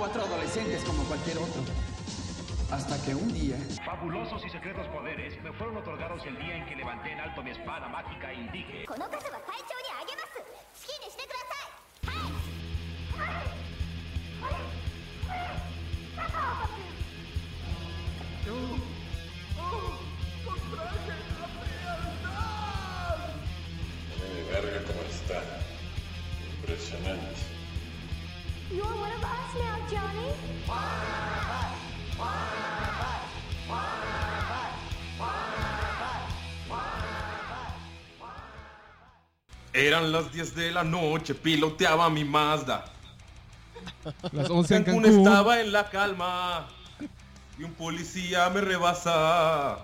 cuatro adolescentes como cualquier otro. Hasta que un día... Fabulosos y secretos poderes me fueron otorgados el día en que levanté en alto mi espada mágica y dije... cómo está. Impresionante. Johnny. Eran las 10 de la noche, piloteaba mi Mazda. Las 11 en Cancún estaba en la calma y un policía me rebasa.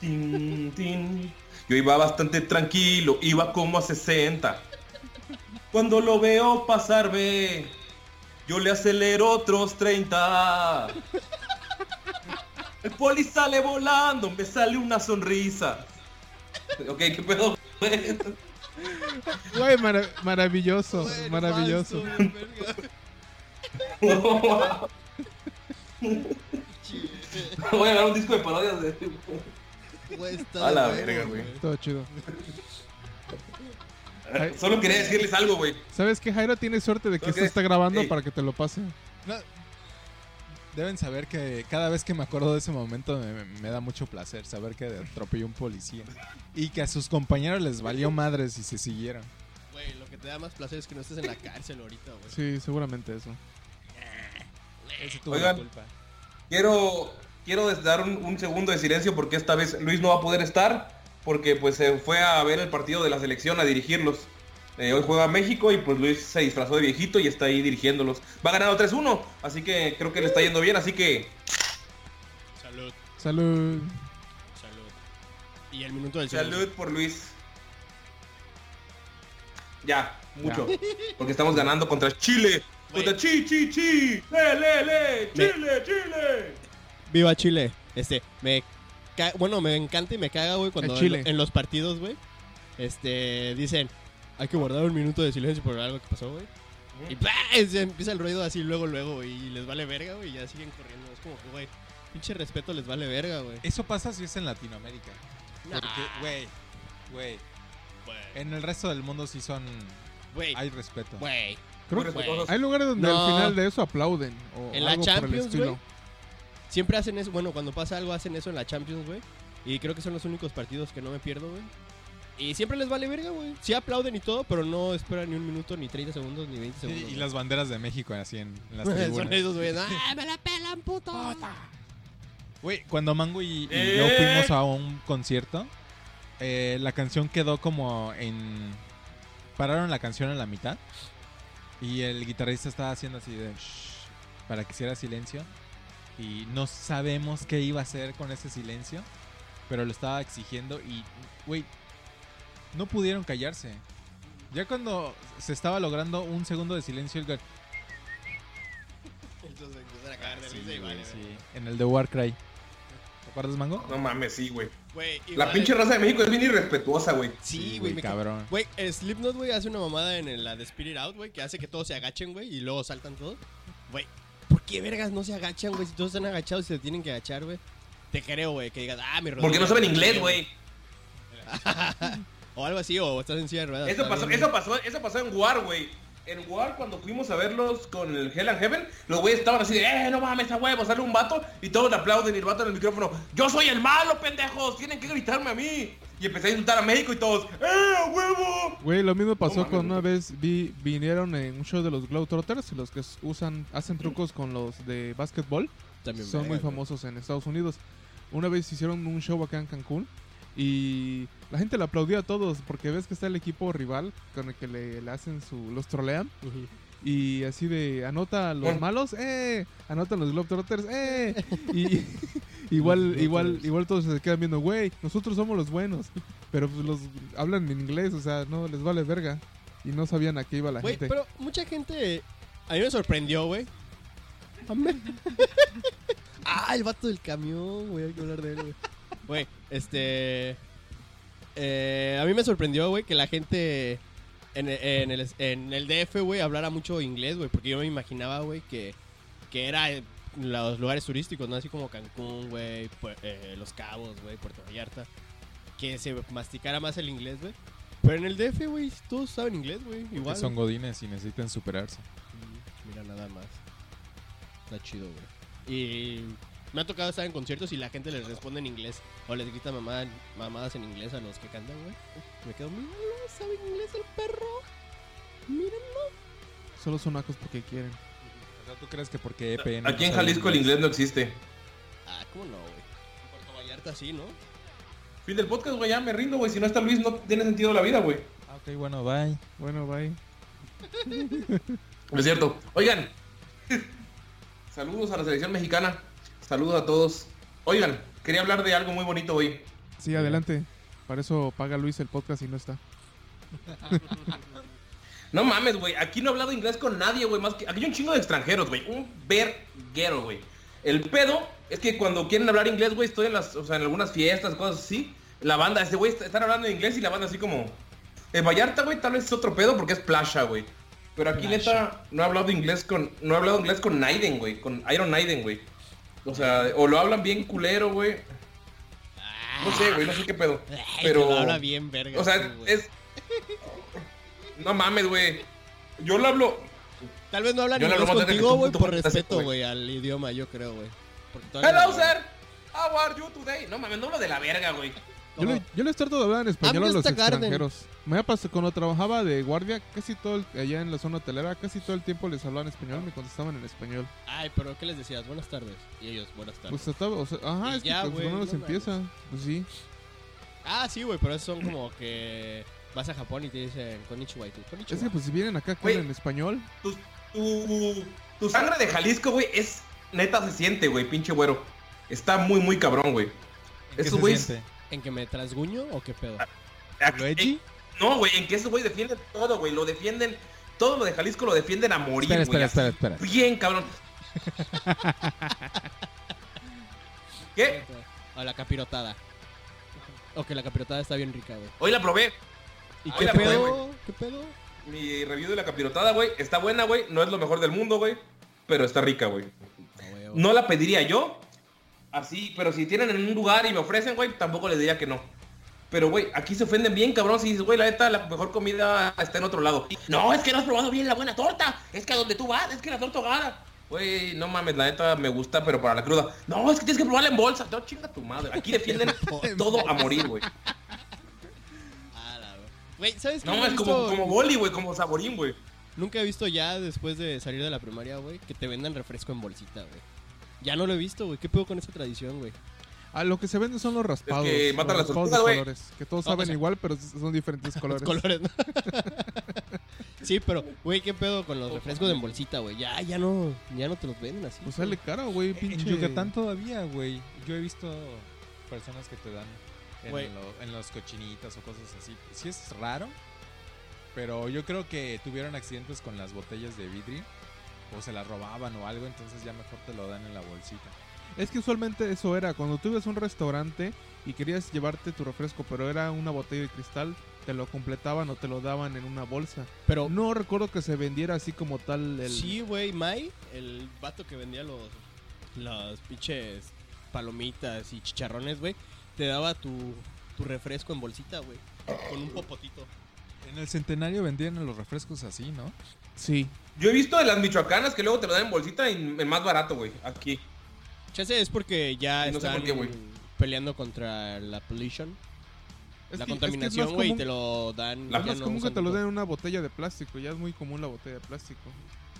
Tin, tin. Yo iba bastante tranquilo, iba como a 60. Cuando lo veo pasarme, yo le acelero otros 30. El poli sale volando, me sale una sonrisa. Ok, ¿qué pedo? Güey, mara- maravilloso, maravilloso. Voy a ganar un disco de parodias de... Güey, está A la verga, güey. Todo chido. Solo quería decirles algo, güey. ¿Sabes qué, Jairo? Tienes suerte de que esto está grabando Ey. para que te lo pase. No, deben saber que cada vez que me acuerdo de ese momento me, me da mucho placer saber que atropelló un policía. Y que a sus compañeros les valió madres y se siguieron. Güey, lo que te da más placer es que no estés en la cárcel ahorita, güey. Sí, seguramente eso. Ese tuvo Oigan. la culpa. Quiero, quiero dar un, un segundo de silencio porque esta vez Luis no va a poder estar porque pues se fue a ver el partido de la selección a dirigirlos. Eh, hoy juega México y pues Luis se disfrazó de viejito y está ahí dirigiéndolos. Va ganando 3-1, así que creo que le está yendo bien, así que Salud, Salud. salud. Y el minuto del segundo. salud por Luis. Ya, mucho. Porque estamos ganando contra Chile. Contra Chi, Chi, Chi. Le, le, le. Me- Chile, Chile. Viva Chile. Este, me bueno, me encanta y me caga, güey, cuando en, Chile. en los partidos, güey, este, dicen, hay que guardar un minuto de silencio por algo que pasó, güey. Y ¡pah! se empieza el ruido así luego, luego, güey, y les vale verga, güey, y ya siguen corriendo. Es como que, güey, pinche respeto les vale verga, güey. Eso pasa si es en Latinoamérica. Porque, güey, güey, Güey, en el resto del mundo sí son... Güey, Hay respeto. güey. Creo que hay lugares donde No. al final de eso aplauden. O En la algo por el Champions, estilo. güey. Siempre hacen eso, bueno, cuando pasa algo hacen eso en la Champions, güey. Y creo que son los únicos partidos que no me pierdo, güey. Y siempre les vale verga, güey. Sí aplauden y todo, pero no esperan ni un minuto, ni 30 segundos, ni 20 Sí, segundos. y las banderas de México así en, en las Son tribunas. esos, güey. ¡Ah, me la pelan, puto! Güey, cuando Mango y, y Eh. yo fuimos a un concierto, eh, la canción quedó como en... Pararon la canción a la mitad y el guitarrista estaba haciendo así de... "Shh", para que hiciera silencio. Y no sabemos qué iba a hacer con ese silencio, pero lo estaba exigiendo y, güey, no pudieron callarse. Ya cuando se estaba logrando un segundo de silencio, el güey, Entonces empiezan a cagar de Sí, risa y güey, vale, sí. güey. En el de Warcry. ¿Te acuerdas, Mango? No mames, sí, güey. La vale- pinche raza de México es bien irrespetuosa, güey. Sí, Sí, güey, me ca- cabrón. Güey, Slipknot, güey, hace una mamada en el- la de Spirit Out, güey, que hace que todos se agachen, güey, y luego saltan todos. Güey, ¿por qué vergas no se agachan, güey? Si todos están agachados y se tienen que agachar, güey. Te creo, güey, que digas, ah, mi rodilla. Porque no saben inglés, güey. O algo así, o estás en silla de ruedas. Eso pasó, bien, eso pasó, eso pasó en War, güey. En War, cuando fuimos a verlos con el Hell and Heaven, los güeyes estaban así de, eh, no mames, a huevo, sale un vato, y todos le aplauden y el vato en el micrófono, yo soy el malo, pendejos, tienen que gritarme a mí. Y empecé a insultar a México y todos, eh, a huevo. Güey, lo mismo pasó mames, con una vez vi, vinieron en un show de los Globetrotters, los que usan, hacen trucos con los de básquetbol. También Son muy famosos en Estados Unidos. Una vez hicieron un show acá en Cancún y la gente le aplaudió a todos porque ves que está el equipo rival con el que le, le hacen su, los trolean Ujú. Y así de anota a los malos, eh, anotan los Globetrotters, eh. Y igual igual igual todos se quedan viendo, güey, nosotros somos los buenos, pero pues los hablan en inglés, o sea, no les vale verga y no sabían a qué iba la Güey, gente. pero mucha gente. A mí me sorprendió, güey. Ah, el vato del camión, güey. Hay que hablar de él, güey. Güey, este. eh, a mí me sorprendió, güey, que la gente en, en el, en el DF, güey, hablara mucho inglés, güey. Porque yo me imaginaba, güey, que que era eh, los lugares turísticos, ¿no? Así como Cancún, güey, eh, Los Cabos, güey, Puerto Vallarta. Que se masticara más el inglés, güey. Pero en el DF, güey, todos saben inglés, güey. Igual. Son godines y necesitan superarse. Mm, Mira, nada más. Está chido, güey. Y me ha tocado estar en conciertos y la gente les responde en inglés. O les grita mamá, mamadas en inglés a los que cantan, güey. Me quedo, míralo, sabe inglés el perro. Mírenlo. Solo son acos porque quieren. O sea, ¿tú crees que porque EPN... Aquí en no Jalisco el inglés no existe. Ah, ¿cómo no, güey? En Puerto Vallarta sí, ¿no? Fin del podcast, güey, ya me rindo, güey. Si no está Luis, no tiene sentido la vida, güey. Ah, ok, bueno, bye. Bueno, bye. Es cierto. Oigan. Saludos a la selección mexicana. Saludos a todos. Oigan, quería hablar de algo muy bonito hoy. Sí, adelante. Para eso paga Luis el podcast y no está. No mames, güey. Aquí no he hablado inglés con nadie, güey. Más que. Aquí hay un chingo de extranjeros, güey. Un verguero, güey. El pedo es que cuando quieren hablar inglés, güey, estoy en las. O sea, en algunas fiestas, cosas así. La banda, ese güey, está- están hablando en inglés y la banda así como. En Vallarta, güey, tal vez es otro pedo porque es plasha, güey. Pero aquí neta no he hablado inglés con. No he hablado inglés con Naiden, güey. Con Iron Naiden, güey. O sea, o lo hablan bien culero, güey. No sé, güey, no sé qué pedo. Ay, Pero. lo habla bien, verga. O sea, tú, es. No mames, güey. Yo lo hablo. Tal vez no hablan inglés contigo, güey, por respeto, güey. al idioma, yo creo, güey. Hello, sir. How are you today? No mames, no hablo de la verga, güey. Yo, le, yo les trato de hablar en español a los a garden. extranjeros. Me pasado cuando trabajaba de guardia, casi todo el- allá en la zona hotelera, casi todo el tiempo les hablaba en español, me contestaban en español. Ay, pero ¿qué les decías? Buenas tardes. Y ellos, buenas tardes. Pues trataba, o sea, ajá, Y es ya, que pues, güey, no nos no empieza. Pues sí. Ah, sí, güey, pero esos son como que vas a Japón y te dicen konnichiwa y tú, konnichiwa. Es que pues si vienen acá hablan en español, Tu, tu, tu sangre de Jalisco, güey, es. Neta se siente, güey, pinche güero. Está muy, muy cabrón, güey. ¿En qué Esos güeyes. ¿En que me trasguño o qué pedo? ¿Lo edgy? eh, No, güey, en que esos güey defienden todo, güey. Lo defienden. Todo lo de Jalisco lo defienden a morir, Espera, güey. espera, espera, espera. Bien, cabrón. ¿Qué? O la capirotada. O que la capirotada está bien rica, güey. Hoy la probé. ¿Y qué la probé, pedo? ¿Qué pedo? Mi review de la capirotada, güey, está buena, güey. No es lo mejor del mundo, güey. Pero está rica, güey, No la pediría yo. Así, pero si tienen en un lugar y me ofrecen, güey, tampoco les diría que no. Pero, güey, aquí se ofenden bien, cabrón. Si dices, güey, la neta, la mejor comida está en otro lado. No, es que no has probado bien la buena torta. Es que a donde tú vas, es que la torta ahogada. Güey, no mames, la neta me gusta, pero para la cruda. No, es que tienes que probarla en bolsa. No, chinga tu madre. Aquí defienden todo a morir, güey. Güey. ¿sabes qué? No, es como, como boli, güey, como saborín, güey. Nunca he visto ya después de salir de la primaria, güey, que te vendan refresco en bolsita, güey. Ya no lo he visto, güey. ¿Qué pedo con esa tradición, güey? a lo que se venden son los raspados. que matan los las raspados de tortugas, güey. colores, que todos No, o saben sea- igual, pero son diferentes colores. Los colores, ¿no? sí, pero, güey, ¿qué pedo con los refrescos en bolsita, güey? Ya, ya no, ya no te los venden así. Pues sale caro, güey, En pinche. Yucatán todavía, güey. Yo he visto personas que te dan en, lo- en los cochinitas o cosas así. Sí es raro, pero yo creo que tuvieron accidentes con las botellas de vidrio o se las robaban o algo, entonces ya mejor te lo dan en la bolsita. Es que usualmente eso era, cuando tú ibas a un restaurante y querías llevarte tu refresco, pero era una botella de cristal, te lo completaban o te lo daban en una bolsa. Pero, No recuerdo que se vendiera así como tal el... sí, güey, Mai, el vato que vendía los, los pinches palomitas y chicharrones, güey, te daba tu, tu refresco en bolsita, güey. Con un popotito. En el centenario vendían los refrescos así, ¿no? Sí. Yo he visto de las michoacanas que luego te lo dan en bolsita y en más barato, güey. Aquí. Chance es porque ya No sé están por qué, güey. peleando contra la pollution, Es la que- es es contaminación, güey, y común- te lo dan. La- Es más no común que te lo den en una botella de plástico, ya es muy común la botella de plástico.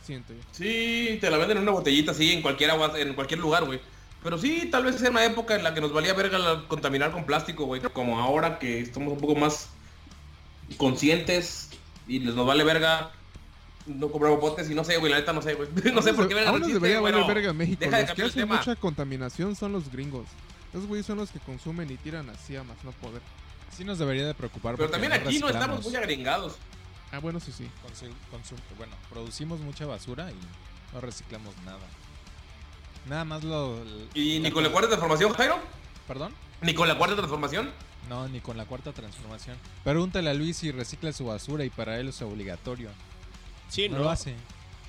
Siento yo. Sí, te la venden en una botellita así en cualquier agua, en cualquier lugar, güey. Pero sí, tal vez sea una época en la que nos valía verga la- contaminar con plástico, güey. Como ahora que estamos un poco más conscientes y les nos vale verga no comprar botes y no sé, güey, la neta no sé, güey. No sé por qué verga nos existe, debería valer verga en México. Deja de Los que cambiar el hacen mucha contaminación son los gringos. Esos güeyes son los que consumen y tiran así a más no poder. Sí nos debería de preocupar. Pero también aquí no estamos muy agringados. Ah, bueno, sí, sí. Consu- consum- bueno, producimos mucha basura y no reciclamos nada. Nada más lo... ¿Y ni con la cuarta transformación, Jairo? ¿Perdón? ¿Ni con la cuarta transformación? No, ni con la cuarta transformación. Pregúntale a Luis si recicla su basura y para él es obligatorio. Sí, no, no. lo hace.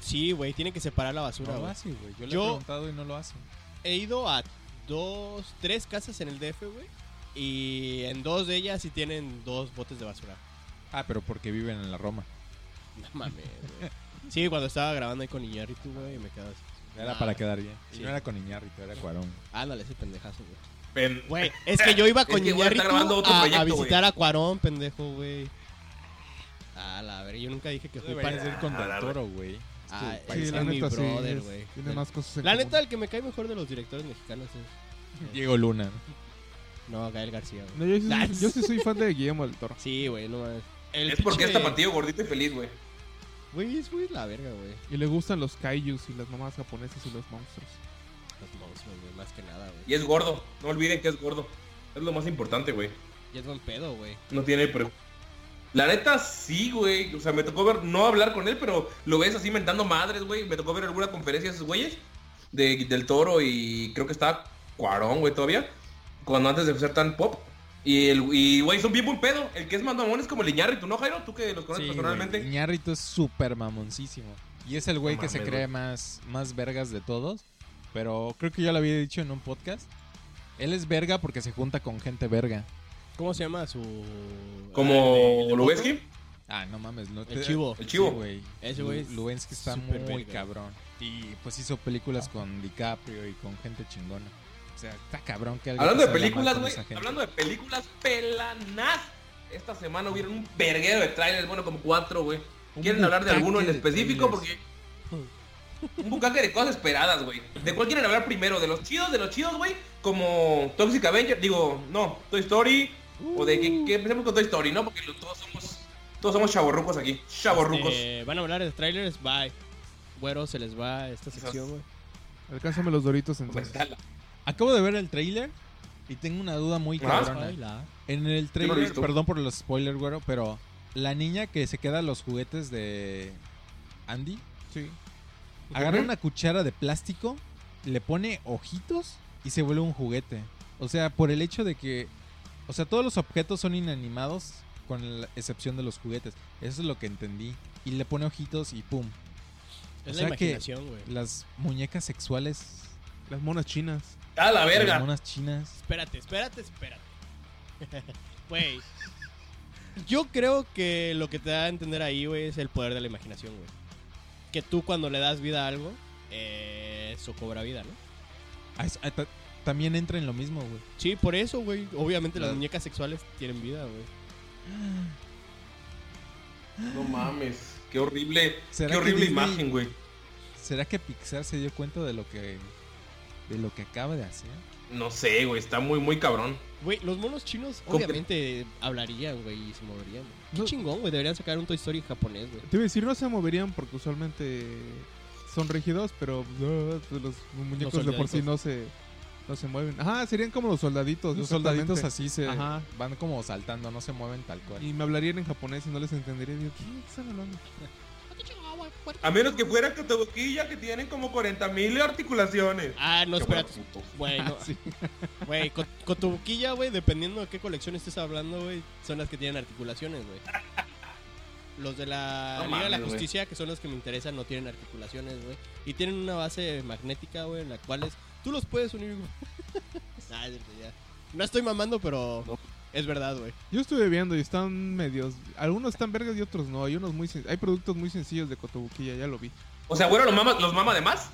Sí, güey, tiene que separar la basura, No lo güey. hace, güey. Yo le Yo- he preguntado y no lo hace. He ido a dos, tres casas en el DF, güey. Y en dos de ellas sí tienen dos botes de basura. Ah, pero porque viven en la Roma. No mames, güey. Sí, cuando estaba grabando ahí con Iñárritu, güey, me quedas. Era Ah, para quedar bien. Y sí. no era con Iñárritu, era Cuarón. Ándale, ese pendejazo, güey. Güey, es que yo iba Es con que, Iñárritu otro a, visitar a Cuarón, pendejo, güey. Ah, la ver, yo nunca dije que fui Deberías para... ir con Del Toro, güey. Es Ah, país. Sí, la es mi neta sí. brother, es- güey. Tiene más cosas en La común. neta, el que me cae mejor de los directores mexicanos es... Diego Luna. No, Gael García, güey. No, yo, sí, yo sí soy fan de Guillermo del Toro. Sí, güey, no mames. El Es porque es tapatío, gordito y feliz, güey. Güey, es güey la verga, güey. Y le gustan los kaijus y las mamás japonesas y los monstruos. Los monstruos, güey, más que nada, güey. Y es gordo. No olviden que es gordo. Es lo más importante, güey. Y es buen pedo, güey. No tiene pre... La neta sí, güey. O sea, me tocó ver, no hablar con él, pero lo ves así mentando madres, güey. Me tocó ver alguna conferencia de esos güeyes. De, del toro y creo que estaba Cuarón, güey, todavía. Cuando antes de ser tan pop. Y, el, y güey, son bien buen pedo. El que es mandamón es como el ¿no, Jairo? Tú que los conoces personalmente. Iñárritu es súper mamoncísimo. Y es el güey No que se cree güey. más, más vergas de todos. Pero creo que yo lo había dicho en un podcast. Él es verga porque se junta con gente verga. ¿Cómo se llama su...? Como Ah, Lubeski. Ah, no mames. No El chivo. El chivo. Sí, güey. Ese güey es Lu- Luensky está muy cabrón. Y pues hizo películas con DiCaprio y con gente chingona. O sea, está cabrón que alguien Hablando de películas, güey. Hablando de películas pelanas. Esta semana hubieron un verguero de trailers, bueno, como cuatro, güey. ¿Quieren hablar de alguno en específico? Porque... Un bucaque de cosas esperadas, güey. ¿De cuál quieren hablar primero? ¿De los chidos, de los chidos, güey? Como Toxic Avenger, digo, no, Toy Story. O de que, que empecemos con Toy Story, ¿no? Porque todos somos... Todos somos chavorrucos aquí. Chavorrucos. Eh, van a hablar de trailers, bye. Güero, se les va esta sección, güey. Alcánzame los doritos entonces. Comentala. Acabo de ver el trailer y tengo una duda muy Ah. cabrona. En el trailer, perdón por los spoilers, güero, pero la niña que se queda los juguetes de Andy, Sí. agarra una cuchara de plástico, le pone ojitos y se vuelve un juguete. O sea, por el hecho de que, o sea, todos los objetos son inanimados con la excepción de los juguetes. Eso es lo que entendí. Y le pone ojitos y pum. Es O la sea imaginación, güey. Las muñecas sexuales, Las monas chinas. ¡A la las verga! monas chinas. Espérate, espérate, espérate. Güey. Yo creo que lo que te da a entender ahí, güey, es el poder de la imaginación, güey. Que tú cuando le das vida a algo, eh, eso cobra vida, ¿no? Ah, ah, también entra en lo mismo, güey. Sí, por eso, güey. Obviamente las Las- muñecas sexuales tienen vida, güey. No mames. Qué horrible. ¿Será Qué horrible Disney- imagen, güey. ¿Será que Pixar se dio cuenta de lo que de lo que acaba de hacer? No sé, güey. Está muy, muy cabrón. Güey, los monos chinos ¿Cómo que- obviamente hablarían, güey, y se moverían. Qué No. chingón, güey. Deberían sacar un Toy Story japonés, güey. Te iba a decir, no se moverían porque usualmente son rígidos, pero uh, pues los muñecos de por sí no se, no se mueven. Ajá, serían como los soldaditos. Los soldaditos así se Ajá. van como saltando, no se mueven tal cual. Y me hablarían en japonés y no les entendería. Digo, ¿qué están hablando? A menos que fuera Cotobuquilla, que tienen como 40 mil articulaciones. Ah, no, espérate. bueno. Güey, no. Cotobuquilla, güey, dependiendo de qué colección estés hablando, güey, son las que tienen articulaciones, güey. Los de la No Liga de la. Justicia, que son los que me interesan, no tienen articulaciones, güey. Y tienen una base magnética, güey, en la cual es- tú los puedes unir. güey. Ah, es cierto, ya. No estoy mamando, pero es verdad, güey. Yo estuve viendo y están medios. Algunos están vergas y otros no. Hay unos muy sen- hay productos muy sencillos de Cotobuquilla, ya lo vi. O sea, bueno, los mama, los mama de más.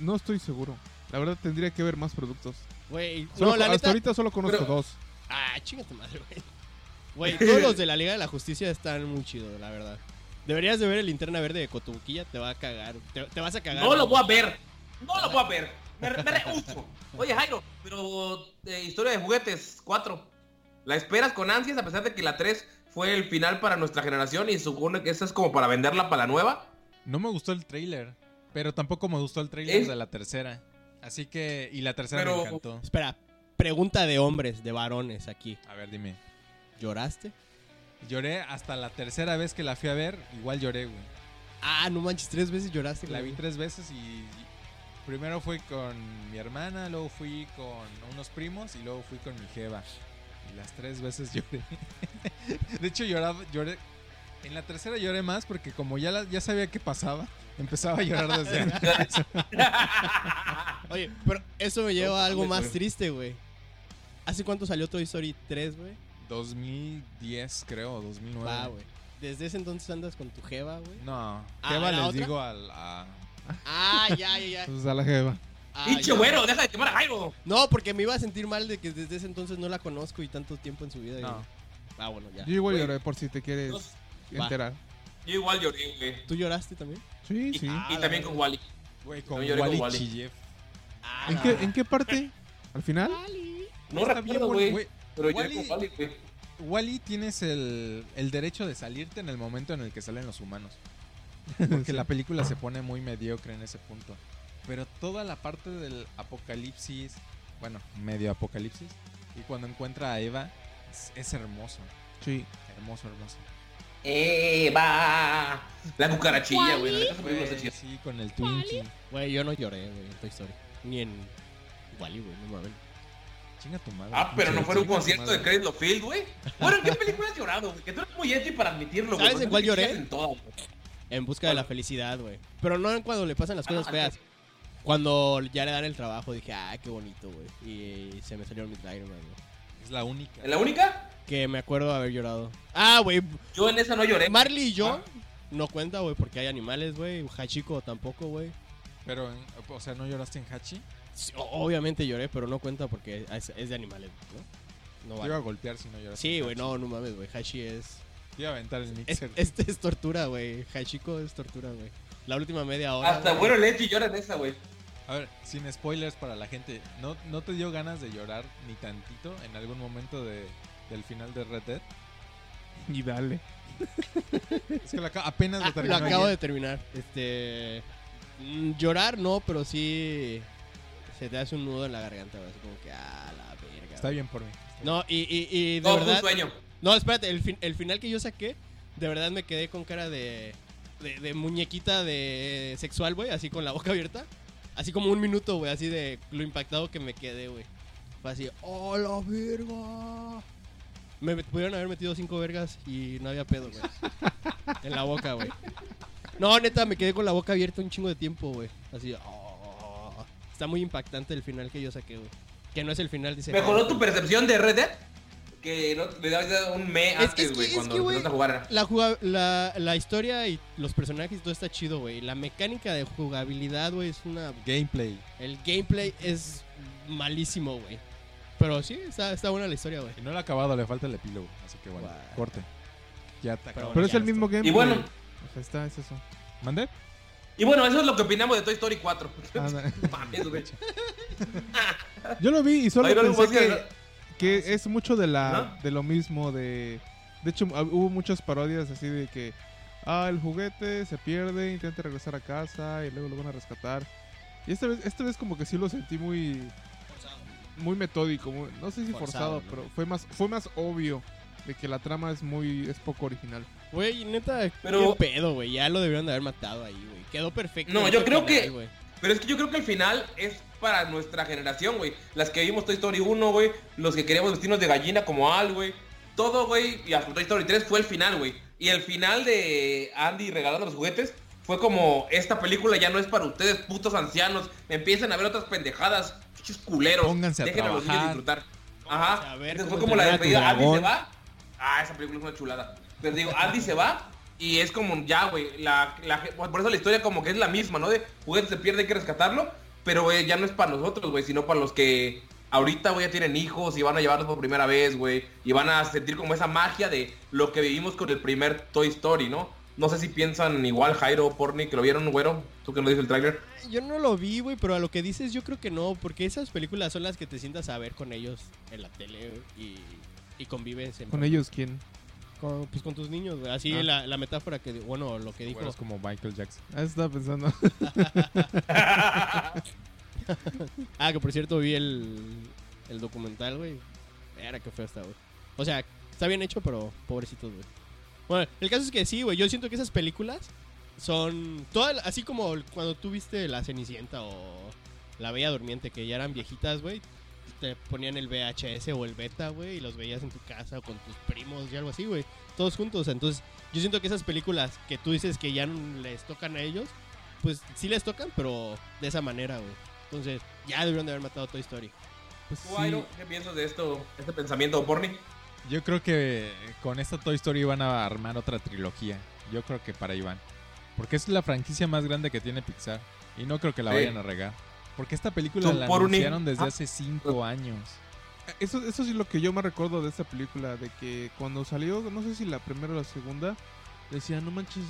No estoy seguro. La verdad tendría que ver más productos. Güey, Solo- no, la hasta neta. ahorita solo conozco Pero- dos. Ah, chingate madre, güey. Güey, todos los de la Liga de la Justicia están muy chidos, la verdad. Deberías de ver el linterna verde de Cotobuquilla, te va a cagar. Te, te vas a cagar. No lo voy a ver. No lo voy a ver. Me, me rehuso. Oye, Jairo, pero eh, historia de juguetes 4. ¿La esperas con ansias a pesar de que la 3 fue el final para nuestra generación y supone que esa es como para venderla para la nueva? No me gustó el trailer, pero tampoco me gustó el trailer de la tercera. Así que y la tercera Pero- me encantó. Espera, pregunta de hombres, de varones aquí. A ver, dime. ¿Lloraste? Lloré hasta la tercera vez que la fui a ver, igual lloré, güey. Ah, no manches, tres veces lloraste. La vi tres veces y primero fui con mi hermana, luego fui con unos primos y luego fui con mi jeva. Y las tres veces lloré. De hecho, lloraba, lloré. En la tercera lloré más porque como ya, la- ya sabía qué pasaba, empezaba a llorar desde antes. Oye, pero eso me lleva a algo más triste, güey. ¿Hace cuánto salió Toy Story 3, güey? 2010 creo, o 2009. Va, güey. Desde ese entonces andas con tu jeva, güey. No, Ah, Jeva ¿la les otra? digo al... a- Ah, ya, ya, ya. Pues a la jeva. ¡Pinche güero! ¡Deja de quemar a Jairo! No, porque me iba a sentir mal de que desde ese entonces no la conozco y tanto tiempo en su vida. y- No. Ah, bueno, ya. Yo igual lloré por si te quieres enterar. yo igual lloré, güey. ¿Tú lloraste también? Sí, Y, sí. y Ah, también con Wally. Güey, con Yo lloré con Wally Wally. Chillev. Ah, ¿En qué, ¿En qué parte? ¿Al final? No Está bien recuerdo, güey. Pero lloré Wally- con Wally, güey. Wally tienes el, el derecho de salirte en el momento en el que salen los humanos. Porque la película se pone muy mediocre en ese punto. Pero toda la parte del apocalipsis, bueno, medio apocalipsis, y cuando encuentra a Eva, es, es hermoso. Sí. Hermoso, hermoso. ¡Eva! La cucarachilla, güey. Sí, con el Twinkie. Güey, yo no lloré, güey, en Toy Story. Ni en Wally, güey, no mames. Chinga tu madre. Ah, pero no fue un concierto de Credit Field, güey. Bueno, ¿en qué película has llorado? Que tú eres muy edgy para admitirlo, güey. ¿Sabes en cuál lloré? chillas En todas, güey. En busca de la felicidad, güey. Pero no en cuando le pasan las cosas Ah, feas. Cuando ya le dan el trabajo, dije, ah, qué bonito, güey. Y se me salieron mis lágrimas, güey. Es la única. ¿En la única? Que me acuerdo haber llorado. Ah, güey. Yo en esa no lloré. Marley y yo Ah. no cuenta, güey, porque hay animales, güey. Hachiko tampoco, güey. Pero, en- o sea, ¿no lloraste en Hachi? Sí, o- Obviamente lloré, pero no cuenta porque es, es de animales, ¿no? No Te iba a golpear si no lloraste. Sí, en güey, Hachi. no, no mames, güey. Hachi es. Te iba a aventar el es mixer. este es tortura, güey. Hachiko es tortura, güey. La última media hora. Hasta güey. bueno edgy llora en esa, güey. A ver, sin spoilers para la gente, ¿no, ¿no te dio ganas de llorar ni tantito en algún momento de, del final de Red Dead? Y dale. Es que lo apenas Ah, lo lo terminé. acabo de terminar. Este. mm, Llorar no, pero sí. Se te hace un nudo en la garganta, güey. Así como que, ah, la verga. Está bien por mí. No, y, y, y de fue un verdad. sueño. No, espérate, el, fin- el final que yo saqué, de verdad me quedé con cara de. de, de muñequita de sexual, güey, así con la boca abierta. Así como un minuto, güey, así de lo impactado que me quedé, güey. Fue así, ¡oh, la verga! Me pudieron haber metido cinco vergas y no había pedo, güey. en la boca, güey. No, neta, me quedé con la boca abierta un chingo de tiempo, güey. Así, oh. Está muy impactante el final que yo saqué, güey. Que no es el final, dice. ¿Mejoró tu percepción de Red Dead? Que no, le dabas un me Es- antes, es que- güey, es cuando que, empezaste a jugar. La, juga- la, la historia y los personajes y todo está chido, güey. La mecánica de jugabilidad, güey, es una... Gameplay. El gameplay es malísimo, güey. Pero sí, está, está buena la historia, güey. Y no lo ha acabado, le falta el epílogo. Así que bueno, Guau. corte. Ya te acabo. Pero es el mismo game. Y bueno, O sea, está, es eso. ¿Mandé? y bueno, eso es lo que opinamos de Toy Story 4. Ah, no. Mames, güey. Yo lo vi y solo le pensé buscas, que, que es mucho de la de lo mismo de de hecho hubo muchas parodias así de que ah el juguete se pierde intenta regresar a casa y luego lo van a rescatar y esta vez esta vez como que sí lo sentí muy muy metódico muy- no sé si Forzado, forzado, ¿no? pero fue más fue más obvio de que la trama es muy es poco original Güey, neta, Pero- qué pedo, güey. Ya lo debieron de haber matado ahí, güey. Quedó perfecto. No, yo creo final, que-. Pero es que yo creo que el final es para nuestra generación, güey. Las que vimos Toy Story 1, güey. Los que queríamos vestirnos de gallina como Al, güey. Todo, güey. Y hasta Toy Story 3 fue el final, güey. Y el final de Andy regalando los juguetes fue como, esta película ya no es para ustedes, putos ancianos. Empiecen a ver otras pendejadas. Pinches culeros. Pónganse a Dejen a los niños trabajar. disfrutar. Ajá. a ver Entonces fue como la despedida. Andy se va. Ah, esa película es una chulada. Pero digo, Andy se va y es como ya, güey. La, la- por eso la historia como que es la misma, ¿no? De juguete se pierde, hay que rescatarlo. Pero güey, ya no es para nosotros, güey, sino para los que ahorita, güey, ya tienen hijos y van a llevarlos por primera vez, güey. Y van a sentir como esa magia de lo que vivimos con el primer Toy Story, ¿no? No sé si piensan igual Jairo o Porni, que lo vieron, güero. Tú que no dices el tráiler. Yo no lo vi, güey, pero a lo que dices yo creo que no, porque esas películas son las que te sientas a ver con ellos en la tele y convives en con ellos quién con, pues con tus niños, güey. Así Ah. la, la metáfora que, bueno, lo que dijo. Es como Michael Jackson. ah estaba pensando Ah, que por cierto vi el, el documental, güey. Era que feo está, güey. O sea, está bien hecho, pero pobrecitos, güey. Bueno, el caso es que sí, güey. Yo siento que esas películas son todas, así como cuando tú viste La Cenicienta o La Bella Durmiente, que ya eran viejitas, güey. Te ponían el VHS o el beta, güey, y los veías en tu casa o con tus primos y algo así, güey. Todos juntos. Entonces, yo siento que esas películas que tú dices que ya no les tocan a ellos, pues sí les tocan, pero de esa manera, güey. Entonces, ya debieron de haber matado Toy Story. Pues ¿Tú, sí. Airo, qué piensas de esto, este pensamiento, Porni? Yo creo que con esta Toy Story van a armar otra trilogía. Yo creo que para Iván. Porque es la franquicia más grande que tiene Pixar. Y no creo que la Sí. vayan a regar. Porque esta película Son la por un- anunciaron desde Ah. hace cinco años. Eso, eso sí es lo que yo me recuerdo de esta película, de que cuando salió, no sé si la primera o la segunda, decían, no manches,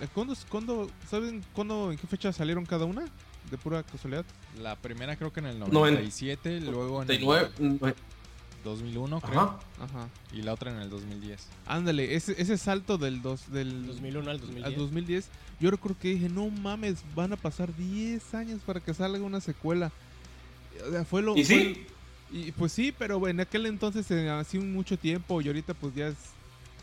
¿eh, ¿cuándo, cuándo, ¿saben cuándo, en qué fecha salieron cada una? De pura casualidad. La primera creo que en el No, en- 97, luego en el 39, 2001 creo. Ajá. Ajá. Y la otra en el 2010. Ándale, ese, ese salto del, dos, del 2001 al 2010. al 2010, yo recuerdo que dije, no mames, van a pasar 10 años para que salga una secuela. O sea, fue lo... ¿Y fue- sí? y pues sí, pero en aquel entonces eh, hacía mucho tiempo y ahorita pues ya es,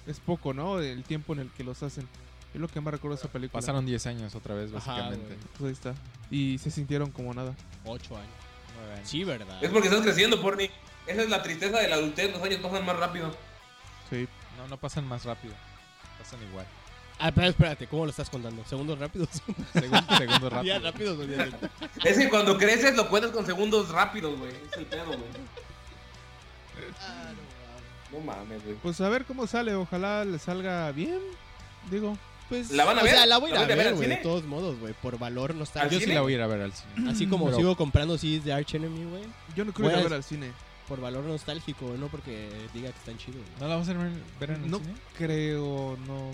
es poco, ¿no? El tiempo en el que los hacen. Es lo que más recuerdo de esa película. Pasaron 10 años otra vez, básicamente. Pues ahí está. Y se sintieron como nada. Ocho años. Nueve años. Sí, ¿verdad? Es porque estás creciendo, Porni. Esa es la tristeza de la adultez, los años pasan más rápido. Sí. No, no pasan más rápido. Pasan igual. Ah, pero espérate, ¿cómo lo estás contando? ¿Segundos rápidos? Segundo, segundo rápido. ¿Días rápidos o días lentos? Es que cuando creces lo cuentas con segundos rápidos, güey. Es el pedo, güey. Ah, No mames, güey. Pues a ver cómo sale. Ojalá le salga bien. Digo. Pues, ¿La van a o ver? sea, la voy a ir ¿La a ver güey, de todos modos, güey. Por valor ¿Al nostálgico. Yo sí la voy a ir a ver al cine. Así como Pero- sigo comprando CDs de Arch Enemy, güey. Yo no quiero ir Voy a a- ver al cine. Por valor nostálgico, no porque diga que están chidos. güey. ¿No la vamos a ver, ver en el No cine? creo, no.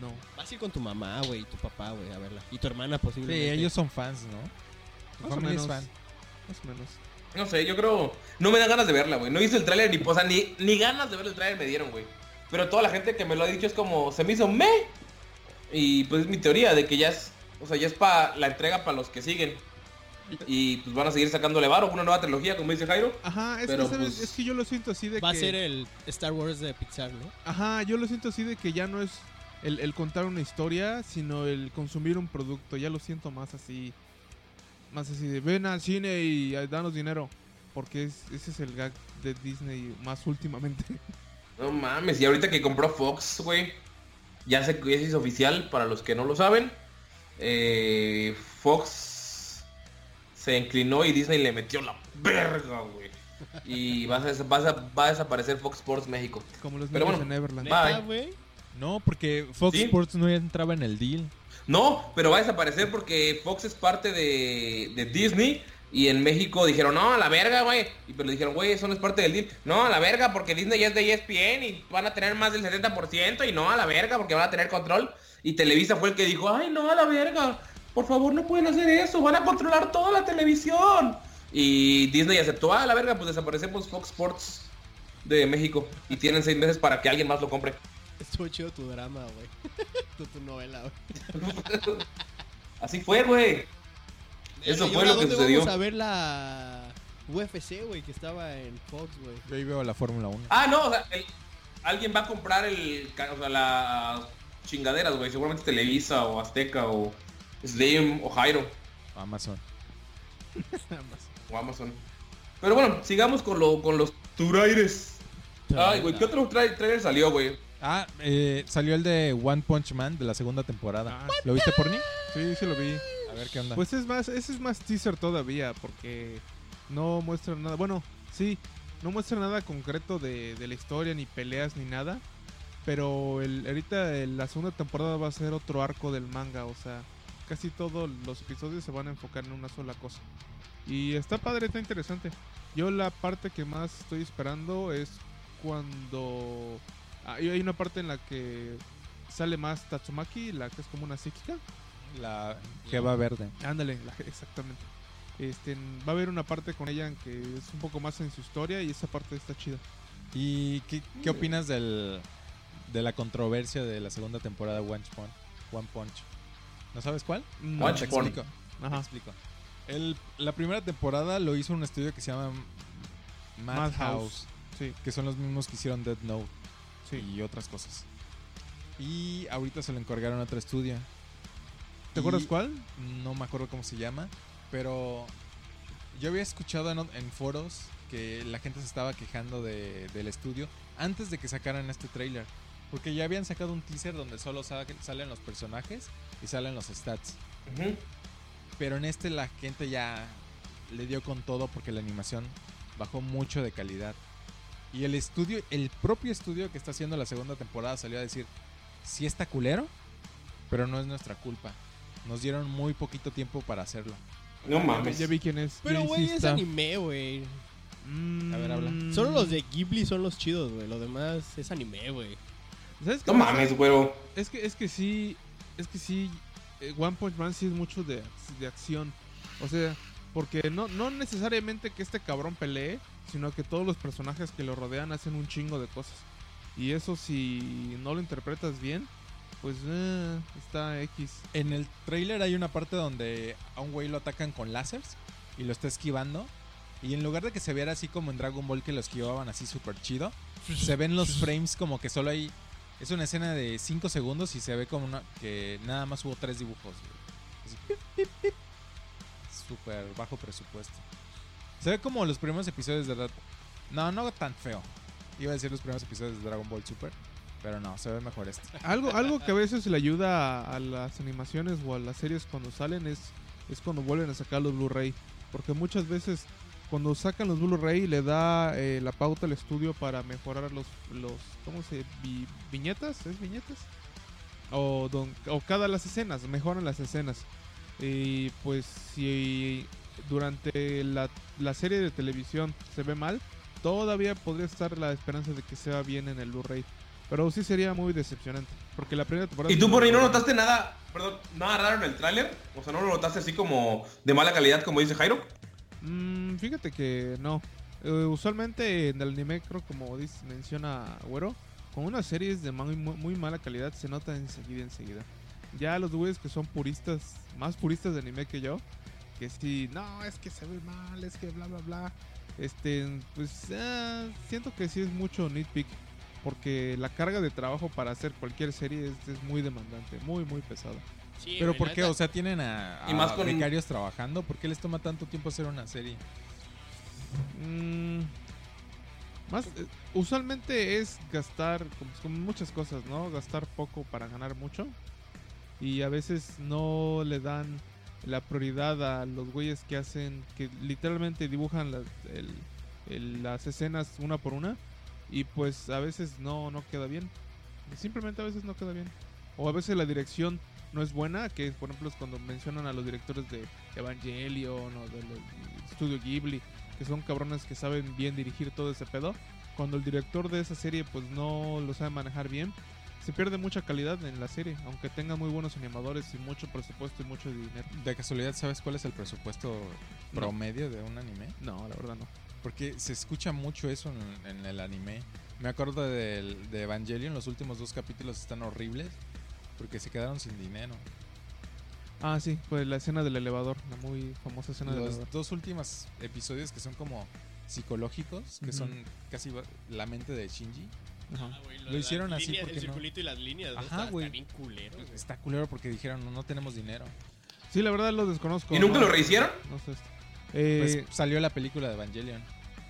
No. Vas a ir con tu mamá, güey, y tu papá, güey, a verla. Y tu hermana Sí, posiblemente. ellos son fans, ¿no? Tu Más o familia es menos. fan. Más o menos. No sé, yo creo. No me dan ganas de verla, güey. No hice el tráiler ni, o sea, ni, ni ganas de ver el tráiler me dieron, güey. Pero toda la gente que me lo ha dicho es como, se me hizo me. Y pues es mi teoría de que ya es, o sea, ya es para la entrega para los que siguen. Y pues van a seguir sacándole varo, una nueva trilogía, como dice Jairo. Ajá, es, Pero, que, ¿sabes? pues, es que yo lo siento así de Va a que... ser el Star Wars de Pixar, ¿no? Ajá, yo lo siento así de que ya no es el, el contar una historia, sino el consumir un producto. Ya lo siento más así. Más así de ven al cine y eh, danos dinero. Porque es- ese es el gag de Disney más últimamente. No mames, y ahorita que compró Fox, güey, ya se, ya se hizo oficial, para los que no lo saben. eh, Fox se inclinó y Disney le metió la verga, güey. Y va a, des- va a- va a desaparecer Fox Sports México. Como los Pero niños bueno, en Neverland. No, porque Fox Sí. Sports no entraba en el deal. No, pero va a desaparecer porque Fox es parte de, de Disney. Y en México dijeron, no, a la verga, güey. Y pero le dijeron, güey, eso no es parte del deal. No, a la verga, porque Disney ya es de ESPN y van a tener más del 70%. Y no, a la verga, porque van a tener control. Y Televisa fue el que dijo, ay, no, a la verga. Por favor, no pueden hacer eso. Van a controlar toda la televisión. Y Disney aceptó, ah, a la verga, pues desaparecemos Fox Sports de México. Y tienen seis meses para que alguien más lo compre. Estuvo chido tu drama, güey. tu, tu novela, güey. Así fue, güey. Eso ¿Y fue lo que dónde sucedió. vamos a ver la UFC, güey, que estaba en Fox, güey? Yo ahí veo la Fórmula 1. Ah, no, o sea, el- alguien va a comprar el, o sea, las chingaderas, güey. Seguramente Televisa o Azteca o Slim o Jairo Amazon. o Amazon. Pero bueno, sigamos con, lo, con los turaires. Ay, güey, ¿qué otro tra- trailer salió, güey? Ah, eh, salió el de One Punch Man de la segunda temporada. Ah, ¿Lo viste por mí? Sí, sí lo vi. A ver qué onda. Pues es más, ese es más teaser todavía, porque no muestran nada. Bueno, sí, no muestra nada concreto de, de la historia, ni peleas, ni nada. Pero el, ahorita el- la segunda temporada va a ser otro arco del manga, o sea, casi todos los episodios se van a enfocar en una sola cosa. Y está padre, está interesante. Yo la parte que más estoy esperando es cuando... ah, hay una parte en la que sale más Tatsumaki, la que es como una psíquica. la Jeva Verde. Ándale, la- exactamente. Este, va a haber una parte con ella en que es un poco más en su historia y esa parte está chida. ¿Y qué, qué opinas del, de la controversia de la segunda temporada de One Punch? One Punch. ¿No sabes cuál? No, te explico. Te Ajá. explico. El- la primera temporada lo hizo un estudio que se llama Madhouse, Madhouse. Sí, que son los mismos que hicieron Dead Note sí. y otras cosas. Y ahorita se lo encargaron a otro estudio. ¿Te Y acuerdas cuál? No me acuerdo cómo se llama, pero Yo había escuchado en, en foros que la gente se estaba quejando de- del estudio antes de que sacaran este trailer. Porque ya habían sacado un teaser donde solo sa- salen los personajes y salen los stats. Ujú. Pero en este la gente ya le dio con todo porque la animación bajó mucho de calidad. Y el estudio, el propio estudio que está haciendo la segunda temporada salió a decir, sí está culero, pero no es nuestra culpa. Nos dieron muy poquito tiempo para hacerlo. No mames. ya vi quién es. Pero, güey, es anime, güey. Mm, A ver, habla. Solo los de Ghibli son los chidos, güey. Lo demás es anime, güey. ¿Sabes qué No pasa? mames, güero. Es que, es que sí, es que sí, eh, One Punch Man sí es mucho de, de acción. O sea, porque no, no necesariamente que este cabrón pelee, sino que todos los personajes que lo rodean hacen un chingo de cosas. Y eso si no lo interpretas bien, pues eh, está X. En el trailer hay una parte donde a un güey lo atacan con láseres y lo está esquivando. Y en lugar de que se viera así como en Dragon Ball que lo esquivaban así súper chido, se ven los frames como que solo hay... Es una escena de 5 segundos y se ve como una, que nada más hubo tres dibujos. Súper bajo presupuesto. Se ve como los primeros episodios de... Dra- No, no tan feo. Iba a decir los primeros episodios de Dragon Ball Super. Pero no, se ve mejor este. Algo, algo que a veces le ayuda a, a las animaciones o a las series cuando salen es, es cuando vuelven a sacar los Blu-ray. Porque muchas veces cuando sacan los Blu-ray le da eh, la pauta al estudio para mejorar los, los ¿cómo se? Vi- ¿Viñetas? ¿Es viñetas? O, don- o cada las escenas, mejoran las escenas. Y pues si durante la, la serie de televisión se ve mal, todavía podría estar la esperanza de que sea bien en el Blu-ray. Pero sí sería muy decepcionante. Porque la primera temporada. ¿Y tú por ahí no notaste nada, perdón, nada raro en el tráiler? O sea, ¿no lo notaste así como de mala calidad, como dice Jairo? Mm, fíjate que no. Eh, usualmente en el anime, creo como menciona Güero, con unas series de muy, mala calidad se nota enseguida, enseguida. Ya los güeyes que son puristas, más puristas de anime que yo, que sí, no, es que se ve mal, es que bla, bla, bla. Este, pues ah, siento que sí es mucho nitpick. Porque la carga de trabajo para hacer cualquier serie es muy demandante, muy, muy pesada. Sí, Pero ¿por qué? O sea, tienen a, Y más con- becarios trabajando. ¿Por qué les toma tanto tiempo hacer una serie? Mm, más, eh, usualmente es gastar, como, como muchas cosas, ¿no? Gastar poco para ganar mucho. Y a veces no le dan la prioridad a los güeyes que hacen, que literalmente dibujan las, el- el- las escenas una por una. Y pues a veces no, no queda bien. Simplemente a veces no queda bien. O a veces la dirección no es buena, que por ejemplo es cuando mencionan a los directores de Evangelion o del estudio Ghibli que son cabrones que saben bien dirigir todo ese pedo. Cuando el director de esa serie pues no lo sabe manejar bien, se pierde mucha calidad en la serie, aunque tenga muy buenos animadores y mucho presupuesto y mucho dinero. ¿De casualidad sabes cuál es el presupuesto No. promedio de un anime? No, la verdad no. Porque se escucha mucho eso en, en el anime. Me acuerdo de Evangelion, los últimos dos capítulos están horribles porque se quedaron sin dinero. Ah, sí, pues la escena del elevador, la muy famosa escena del Los dos últimos episodios que son como psicológicos, que son casi la mente de Shinji. Ajá. Ah, Lo hicieron así líneas, porque El no- circulito y las líneas, ¿no? Ajá, Está- bien culero. Está culero porque dijeron no, no tenemos dinero. Sí, la verdad lo desconozco. ¿Y nunca no- lo rehicieron? No sé. esto. Eh, Pues salió la película de Evangelion.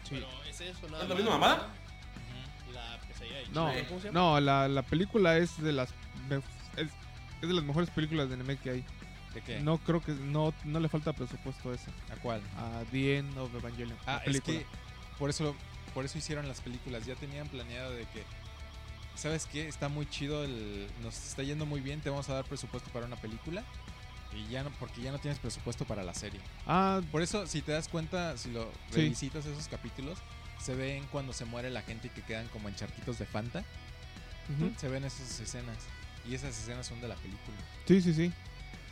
Pero es eso, nada ¿Es la misma mamada? ¿no? La pesadilla de no, ¿cómo se llama? no, la, la película es de las es, es de las mejores películas de anime que hay. ¿De qué? No creo que no, no le falta presupuesto a esa. ¿A cuál? A The End of Evangelion. Ah, es película. que por eso, por eso hicieron las películas. Ya tenían planeado de que, ¿sabes qué? Está muy chido, el, nos está yendo muy bien, te vamos a dar presupuesto para una película. Y ya no, porque ya no tienes presupuesto para la serie. Ah, Por eso, si te das cuenta, si lo Sí. revisitas esos capítulos, se ven cuando se muere la gente y que quedan como en charquitos de Fanta. Se ven esas escenas. Y esas escenas son de la película. sí, sí, sí.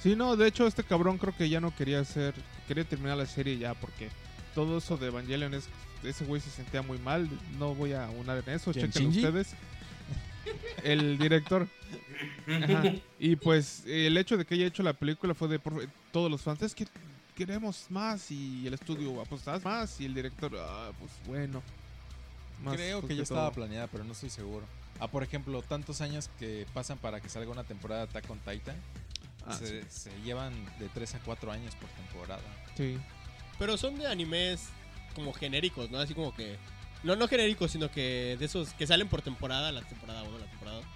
Sí, no, de hecho este cabrón creo que ya no quería hacer, quería terminar la serie ya porque todo eso de Evangelion es, ese güey se sentía muy mal, no voy a unar en eso, ¿Quién, chequen ustedes. El director. Ajá. Y pues el hecho de que haya hecho la película fue de por- todos los fans, es que queremos más y el estudio, ah, pues más y el director, ah, pues bueno. Más Creo que ya estaba planeada, pero no estoy seguro. Ah, por ejemplo, tantos años que pasan para que salga una temporada de Attack on Titan. Ah, se, se llevan de 3 a 4 años por temporada. Sí. Pero son de animes como genéricos, ¿no? Así como que. No, no genéricos, sino que de esos que salen por temporada, la temporada 1, la temporada 2.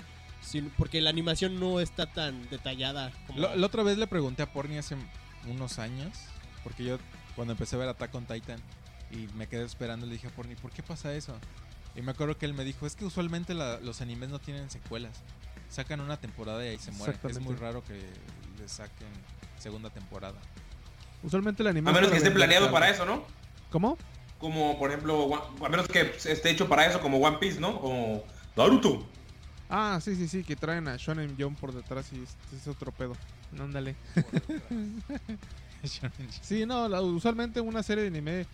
Sin- porque la animación no está tan detallada como. Lo- la otra vez le pregunté a Porni hace unos años, porque yo cuando empecé a ver Attack on Titan y me quedé esperando, le dije a Porni, ¿por qué pasa eso? Y me acuerdo que él me dijo, es que usualmente la- los animes no tienen secuelas. Sacan una temporada y ahí se mueren. Es muy raro que le saquen segunda temporada. Usualmente el anime. A menos que esté planeado para eso, ¿no? ¿Cómo? Como, por ejemplo, One- a menos que esté hecho para eso, como One Piece, ¿no? O Naruto. Ah, sí, sí, sí, que traen a Shonen Jump por detrás y es, es otro pedo. Ándale. Sí, no, la- usualmente una serie de anime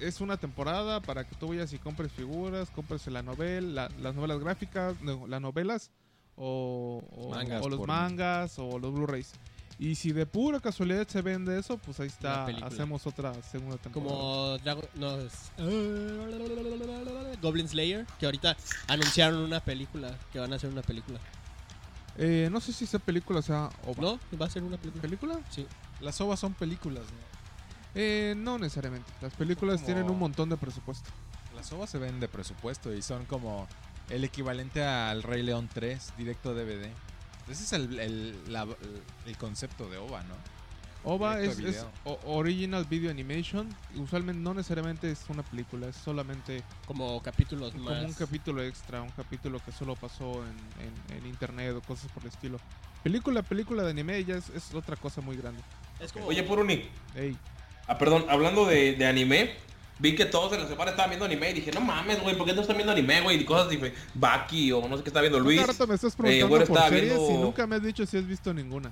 es una temporada para que tú vayas y compres figuras, compres la novela, la- las novelas gráficas, no, las novelas o, o- Mangas o los mangas o los Blu-rays. Y si de pura casualidad se vende eso, pues ahí está, hacemos otra segunda temporada. Como Dragon. No, es. Goblin Slayer. Que ahorita anunciaron una película. Que van a hacer una película. Eh, no sé si esa película sea OVA. ¿No? Va a ser una película. ¿Película? Sí. Las ovas son películas, ¿no? Eh, no necesariamente. Las películas Como- tienen un montón de presupuesto. Las ovas se ven de presupuesto y son como el equivalente al Rey León 3, directo DVD. Ese es el, el, la- el concepto de OVA, ¿no? OVA es, es Original Video Animation. Usualmente no necesariamente es una película, es solamente Como capítulos como más. un capítulo extra, un capítulo que solo pasó en, en- en internet o cosas por el estilo. Película, película de anime ya es, es otra cosa muy grande. Es como. Oye, Puruni. Ey, Ah, perdón, hablando de, de anime, vi que todos en la semana estaban viendo anime y dije, no mames, güey, ¿por qué no están viendo anime, güey? Y cosas diferentes. Baki o no sé qué está viendo Luis. rato me estás eh, preguntando bueno, por estaba series y nunca me has dicho si has visto ninguna.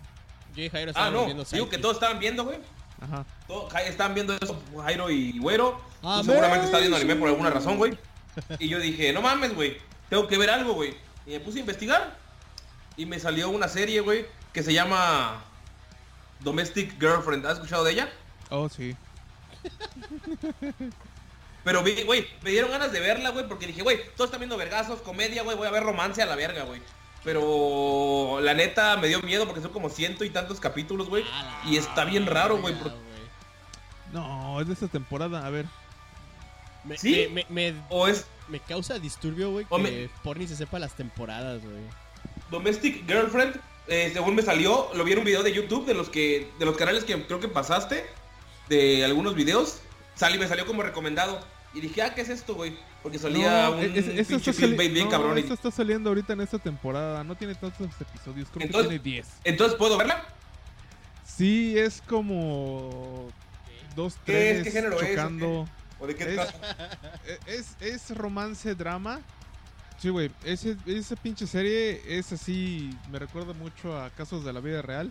Yo y Jairo Ah, no, viendo digo que todos estaban viendo, güey. Ajá. Todos estaban viendo eso, Jairo y Güero. Amazing. seguramente estás viendo anime por alguna razón, güey. Y yo dije, no mames, güey, tengo que ver algo, güey. Y me puse a investigar. Y me salió una serie, güey, que se llama Domestic Girlfriend. ¿Has escuchado de ella? Oh, sí. Pero, vi, güey, me dieron ganas de verla, güey, porque dije, güey, todos están viendo vergazos, comedia, güey, voy a ver romance a la verga, güey. Pero la neta me dio miedo porque son como ciento y tantos capítulos, güey. Y está bien raro, güey. No, es de esta temporada. A ver. Me, ¿Sí? me, me, me- O es me causa disturbio, güey, que me- Porni se sepa las temporadas, güey. Domestic Girlfriend, eh, según me salió, lo vi en un video de YouTube de los que de los canales que creo que pasaste, de algunos videos, sal- y me salió como recomendado. Y dije, ah, ¿qué es esto, güey? Porque salía No, un es- es- esta pinche está sali- clickbait bien no, cabrón. está saliendo ahorita en esta temporada. No tiene tantos episodios. Creo Entonces- que tiene 10. Entonces, ¿puedo verla? Sí, es como dos ¿Qué es? trenes ¿Qué género es, o chocando. ¿O de qué Es-? E- Es, es romance drama. Sí, güey. Esa pinche serie es así. Me recuerda mucho a casos de la vida real.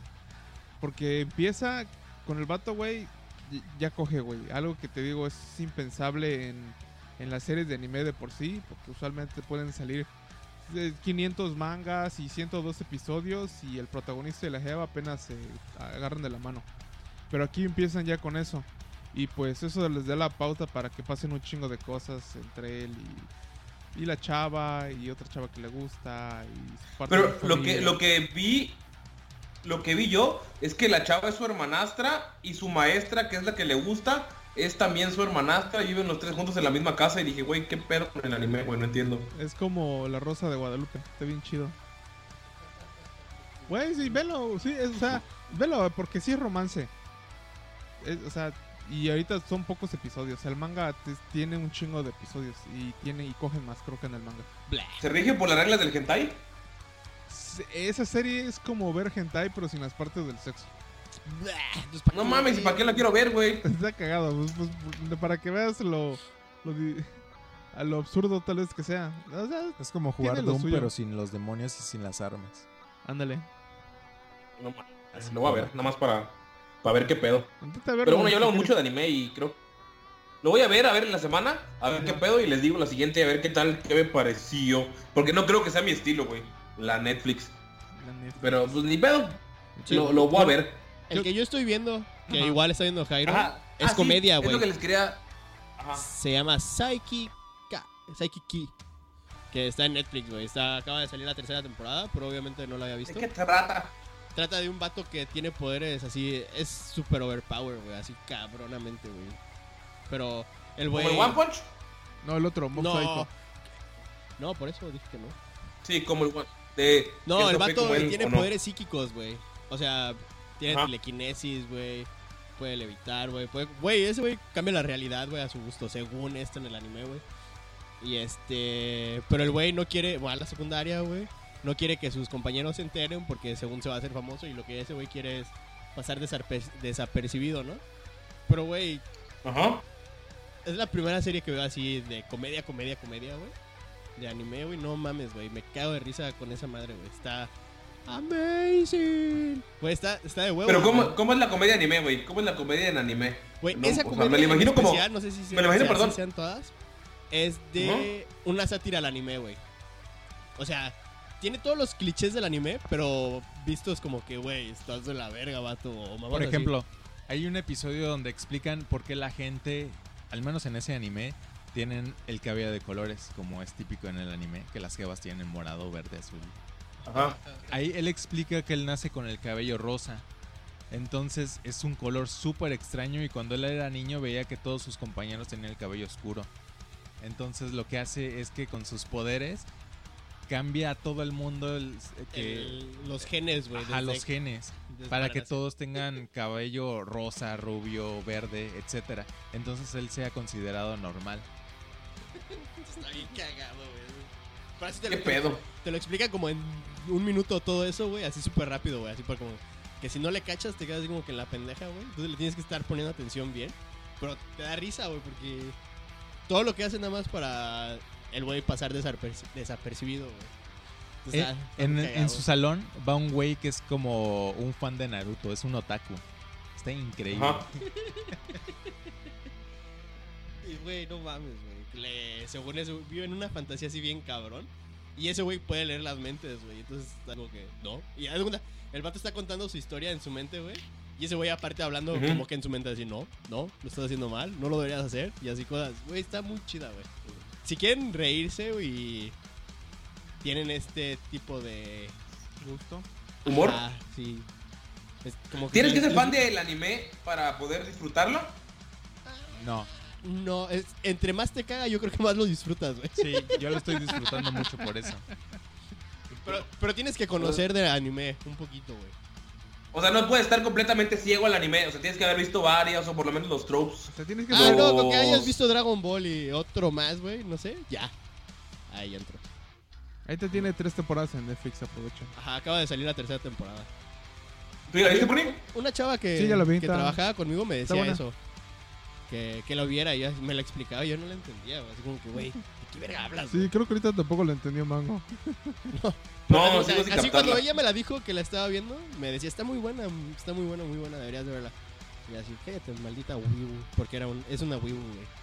Porque empieza con el vato, güey. Ya coge, güey. Algo que te digo es impensable en, en las series de anime de por sí. Porque usualmente pueden salir de 500 mangas y 102 episodios. Y el protagonista y la jeva apenas se agarran de la mano. Pero aquí empiezan ya con eso. Y pues eso les da la pauta para que pasen un chingo de cosas entre él y, y la chava y otra chava que le gusta. Y parte Pero lo que, lo que vi, lo que vi yo es que la chava es su hermanastra y su maestra, que es la que le gusta, es también su hermanastra y viven los tres juntos en la misma casa y dije, güey, qué pedo con el anime, güey, no entiendo. Es como la rosa de Guadalupe. Está bien chido. Güey, sí, velo. Sí, es- o sea, velo, porque sí es romance. Es- o sea, y ahorita son pocos episodios. El manga tiene un chingo de episodios y tiene y cogen más, creo que en el manga. ¿Se rige por las reglas del hentai? Esa serie es como ver hentai, pero sin las partes del sexo. Blah. Entonces, ¿para No mames, ¿y para qué la quiero ver, güey? Está cagado, pues, pues, para que veas lo, lo a lo absurdo tal vez que sea. O sea, Es como jugar Doom, suyo. pero sin los demonios y sin las armas. ándale. No mames, lo voy a ver, nada más para, para ver qué pedo. Verlo, Pero bueno, hablamos quieres. mucho de anime y creo... Lo voy a ver, a ver en la semana, a ver qué pedo y les digo la siguiente, a ver qué tal, qué me pareció. Porque no creo que sea mi estilo, güey, la Netflix. La. Pero pues ni pedo, Sí. lo, lo voy a ver. El que yo estoy viendo, que Ajá. igual está viendo Jairo, Ajá. es Ah, sí, comedia, Es güey. lo que les quería... Ajá. Se llama Psyche Ka- Psyche Key. Que está en Netflix, güey. Está, acaba de salir la tercera temporada, pero obviamente no la había ¿De visto. qué trata? Trata de un vato que tiene poderes así. Es super overpower, güey. Así cabronamente, güey. Pero el ¿Como güey. el One Punch? No, el otro, Mob No. Psycho. No, por eso dije que no. Sí, como el One. No, el vato como él, tiene poderes psíquicos, güey. O sea, tiene Ajá. telequinesis, güey. Puede levitar, güey. Puede... Güey, ese güey cambia la realidad, güey, a su gusto, según esto en el anime, güey. Y este. Pero el güey no quiere. Va a la secundaria, güey. No quiere que sus compañeros se enteren porque según se va a hacer famoso y lo que ese güey quiere es pasar desapercibido, ¿no? Pero, güey, Ajá. es la primera serie que veo así de comedia, comedia, comedia, güey. De anime, güey. No mames, güey. Me cago de risa con esa madre, güey. Está amazing. Güey, está, está de huevo. Pero güey. ¿cómo, ¿cómo es la comedia anime, güey? ¿Cómo es la comedia en anime? Güey, No, esa o sea, comedia me la imagino como- especial, no sé si, me la imagino, sean- perdón. si sean todas. Es de una sátira al anime, güey. O sea, tiene todos los clichés del anime, pero vistos como que, güey, estás de la verga, vato. o Por así. ejemplo, hay un episodio donde explican por qué la gente, al menos en ese anime, tienen el cabello de colores, como es típico en el anime, que las jevas tienen morado, verde, azul. Ajá. Ahí él explica que él nace con el cabello rosa. Entonces es un color súper extraño y cuando él era niño veía que todos sus compañeros tenían el cabello oscuro. Entonces lo que hace es que con sus poderes cambia a todo el mundo el- que, El- los genes, güey. Desde- los genes. Para que todos tengan cabello rosa, rubio, verde, etcétera. Entonces él sea considerado normal. Está bien cagado, güey. Pero así te ¿Qué lo- pedo? Te lo explica como en un minuto todo eso, güey. Así súper rápido, güey. Así por como... Que si no le cachas te quedas así como que en la pendeja, güey. Entonces le tienes que estar poniendo atención bien. Pero te da risa, güey, porque... Todo lo que hace nada más para el güey pasar desaperci- desapercibido, güey. Entonces, Eh, está- está en, su salón va un güey que es como un fan de Naruto, es un otaku. Está increíble. Ajá. Y, güey, no mames, güey. Le- Según eso, vive en una fantasía así bien cabrón. Y ese güey puede leer las mentes, güey. Entonces está como que, no. Y el vato está contando su historia en su mente, güey. Y ese güey aparte hablando como que en su mente así, no, no, lo estás haciendo mal, no lo deberías hacer. Y así cosas. Güey, está muy chida, güey. Si quieren reírse, güey, tienen este tipo de... Gusto. ¿Humor? Ah, sí. Es como ¿Tienes que ser fan del anime para poder disfrutarlo? No, No, es, entre más te caga, yo creo que más lo disfrutas, güey. sí, yo lo estoy disfrutando mucho por eso. Pero, pero tienes que conocer de anime un poquito, güey. O sea, no puedes estar completamente ciego al anime. O sea, tienes que haber visto varias o por lo menos los tropes. O sea, tienes que Ah, no, con que hayas visto Dragon Ball y otro más, güey, no sé, ya. Ahí entro. Ahí te tiene tres temporadas en Netflix, aprovecha. Ajá, acaba de salir la tercera temporada. ¿Tú ya la viste, Puri? Una chava que, Sí, ya la vi, que está- trabajaba conmigo me decía buena. eso. Que, que lo viera y ya me la explicaba y yo no la entendía. Así como que, güey, ¿de qué verga hablas? Sí, creo que ahorita tampoco lo entendió Mango. No, O sí, sea, así cuando ella me la dijo que la estaba viendo, me decía, está muy buena, está muy buena, muy buena, deberías de verla. Y así, cállate, maldita Wibu, porque era un, es una Wibu, güey.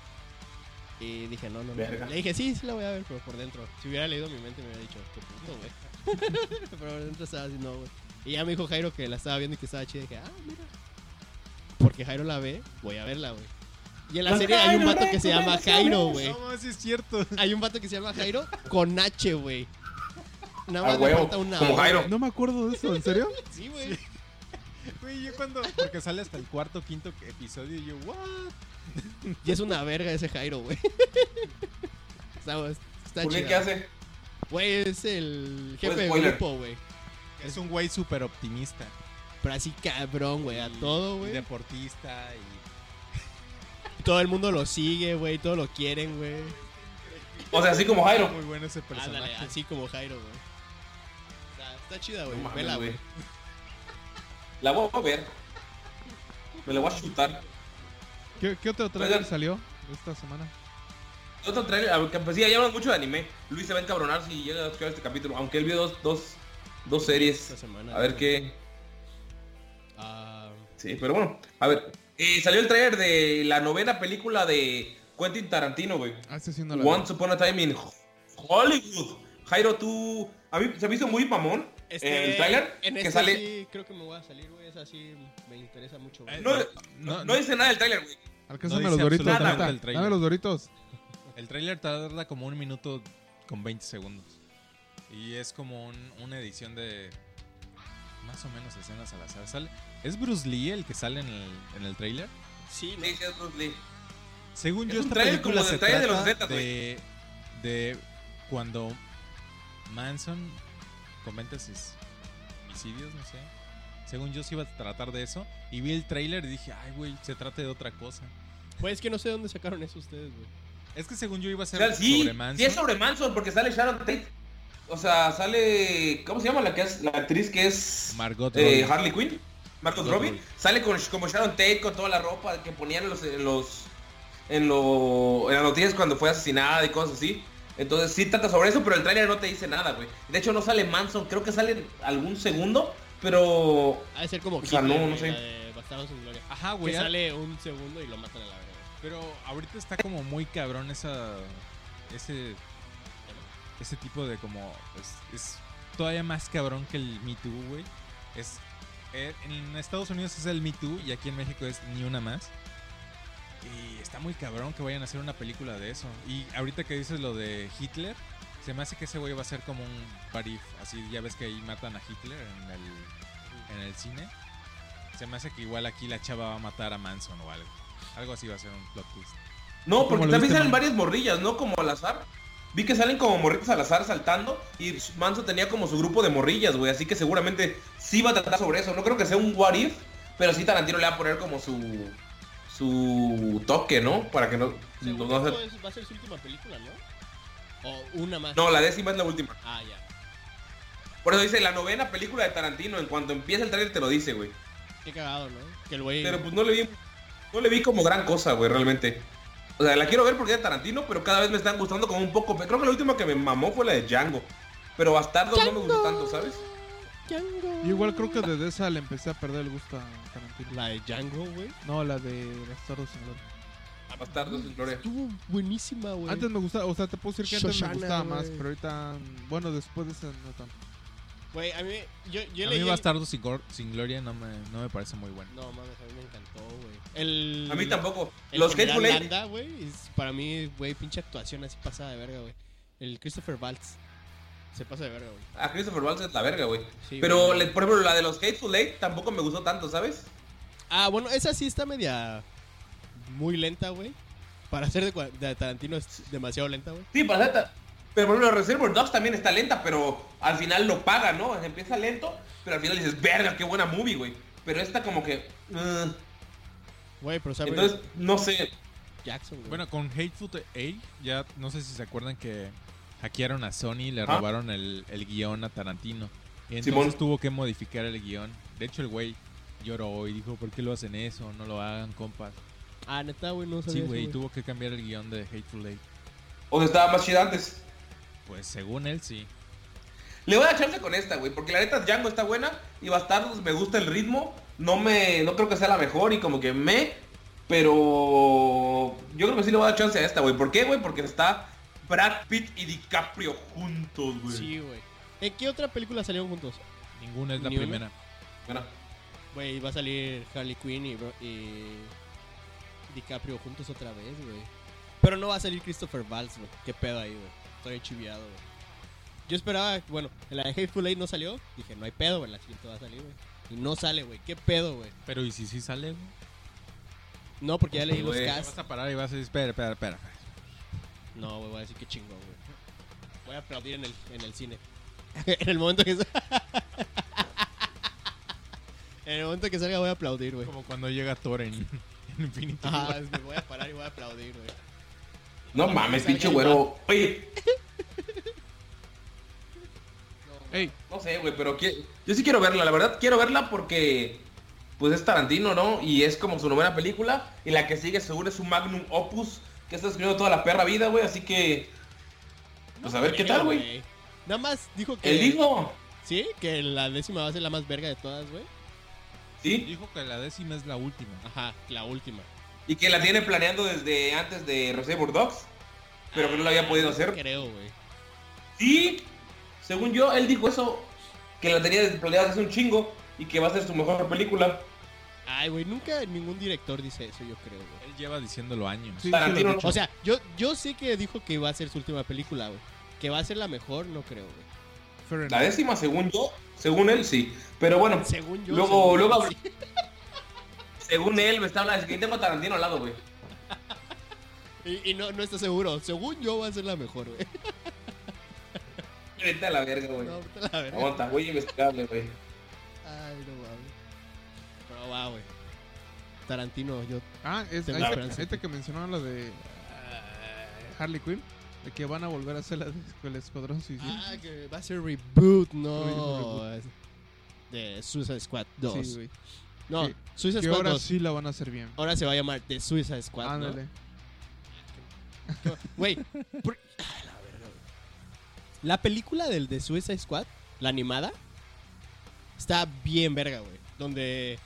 Y dije, no, no, no. Le dije, sí, sí la voy a ver, pero por dentro. Si hubiera leído mi mente me hubiera dicho, qué puto, güey. pero por dentro estaba así, no, güey. Y ya me dijo Jairo que la estaba viendo y que estaba chida. Y dije, ah, mira. Porque Jairo la ve, voy a verla, güey. Y en la serie hay un vato que se llama Jairo, güey. No, sí es cierto. Hay un vato que se llama Jairo con H, güey. Nada más le falta una como Jairo. No me acuerdo de eso, ¿en serio? Sí, güey. Güey, yo cuando. Porque sale hasta el cuarto, quinto episodio y yo, ¿what? Y es una verga ese Jairo, güey. está está ¿Por qué? chido. ¿Qué hace? Güey, es el jefe de spoiler. grupo, güey. Es un güey súper optimista. Pero así cabrón, güey, a todo, güey. Deportista y. Todo el mundo lo sigue, güey, todos lo quieren, güey. O sea, así como Jairo. Muy bueno ese personaje. Ándale, así como Jairo, güey. Está, está chida, güey. No Vela, güey. La voy a ver. Me la voy a chutar. ¿Qué, qué otro trailer Oigan. salió esta semana? Otro trailer, pues sí, ya hablan mucho de anime. Luis se va a encabronar si llega a escuchar este capítulo, aunque él vio dos, dos, dos series. Esta semana. A ver qué. Ah, Sí, pero bueno, a ver. Eh, salió el trailer de la novena película de Quentin Tarantino, güey. Ah, ese sí no. Once Upon a Time in Hollywood. Jairo, tú. A mí se me hizo muy mamón este, el trailer en que sale. sí creo que me voy a salir, güey. Esa sí me interesa mucho, güey. No, No, no, no. dice nada del trailer, güey. Alcánzame No los doritos, trailer. Dame los doritos. El tráiler tarda como un minuto con 20 segundos. Y es como un- una edición de más o menos escenas al azar. Sale- ¿Es Bruce Lee el que sale en el, en el tráiler? Sí, ¿no? Sí, sí, es Bruce Lee. Según Es yo, esta trailer película como se de trailer de los trata Zetas, de, de cuando Manson comete sus homicidios, no sé. Según yo, se iba a tratar de eso. Y vi el trailer y dije, ay, güey, se trata de otra cosa. Pues es que no sé dónde sacaron eso ustedes, güey. Es que según yo iba a O ser sea, sí, sobre Manson. sí es sobre Manson porque sale Sharon Tate. O sea, sale. ¿Cómo se llama la que es la actriz que es Margot eh. Harley Quinn? Margot Margot Robbie. Robbie. Sale con, como Sharon Tate con toda la ropa que ponían en los en los en, lo, en las noticias cuando fue asesinada y cosas así. Entonces sí trata sobre eso, pero el trailer no te dice nada, güey. De hecho no sale Manson, creo que sale algún segundo, pero Ha de ser como O sea, Hitler, no, no sé. Gloria. Ajá, güey. sale un segundo y lo matan a la verga. güey. Pero ahorita está como muy cabrón esa. Ese. Ese tipo de como. Es, es todavía más cabrón que el Me Too, güey. Es. eh, en Estados Unidos es el Me Too y aquí en México es ni una más. Y está muy cabrón que vayan a hacer una película de eso. Y ahorita que dices lo de Hitler, se me hace que ese güey va a ser como un parif. Así, ya ves que ahí matan a Hitler en el, en el cine. Se me hace que igual aquí la chava va a matar a Manson o algo. Algo así va a ser un plot twist. No, ¿Cómo porque también salen varias morrillas, ¿no? Como al azar. Vi que salen como morritas al azar saltando y Manson tenía como su grupo de morrillas, güey. Así que seguramente sí va a tratar sobre eso. No creo que sea un what if, pero sí Tarantino le va a poner como su su toque, ¿no? Para que no... No, no esto se- es- va a ser su última película, ¿no? O una más. no, la décima es la última. Ah, ya. Por eso dice la novena película de Tarantino. En cuanto empieza el trailer te lo dice, güey. Qué cagado, ¿no? Que el güey... Pero pues no le vi... No le vi como gran cosa, güey, realmente. O sea, la quiero ver porque es de Tarantino, pero cada vez me están gustando como un poco. Creo que la última que me mamó fue la de Django. Pero Bastardo no me gustó tanto, ¿sabes? Django. Yo igual creo que desde esa le empecé a perder el gusto a Tarantino. La de Django, güey. No, la de Bastardos sin Gloria. Bastardo sin gloria. Estuvo buenísima, güey. Antes me gustaba, o sea, te puedo decir que antes Shoshana, me gustaba más, pero ahorita, mm, bueno, después de esa no tanto. Güey, a mí... Yo, yo a leí mí el- Bastardo sin, Gor- sin Gloria no me, no me parece muy bueno. No, mames, a mí me encantó, güey. El... A mí tampoco. El Los general Hateful Eight. Landa, güey, es para mí, güey, pinche actuación así pasada de verga, güey. El Christopher Waltz. Se pasa de verga, güey. A Christopher Waltz es la verga, güey. Sí, Pero, güey. le- por ejemplo, la de los Hateful Eight tampoco me gustó tanto, ¿sabes? Ah, bueno, esa sí está media... Muy lenta, güey. Para ser de, cua- de Tarantino es demasiado lenta, güey. Sí, para neta. Pero por ejemplo, Reservoir Dogs también está lenta, pero al final lo paga, ¿no? Empieza lento, pero al final dices, verga, qué buena movie, güey. Pero esta como que... uh, Güey, pero Samuel entonces, no sé. Jackson, güey. Bueno, con Hateful Eight, ya no sé si se acuerdan que hackearon a Sony y le Ajá. robaron el, el guion a Tarantino. Y entonces Simón. tuvo que modificar el guion. De hecho, el güey lloró y dijo, ¿por qué lo hacen eso? No lo hagan, compas. Ah, neta, güey, no sabía Sí, eso, güey, tuvo que cambiar el guion de Hateful Eight. O sea, estaba más chida antes. Pues según él, sí. Le voy a dar chance con esta, güey, porque la neta Django está buena y Bastardos me gusta el ritmo. No me, no creo que sea la mejor y como que me, pero yo creo que sí le voy a dar chance a esta, güey. ¿Por qué, güey? Porque está Brad Pitt y DiCaprio juntos, güey. Sí, güey. ¿En qué otra película salieron juntos? Ninguna es la primera. Bueno, Güey, va a salir Harley Quinn y, Bro- y DiCaprio juntos otra vez, güey. Pero no va a salir Christopher Valls, güey. ¿Qué pedo ahí, güey? Estoy chiviado, güey. Yo esperaba, bueno, en la de Hateful Eight no salió. Dije, no hay pedo, güey. La siguiente va a salir, güey. Y no sale, güey. ¿Qué pedo, güey? Pero ¿y si sí sale? güey? No, porque ya leí los. Te casts. vas a parar y vas a decir, espera, espera, espera. No, güey, voy a decir que chingón, güey. Voy a aplaudir en el, en el cine. en el momento que En el momento que salga voy a aplaudir, güey. Como cuando llega Thor en, en Infinity Ajá, me voy a parar y voy a aplaudir, güey. No mames, pinche el güero. Oye, Ey, no sé, güey, pero yo sí quiero verla, la verdad quiero verla porque pues es Tarantino, ¿no? Y es como su novena película y la que sigue seguro es su magnum opus que está escribiendo toda la perra vida, güey, así que pues a ver qué tal, güey. Nada más dijo que. Él dijo, Sí, que la décima va a ser la más verga de todas, güey. sí, Dijo que la décima es la última. Ajá, la última. Y que la tiene planeando desde antes de Reservoir Dogs, pero que no lo había podido hacer. Creo, güey. Sí, según yo, él dijo eso, que la tenía planeada hace un chingo y que va a ser su mejor película. Ay, güey, nunca ningún director dice eso, yo creo, güey. Él lleva diciéndolo años. sí, sí no-. O sea, yo, yo sé que dijo que iba a ser su última película, güey. Que va a ser la mejor, no creo, güey. La décima, según yo, según él, sí. Pero bueno, Según yo. luego, según luego, yo, sí. según él, me está hablando, es que tengo a Tarantino al lado, güey. Y, y no, no está seguro. Según yo, va a ser la mejor, güey. Vete a la verga, güey. No, vete a la verga. Aguanta, voy a investigarle, güey. Ay, no mames. Pero va, güey. Tarantino, yo. Ah, es esperanza. ahorita que mencionaron lo de eh, Harley Quinn, de que van a volver a hacer la el Escuadrón Suicida. Ah, que va a ser reboot, no. Reboot. De Suicide Squad 2. Sí, güey. No, Que- Que Squad ahora 2. sí la van a hacer bien. Ahora se va a llamar The Suicide Squad. ¿no? Ándale. Ah, la verga, güey. La película del de Suicide Squad, la animada, está bien verga, güey. Donde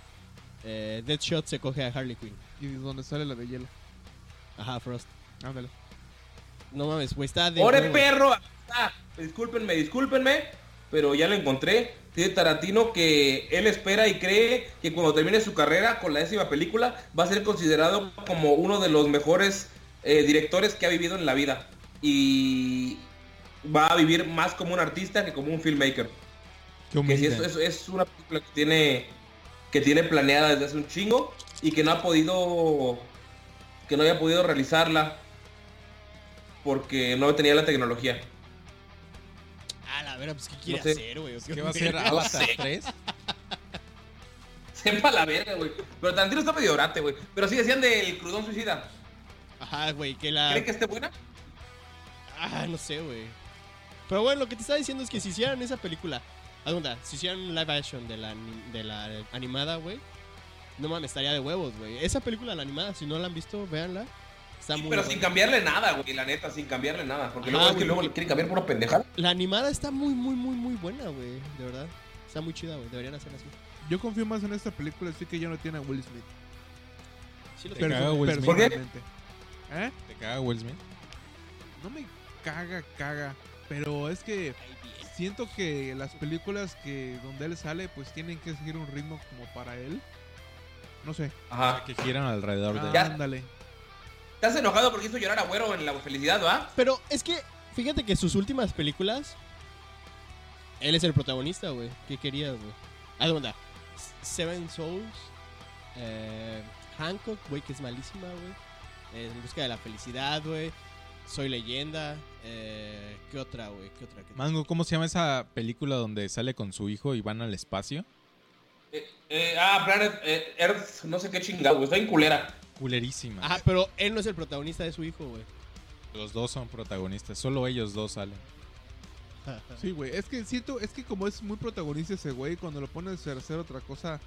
eh, Deadshot se coge a Harley Quinn. Y donde sale la de hielo. Ajá, Frost. Ándale. No mames, güey, está de. ¡Ore, perro! Ah, discúlpenme, discúlpenme, pero ya lo encontré. Dice Tarantino que él espera y cree que cuando termine su carrera con la décima película va a ser considerado como uno de los mejores eh, directores que ha vivido en la vida. Y va a vivir más como un artista que como un filmmaker. Que si es, es- es una película que tiene, que tiene planeada desde hace un chingo y que no ha podido, que no había podido realizarla porque no tenía la tecnología. Ah, pues ¿qué quiere No sé. hacer, güey? ¿Qué va a verga? Avatar sé. 3? Sepa la verga, güey. Pero Tarantino está medio orate, güey. Pero sí decían del crudón suicida. Ajá, güey, que la. ¿Creen que esté buena? Ah, no sé, güey. Pero bueno, lo que te estaba diciendo es que si hicieran esa película, segunda, si hicieran un live action de la, de la animada, güey, no mames, estaría de huevos, güey. Esa película, la animada, si no la han visto, véanla. Está Sí, muy pero buena. sin cambiarle nada, güey. La neta, sin cambiarle nada. Porque Ajá, luego es que luego le quieren cambiar pura pendejada. La animada está muy, muy, muy, muy buena, güey. De verdad. Está muy chida, güey. Deberían hacerla así. Yo confío más en esta película, así que ya no tiene a Will Smith. Sí lo Te tengo. caga Will Smith. ¿Por qué? ¿Eh? ¿Te caga Will Smith? No me caga, caga. Pero es que siento que las películas que donde él sale, pues tienen que seguir un ritmo como para él. No sé. Ajá. Que giran alrededor de... Ya. Ándale. ¿Estás enojado porque hizo llorar a Güero en la felicidad, va? Pero es que, fíjate que sus últimas películas, él es el protagonista, güey. ¿Qué querías, güey? Ah, ¿dónde? onda? Seven Souls, eh, Hancock, güey, que es malísima, güey. Eh, en busca de la felicidad, güey. Soy leyenda. Eh, ¿Qué otra, güey? ¿Qué otra? ¿Qué otra? Mango, ¿cómo se llama esa película donde sale con su hijo y van al espacio? Eh, eh, ah, Planet eh, Earth, no sé qué chingado, güey. Está en culera. Culerísima. Ajá, pero él no es el protagonista de su hijo, güey. Los dos son protagonistas, solo ellos dos salen. Sí, güey. Es que siento, es que como es muy protagonista ese güey, cuando lo pones a hacer otra cosa,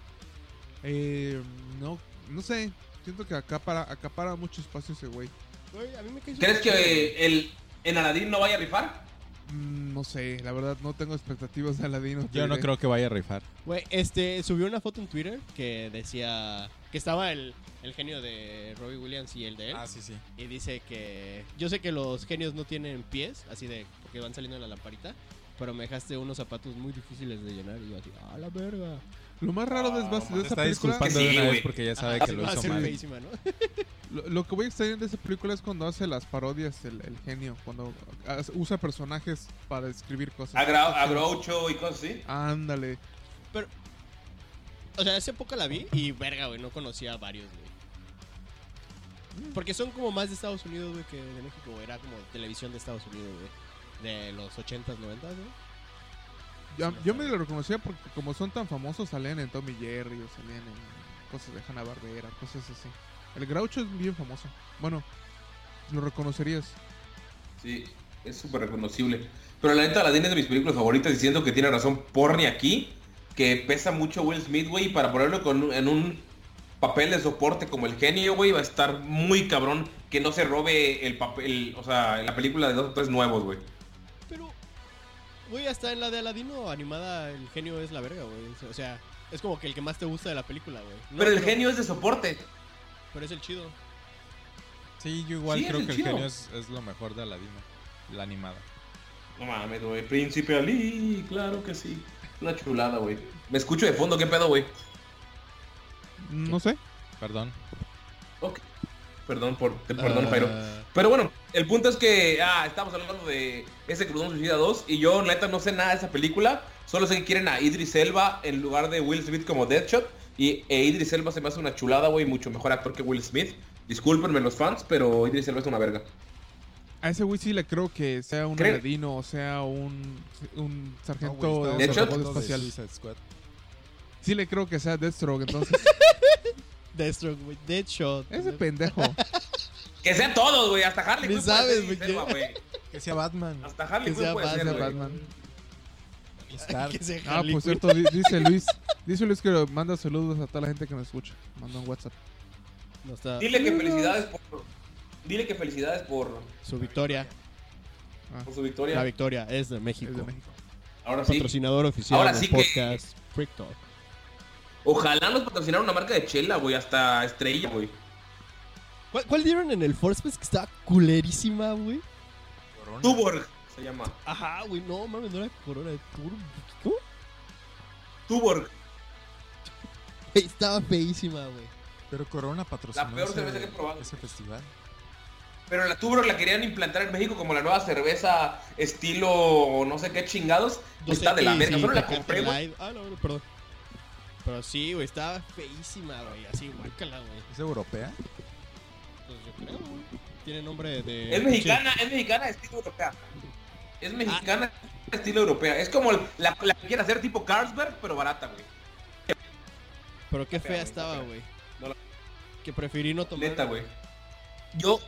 eh, no, no sé. Siento que acapara, acapara mucho espacio ese güey. Güey, a mí me cae ¿Crees que el, en Aladdin no vaya a rifar? Mm, no sé, la verdad no tengo expectativas de Aladino. Yo no creo que vaya a rifar. Güey, este, subió una foto en Twitter que decía que estaba el, el genio de Robbie Williams y el de él. Ah, sí, sí. Y dice que yo sé que los genios no tienen pies, así de porque van saliendo en la lamparita, pero me dejaste unos zapatos muy difíciles de llenar y yo así, ah, la verga. Lo más raro de, esa está película, disculpando Sí, de una vez porque ya sabe Ajá, que lo hizo mal. feísima, ¿no? lo, lo que voy a extrañar de esa película es cuando hace las parodias el, el genio, cuando usa personajes para escribir cosas. A, Gra- a Groucho y cosas así. Ándale. O sea, hace poco la vi y verga, güey, no conocía a varios, güey. Porque son como más de Estados Unidos, güey, que de México, güey. Era como televisión de Estados Unidos, güey. De los 80s, 90s, güey. Yo, yo me lo reconocía porque como son tan famosos, salían en Tommy Jerry o salían en cosas de Hanna Barbera, cosas así. El Groucho es bien famoso. Bueno, lo reconocerías. Sí, es súper reconocible. Pero la neta, Aladdin es de mis películas favoritas, diciendo que tiene razón Porni aquí, que pesa mucho Will Smith, güey, para ponerlo con, en un papel de soporte como el genio, güey, va a estar muy cabrón que no se robe el papel, o sea, la película de dos o tres nuevos, güey. Güey, hasta en la de Aladino animada, el genio es la verga, güey. O sea, es como que el que más te gusta de la película, güey. No, Pero el genio es de soporte. Pero es el chido. Sí, yo igual Sí, creo el que el genio es, es lo mejor de Aladino. La animada. No mames, güey, Príncipe Ali, claro que sí. Una chulada, güey. Me escucho de fondo, ¿qué pedo, güey? No sé. Perdón. Ok. Perdón por, te perdono, Ah. Jairo. Pero bueno, el punto es que ah, estamos hablando de ese Crudón Suicida 2 y yo neta no sé nada de esa película. Solo sé que quieren a Idris Elba en lugar de Will Smith como Deadshot. Y e Idris Elba se me hace una chulada, güey, mucho mejor actor que Will Smith. Discúlpenme los fans, pero Idris Elba es una verga. A ese güey sí le creo que sea un. Aladino o sea un, un No, sargento güey, estamos de de espacial. Squad. Sí le creo que sea Deathstroke, entonces. Deathstroke, güey. Deadshot. ese pendejo. Que sean todos, güey, hasta Harley Quinn sabes, ser güey. Que sea Batman. Hasta Harley Que Quinn sea puede ser. Batman. Que sea Ah, por cierto, di- dice Luis. Dice Luis que manda saludos a toda la gente que nos escucha. Manda un WhatsApp. No está. Dile que felicidades por... Dile que felicidades por, Su victoria. por su victoria. La victoria es de México. Es de México. Ahora sí. Patrocinador oficial Ahora del sí que- podcast Freak Talk. Ojalá nos patrocinara una marca de chela, güey, hasta estrella, güey. ¿Cuál, cuál dieron en el Force Fest que estaba culerísima, güey? Corona. Tuborg se llama. Ajá, güey, no mames, no era Corona. era puro- ¿Cómo? Tuborg. Estaba feísima, güey. Pero Corona patrocinó La peor ese, cerveza que he probado. ese festival. Pero la Tuborg la querían implantar en México como la nueva cerveza estilo no sé qué chingados. Está de la 2X verga. Solo la compré, güey. Ah, no, no, perdón. Pero sí, güey, estaba feísima, güey. Así, guácala, güey. ¿Es europea? Pues yo creo, güey. Tiene nombre de. Es mexicana, es mexicana estilo europea. Es mexicana estilo europea. Es como la, la que quiere hacer tipo Carlsberg, pero barata, güey. Pero qué Fea, estaba, güey. No la- Que preferí no tomar. Neta, güey. Yo,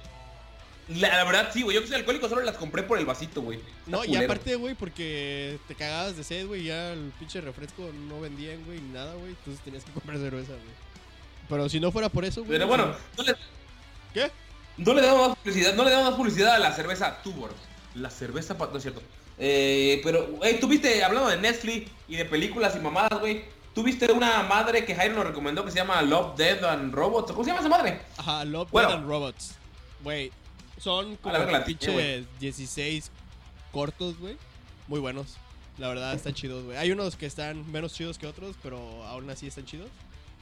la, la verdad, sí, güey. Yo que soy alcohólico solo las compré por el vasito, güey. No, y aparte, güey, porque te cagabas de sed, güey, ya el pinche refresco no vendían, güey, ni nada, güey, entonces tenías que comprar cerveza, güey. Pero si no fuera por eso, güey. Pero bueno, no le, ¿Qué? no le damos más publicidad, no le damos más publicidad a la cerveza Tuborg. La cerveza, no es cierto. Eh, pero, hey, tú viste, hablando de Netflix y de películas y mamadas, güey. ¿Tú viste una madre que Jairo nos recomendó que se llama Love, Dead and Robots? ¿Cómo se llama esa madre? Ajá, Love, Bueno. Death and Robots. Güey, son como la pinche tiene, güey. 16 cortos, güey. Muy buenos. La verdad, están chidos, güey. Hay unos que están menos chidos que otros, pero aún así están chidos.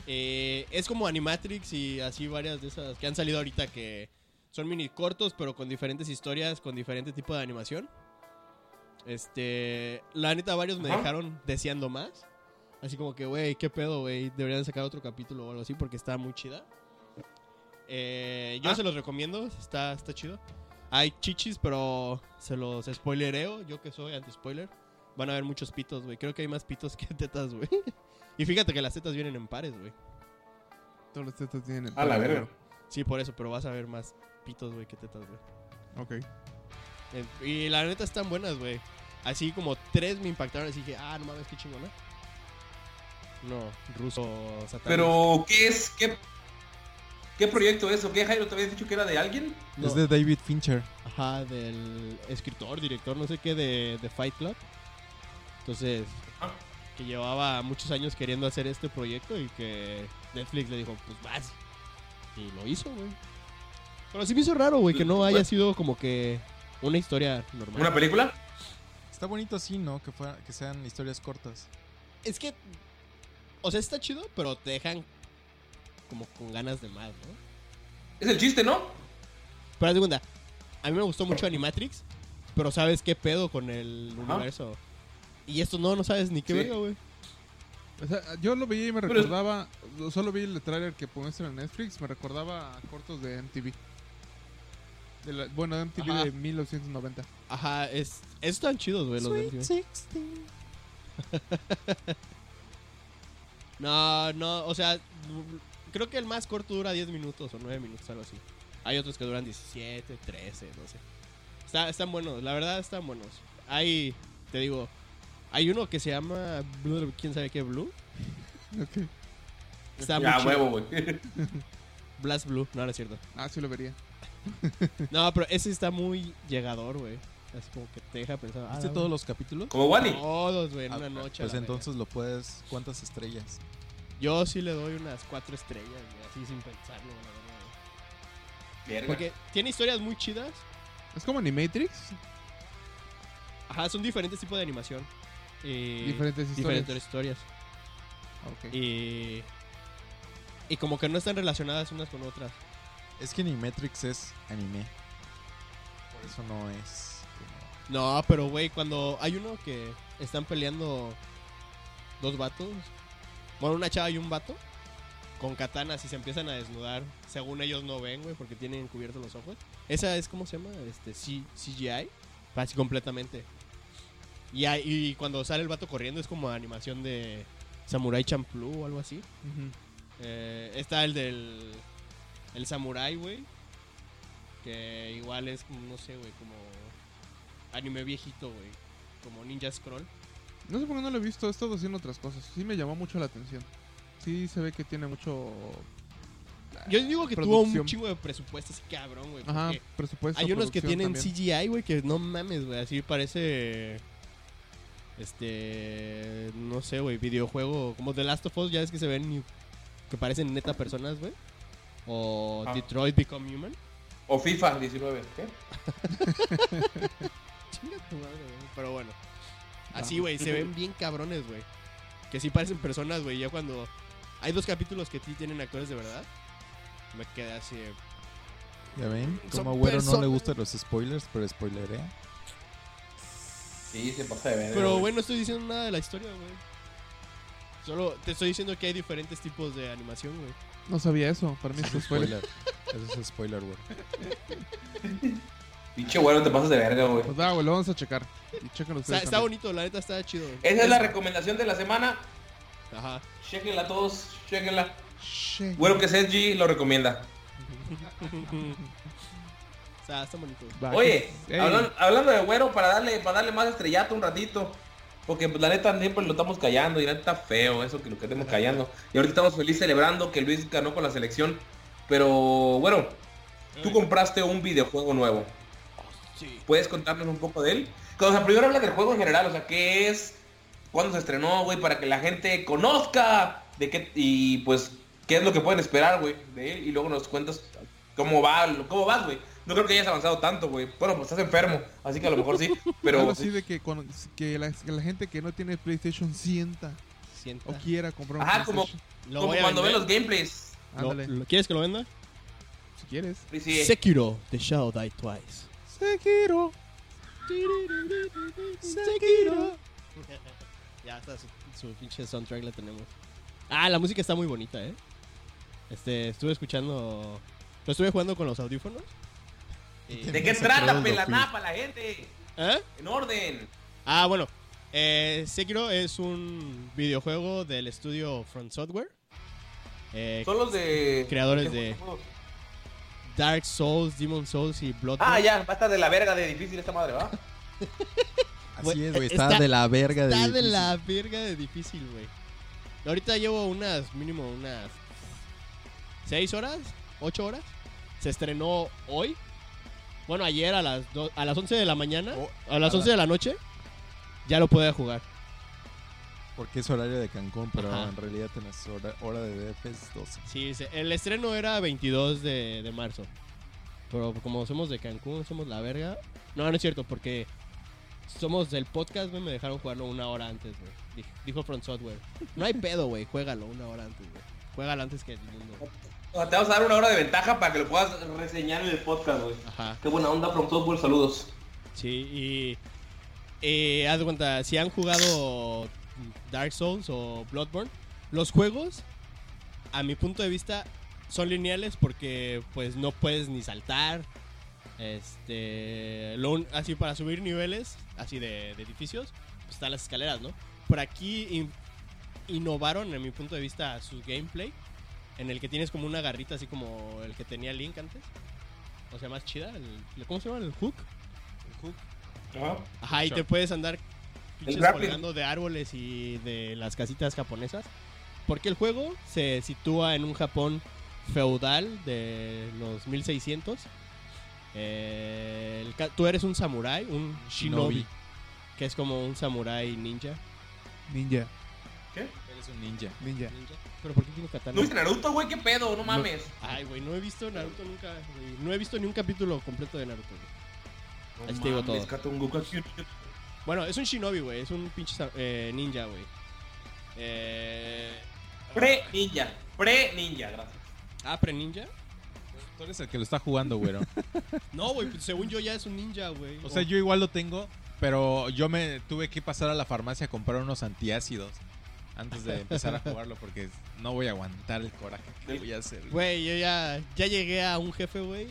Eh, es como Animatrix y así varias de esas que han salido ahorita que son mini cortos, pero con diferentes historias, con diferente tipo de animación. Este, la neta, varios me Ajá. dejaron deseando más. Así como que, güey, qué pedo, güey. Deberían sacar otro capítulo o algo así porque está muy chida. Eh, yo Ah. se los recomiendo, está, está chido. Hay chichis, pero se los spoilereo. Yo que soy anti-spoiler. Van a haber muchos pitos, güey. Creo que hay más pitos que tetas, güey. Y fíjate que las tetas vienen en pares, güey. Todos los tetas tienen el A la verga. Sí, por eso, pero vas a ver más pitos, güey, que tetas, güey. Ok. Eh, Y la neta están buenas, güey. Así como tres me impactaron, así que, ah, no mames, qué chingona. No, ruso satánico. Pero, ¿qué es? ¿Qué, qué proyecto es? ¿O qué, Jairo? ¿Te habías dicho que era de alguien? No, Es de David Fincher. Ajá, del escritor, director, no sé qué, de, de Fight Club. Entonces, Ah. que llevaba muchos años queriendo hacer este proyecto y que Netflix le dijo, pues vas. Y lo hizo, güey. Pero sí me hizo raro, güey, que no haya sido como que una historia normal. ¿Una película? Está bonito así, ¿no? Que, fuera- que sean historias cortas. Es que, o sea, está chido, pero te dejan como con ganas de más, ¿no? Es el chiste, ¿no? Pero de cuenta, a mí me gustó mucho Animatrix, pero ¿sabes qué pedo con el Ajá. universo? Y esto no, no sabes ni qué Sí. verga, güey. O sea, yo lo veía y me Pero- recordaba. Solo vi el trailer que pusieron en Netflix. Me recordaba a cortos de MTV. De la- bueno, MTV Ajá. de 1990. Ajá, es, están chidos, güey, los de MTV. No, no, o sea, creo que el más corto dura 10 minutos o 9 minutos, algo así. Hay otros que duran 17, 13, no sé. Está- están buenos, la verdad están buenos. Hay, te digo, hay uno que se llama Blue, quién sabe qué Blue. Ok. Está ya, huevo, güey. Blast Blue, no, no es cierto. Ah, sí lo vería. No, pero ese está muy llegador, güey. Así como que te deja pensar. ah, ¿Viste la todos los capítulos? Como Wally. Todos, güey, en Ah, una noche. Pues entonces lo puedes... ¿Cuántas estrellas? Yo sí le doy unas cuatro estrellas, güey, así sin pensarlo, la verdad. Verga. Porque tiene historias muy chidas. Es como Animatrix. Ajá, son diferentes tipos de animación. Y Diferentes historias. Diferentes historias. Ok. Y. Y como que no están relacionadas unas con otras. Es que Animatrix es anime. Por eso no es... No, pero güey, cuando hay uno que están peleando dos vatos. Bueno, una chava y un vato. con katanas y se empiezan a desnudar. Según ellos no ven, güey, porque tienen cubiertos los ojos. Esa es, ¿cómo se llama? Este, C- CGI. Casi completamente. Y, hay- y cuando sale el vato corriendo es como animación de Samurai Champloo o algo así. Eh, está el del. El Samurai, güey. Que igual es no sé, güey, como. Anime viejito, güey. Como Ninja Scroll. No sé por qué no lo he visto, he estado haciendo otras cosas. Sí me llamó mucho la atención. Sí se ve que tiene mucho... Yo digo que tuvo un chingo de presupuesto así cabrón, güey. Ajá, presupuesto. Hay unos que tienen también. CGI, güey, que no mames, güey. Así parece. Este. No sé, güey. Videojuego. Como The Last of Us, ya es que se ven. y- Que parecen neta personas, güey. O Ah. Detroit Become Human. O FIFA 19. ¿qué? Chinga tu madre, güey. Pero bueno. Así, güey. Se ven bien cabrones, güey. Que sí parecen personas, güey. Ya cuando. Hay dos capítulos que sí tienen actores de verdad. Me quedé así. de, ¿Ya ven? Como a Güero no le gustan los spoilers, pero spoilerea. Sí, se pasa de ver. Pero, güey, no estoy diciendo nada de la historia, güey. Solo te estoy diciendo que hay diferentes tipos de animación, güey. No sabía eso, para mí es spoiler. spoiler. Eso es spoiler, güey. Pinche güero, te pasas de verga, güey. Pues güey, lo vamos a checar. Y chequen Está, ustedes está también. bonito, la neta está chido. güey. Esa es la recomendación de la semana. Ajá. Chequenla todos, chequenla. Shit. Güero que Sergi lo recomienda. O sea, está bonito. Va, Oye, hablando de güero, para darle, para darle más estrellato un ratito. Porque pues, la neta siempre lo estamos callando y la neta está feo eso que lo que estemos callando. Y ahorita estamos felices celebrando que Luis ganó con la selección. Pero bueno, tú compraste un videojuego nuevo. Sí. ¿Puedes contarnos un poco de él? O sea, primero habla del juego en general, o sea, ¿qué es? ¿Cuándo se estrenó, güey? Para que la gente conozca de qué y pues qué es lo que pueden esperar, güey, de él y luego nos cuentas cómo va, cómo vas, güey. No creo que hayas avanzado tanto, güey. Bueno, pues estás enfermo, así que a lo mejor sí, pero algo así de que, cuando- que, la, que la gente que no tiene PlayStation sienta Sienta. o quiera comprar un Ajá, como, como cuando ven vender. los gameplays. Lo- ¿Quieres que lo venda? si quieres. Sí, sí. Sekiro, The Shadow Die Twice. Sekiro. Sekiro. ya está, su, su pinche soundtrack la tenemos. Ah, la música está muy bonita, ¿eh? Este, estuve escuchando... Lo estuve jugando con los audífonos. y- ¿De qué trata, pelaná para la gente? ¿Eh? En orden. Ah, bueno. Eh, Sekiro es un videojuego del estudio Front Software. Eh, Son los de... Creadores de- Dark Souls, Demon Souls y Bloodborne. Ah, ya, va a estar de la verga de difícil esta madre, ¿va? Así es, güey. Está- Está, de la verga de Está de difícil. la verga de difícil, güey. Ahorita llevo unas, mínimo unas 6 horas, 8 horas. Se estrenó hoy. Bueno, ayer a las, do- a las 11 de la mañana, Oh, a las a 11 de la noche, ya lo puede jugar. Porque es horario de Cancún, pero Ajá. en realidad tenés hora, hora de DFS 12. Sí, el estreno era 22 de, de marzo. Pero como somos de Cancún, somos la verga. No, no es cierto, porque somos del podcast, güey, me dejaron jugarlo una hora antes, güey. Dij- Dijo Front Software. No hay pedo, güey, juégalo una hora antes, güey. Juégalo antes que el mundo. O sea, te vamos a dar una hora de ventaja para que lo puedas reseñar en el podcast, güey. Ajá. Qué buena onda, From Software, saludos. Sí, y. eh, haz de cuenta, si han jugado Dark Souls o Bloodborne, los juegos, a mi punto de vista, son lineales porque pues no puedes ni saltar. Este. lo un- así para subir niveles, así de, de edificios, pues están las escaleras, ¿no? Por aquí in- innovaron, en mi punto de vista, su gameplay. En el que tienes como una garrita, así como el que tenía Link antes. O sea, más chida. el- ¿Cómo se llama? El hook. Ajá. Ajá, y te puedes andar pinches colgando de árboles y de las casitas japonesas. Porque el juego se sitúa en un Japón feudal de los 1600. Eh, el tú eres un samurái, un shinobi, Shinobi. que es como un samurái ninja. Ninja. Eres un ninja. Ninja. Ninja. ¿Pero por qué tiene katana? ¿No viste Naruto, güey? ¿Qué pedo? No mames. Ay, güey, no he visto Naruto nunca. güey. No he visto ni un capítulo completo de Naruto. güey. No Ahí te digo todo. Bueno, es un shinobi, güey. Es un pinche eh, ninja, güey. Eh... Pre-ninja. Pre-ninja, gracias. Ah, pre-ninja. Tú eres el que lo está jugando, güero. No, güey, pues, según yo ya es un ninja, güey. O sea, yo igual lo tengo, pero yo me tuve que pasar a la farmacia a comprar unos antiácidos. antes de empezar a jugarlo porque no voy a aguantar el coraje que voy a hacer. Güey, yo ya, ya llegué a un jefe, güey.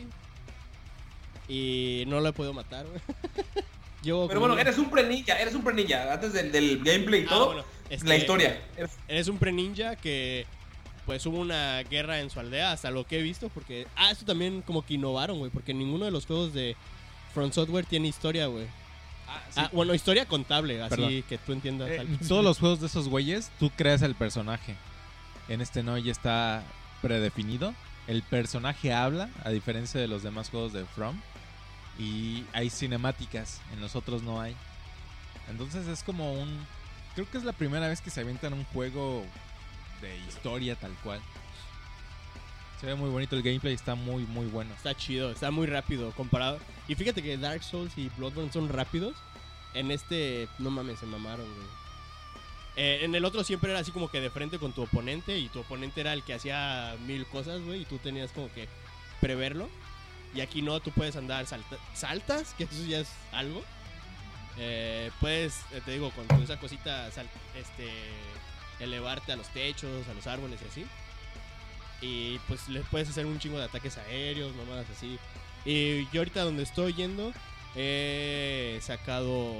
Y no lo he podido matar, güey. Pero como bueno, eres un pre-ninja, eres un pre-ninja. Antes del, del gameplay y Ah, todo, bueno, este, la historia. Eres- un pre-ninja que pues hubo una guerra en su aldea, hasta lo que he visto, porque... Ah, esto también como que innovaron, güey, porque ninguno de los juegos de Front Software tiene historia, güey. Ah, bueno, historia contable, así Perdón. que tú entiendas. Eh, al- en todos los juegos de esos güeyes, tú creas el personaje. En este no, ya está predefinido. El personaje habla, a diferencia de los demás juegos de From. Y hay cinemáticas, en los otros no hay. Entonces es como un... Creo que es la primera vez que se avientan un juego de historia tal cual. Se ve muy bonito el gameplay, está muy, muy bueno. Está chido, está muy rápido comparado. Y fíjate que Dark Souls y Bloodborne son rápidos. En este, no mames, se mamaron, güey. Eh, en el otro siempre era así como que de frente con tu oponente y tu oponente era el que hacía mil cosas, güey, y tú tenías como que preverlo. Y aquí no, tú puedes andar salta- saltas, que eso ya es algo. Eh, puedes, eh, te digo, con, esa cosita, este, elevarte a los techos, a los árboles y así. Y pues le puedes hacer un chingo de ataques aéreos, mamadas así. Y yo ahorita donde estoy yendo, he sacado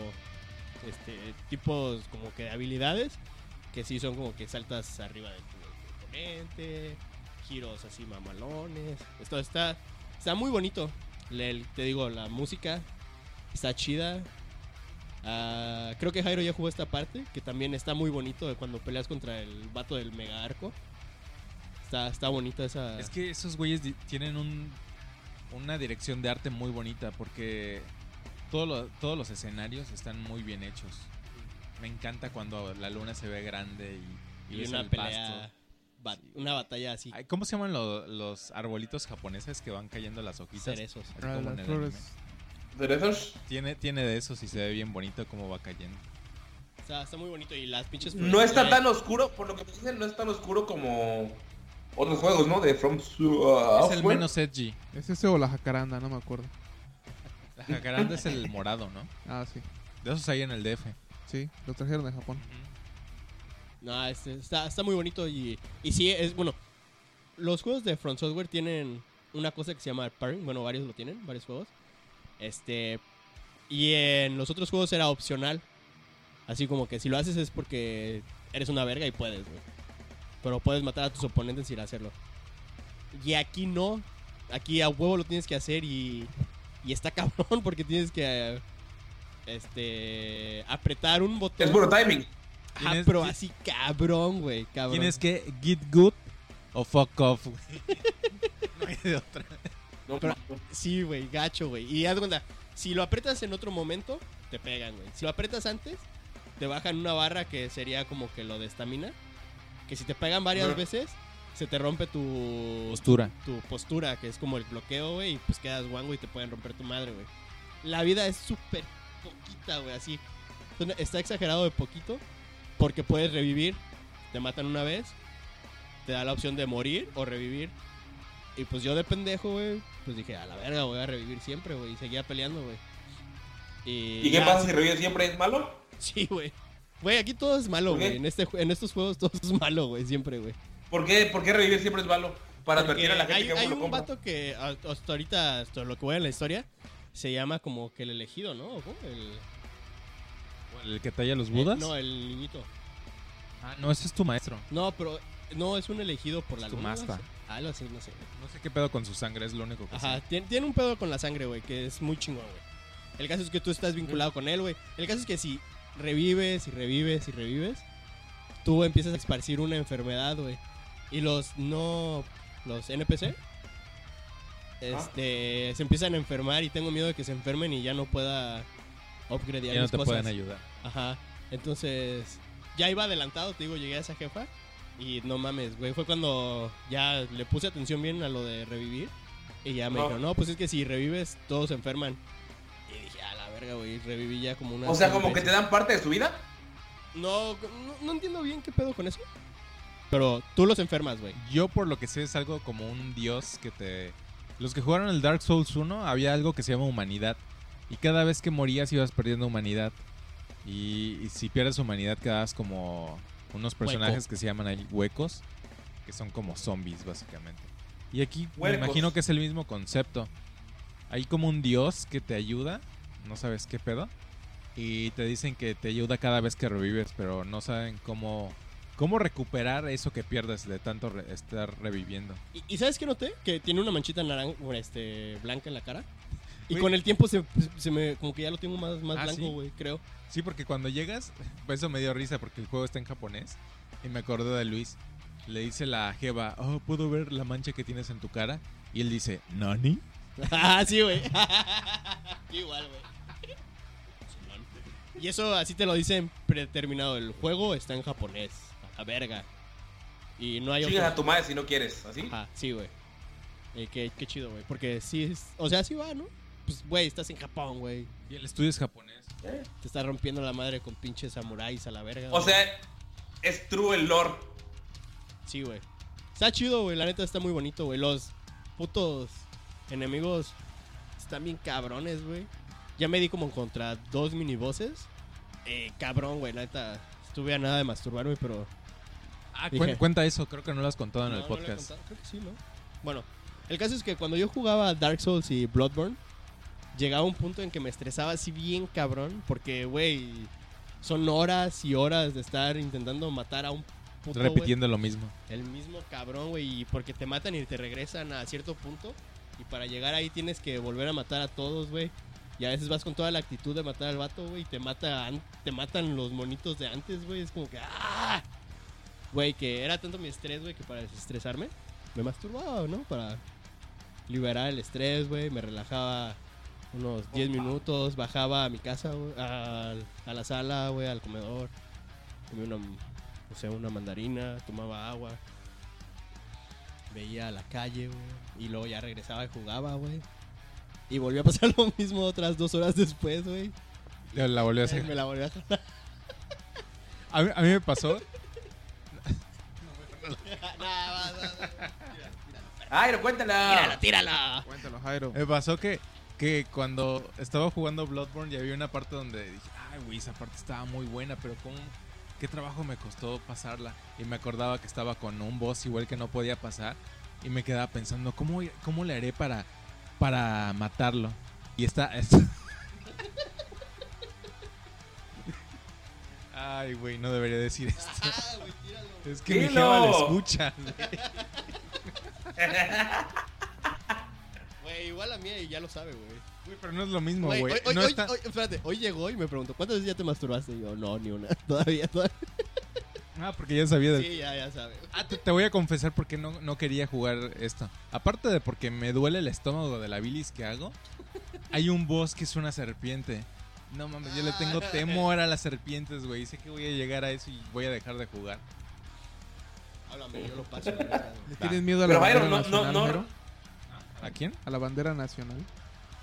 este tipos como que de habilidades que sí son como que saltas arriba de tu oponente, giros así mamalones. Esto está, está muy bonito. Le- te digo, la música está chida. Ah, creo que Jairo ya jugó esta parte, que también está muy bonito de cuando peleas contra el vato del mega arco. Está, está bonita esa. Es que esos güeyes tienen un, una dirección de arte muy bonita porque todo lo- todos los escenarios están muy bien hechos. Me encanta cuando la luna se ve grande y, y y ves una el pelea, pasto. Sí. una batalla así. ¿Cómo se llaman lo- los arbolitos japoneses que van cayendo las hojitas? Cerezos. Así Ah, como en las el flores. anime. ¿Cerezos? Tiene, tiene de esos y se ve bien bonito cómo va cayendo. Está, está muy bonito y las pinches No está tan oscuro, por lo que me dicen, no es tan oscuro como otros juegos, ¿no? De From uh, es el menos edgy. ¿Es ese o la jacaranda? No me acuerdo. La jacaranda es el morado, ¿no? Ah, sí. De esos hay en el DF. Sí, lo trajeron de Japón. No, este, está, está muy bonito y, y sí, es bueno. Los juegos de Front Software tienen una cosa que se llama pairing. Bueno, varios lo tienen, varios juegos. Este. Y en los otros juegos era opcional. Así como que si lo haces es porque eres una verga y puedes, güey. Pero puedes matar a tus oponentes sin hacerlo. Y aquí no. Aquí a huevo lo tienes que hacer y. Y está cabrón porque tienes que. Este. Apretar un botón. Es puro timing. Tienes- pero así cabrón, güey, cabrón. Tienes que get good o fuck off. güey. no hay de otra. No, Pero- Sí, güey, gacho, güey. Y haz cuenta, si lo aprietas en otro momento, te pegan, güey. Si lo aprietas antes, te bajan una barra que sería como que lo de estamina. Que si te pegan varias veces, se te rompe tu Postura. tu postura, que es como el bloqueo, güey, y pues quedas guango y te pueden romper tu madre, güey. La vida es súper poquita, güey, así. Está exagerado de poquito, porque puedes revivir, te matan una vez, te da la opción de morir o revivir. Y pues yo de pendejo, güey, pues dije, a la verga, voy a revivir siempre, güey, y seguía peleando, güey. Y, ¿Y qué pasa si revive siempre? ¿Es malo? Sí, güey. Güey, aquí todo es malo, güey. En, este, en estos juegos todo es malo, güey, siempre, güey. ¿Por qué, ¿Por qué revivir siempre es malo? Para Porque advertir a la gente hay, que hay un compra. vato que hasta ahorita, hasta lo que voy en la historia, se llama como que el elegido, ¿no? El, ¿El que talla los budas? eh, no, el niñito. Ah, no, ese es tu maestro. No, pero no es un elegido por la Es tu luna. masta. ¿no? Algo así, no sé. No sé qué pedo con su sangre, es lo único que Ajá, sé. tiene, tiene un pedo con la sangre, güey, que es muy chingón, güey. El caso es que tú estás vinculado con él, güey. El caso es que si revives y revives y revives, tú empiezas a esparcir una enfermedad, güey. Y los no. Los NPC. Este. Se empiezan a enfermar y tengo miedo de que se enfermen y ya no pueda upgradear Ya no mis te cosas. pueden ayudar. Ajá. Entonces, ya iba adelantado, te digo, llegué a esa jefa. Y no mames, güey. Fue cuando ya le puse atención bien a lo de revivir. Y ya me No. dijo, no, pues es que si revives, todos se enferman. Y dije, a la verga, güey. Reviví ya como una. O sea, como que te dan parte de su vida. No, no, no entiendo bien qué pedo con eso. Pero tú los enfermas, güey. Yo por lo que sé es algo como un dios que te... Los que jugaron el Dark Souls 1 había algo que se llama humanidad. Y cada vez que morías ibas perdiendo humanidad. Y, y si pierdes humanidad quedabas como, unos personajes que se llaman ahí huecos, que son como zombies básicamente. Y aquí me imagino que es el mismo concepto. Hay como un dios que te ayuda, no sabes qué pedo, y te dicen que te ayuda cada vez que revives, pero no saben cómo cómo recuperar eso que pierdes de tanto re- estar reviviendo. ¿Y, y sabes qué noté? Que tiene una manchita naranja, este, blanca en la cara. Y con el tiempo se, se me, como que ya lo tengo más, más Ah, blanco, ¿sí? güey, creo. Sí, porque cuando llegas, pues eso me dio risa porque el juego está en japonés y me acordé de Luis. Le dice la jeva, oh, puedo ver la mancha que tienes en tu cara. Y él dice, ¿Nani? Ah, sí, güey. Igual, güey. Y eso así te lo dicen predeterminado. El juego está en japonés. A la verga. Y no hay Chingas otro. a tu madre si no quieres, ¿así? Ajá, sí, güey. Eh, qué, qué chido, güey. Porque sí es. O sea, sí va, ¿no? Pues, güey, estás en Japón, güey. Y el estudio es japonés. Te estás rompiendo la madre con pinches samuráis a la verga. O sea, es true el lore. Sí, güey. Está chido, güey. La neta está muy bonito, güey. Los putos enemigos están bien cabrones, güey. Ya me di como contra dos minibosses. Eh, cabrón, güey. La neta, estuve a nada de masturbarme, pero. Ah, Dije- cuen- cuenta eso, creo que no lo has contado en el no lo he podcast. contado. Creo que sí, ¿no? Bueno, el caso es que cuando yo jugaba Dark Souls y Bloodborne, llegaba un punto en que me estresaba así bien cabrón. Porque, güey, son horas y horas de estar intentando matar a un puto. Repitiendo lo mismo. El mismo cabrón, güey, y porque te matan y te regresan a cierto punto. Y para llegar ahí tienes que volver a matar a todos, güey. Y a veces vas con toda la actitud de matar al vato, güey, y te, mata, te matan los monitos de antes, güey. Es como que, ¡ah! Güey, que era tanto mi estrés, güey, que para desestresarme me masturbaba, ¿no? Para liberar el estrés, güey. Me relajaba unos 10 minutos, bajaba a mi casa, güey, a, la sala, güey, al comedor. Comía una, o sea, una mandarina, tomaba agua. Veía la calle, güey. Y luego ya regresaba y jugaba, güey. Y volvió a pasar lo mismo otras dos horas después, güey. La volví a hacer. Me la volvió a jalar. A mí, a mí me pasó. No cuéntala. ¡Tírala, tírala! Cuéntalo, Jairo. Me pasó que, que cuando estaba jugando Bloodborne ya había una parte donde dije, ay, güey, esa parte estaba muy buena, pero ¿cómo? ¿Qué trabajo me costó pasarla? Y me acordaba que estaba con un boss igual que no podía pasar. Y me quedaba pensando, ¿cómo, cómo le haré para, para matarlo? Y está... está- Ay, güey, no debería decir esto. Ah, güey. Es que mi Dilo. jeva lo escucha. igual a mí ya lo sabe, güey. Güey, pero no es lo mismo, Güey, hoy, hoy- No hoy- está- hoy- espérate, hoy llegó y me preguntó, ¿cuántas veces ya te masturbaste? Y yo, no, ni una. Todavía, todavía. Ah, porque ya sabía del Sí, ya, ya sabe. Ah, te, te voy a confesar porque no, no quería jugar esto. Aparte de porque me duele el estómago de la bilis que hago, hay un boss que es una serpiente. No mames, yo le tengo temor a las serpientes, güey. Sé que voy a llegar a eso y voy a dejar de jugar. Háblame, yo lo paso. la. ¿Le tienes miedo a la Pero, Jairo, no- no- no-? ¿A quién? A la bandera nacional,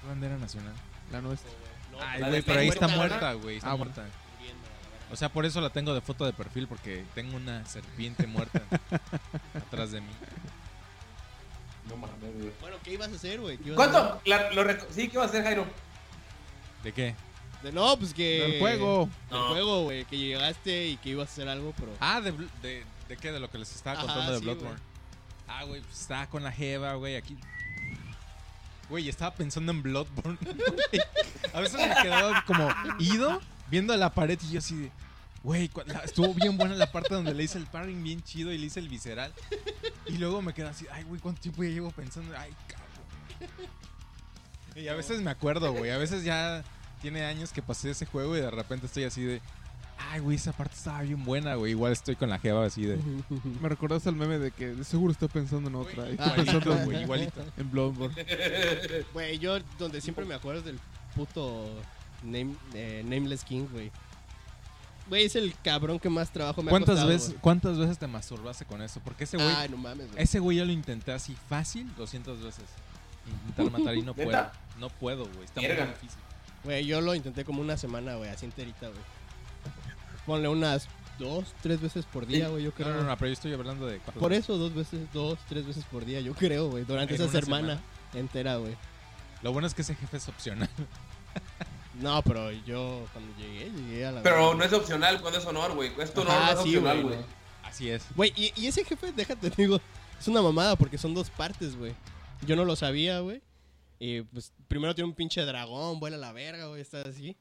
¿Qué bandera nacional? la nuestra. No, Ay, la güey, pero ahí está muerta, güey. Está Ah, muerta. muriendo, la. O sea, por eso la tengo de foto de perfil, porque tengo una serpiente muerta atrás de mí. No mames, güey. Bueno, ¿qué ibas a hacer, güey? ¿Qué ibas ¿Cuánto? La- lo sí, ¿qué va a hacer, Jairo? ¿De qué? De- no, pues que... Del juego. Del No. juego, güey. Que llegaste y que ibas a hacer algo, pero... Ah, ¿de, de, de qué? De lo que les estaba Ajá, contando de sí, Bloodborne. Ah, güey, pues estaba con la jeva, güey, aquí. Güey, estaba pensando en Bloodborne. a veces me quedaba como ido viendo la pared y yo así de. Güey, estuvo bien buena la parte donde le hice el parring bien chido y le hice el visceral. Y luego me quedo así, ay, güey, ¿cuánto tiempo ya llevo pensando? Ay, cabrón. Y a veces me acuerdo, güey. A veces ya tiene años que pasé ese juego y de repente estoy así de. Ay, güey, esa parte estaba bien buena, güey. Igual estoy con la jeva así de. Me recordaste al meme de que de seguro estoy pensando en otra. y estoy Ah, pensando Igualito, güey, igualito. en Bloodborne. Güey, yo donde siempre me acuerdo del puto name- eh, Nameless King, güey. Güey, es el cabrón que más trabajo me ha ¿Cuántas costado, veces, güey. ¿Cuántas veces te masturbaste con eso? Porque ese güey, Ay, no mames, güey. ese güey yo lo intenté así fácil 200 veces. Intentar matar y no puedo. No puedo, güey. Está muy difícil. Güey, yo lo intenté como una semana, güey, así enterita, güey. Ponle unas dos, tres veces por día, güey, yo No, creo. no, no, pero yo estoy hablando de cuántas Por eso, dos veces, dos, tres veces por día, yo creo, güey. Durante ¿En esa semana, semana? entera, güey. Lo bueno es que ese jefe es opcional. No, pero yo cuando llegué, llegué a la. Pero no es opcional cuando es honor, güey. Es tu honor, Ajá, no es sí, opcional, güey, no. Así es. Güey, y, y ese jefe, déjate, digo, es una mamada porque son dos partes, güey. Yo no lo sabía, güey. Y pues primero tiene un pinche dragón, vuela a la verga, güey, está así.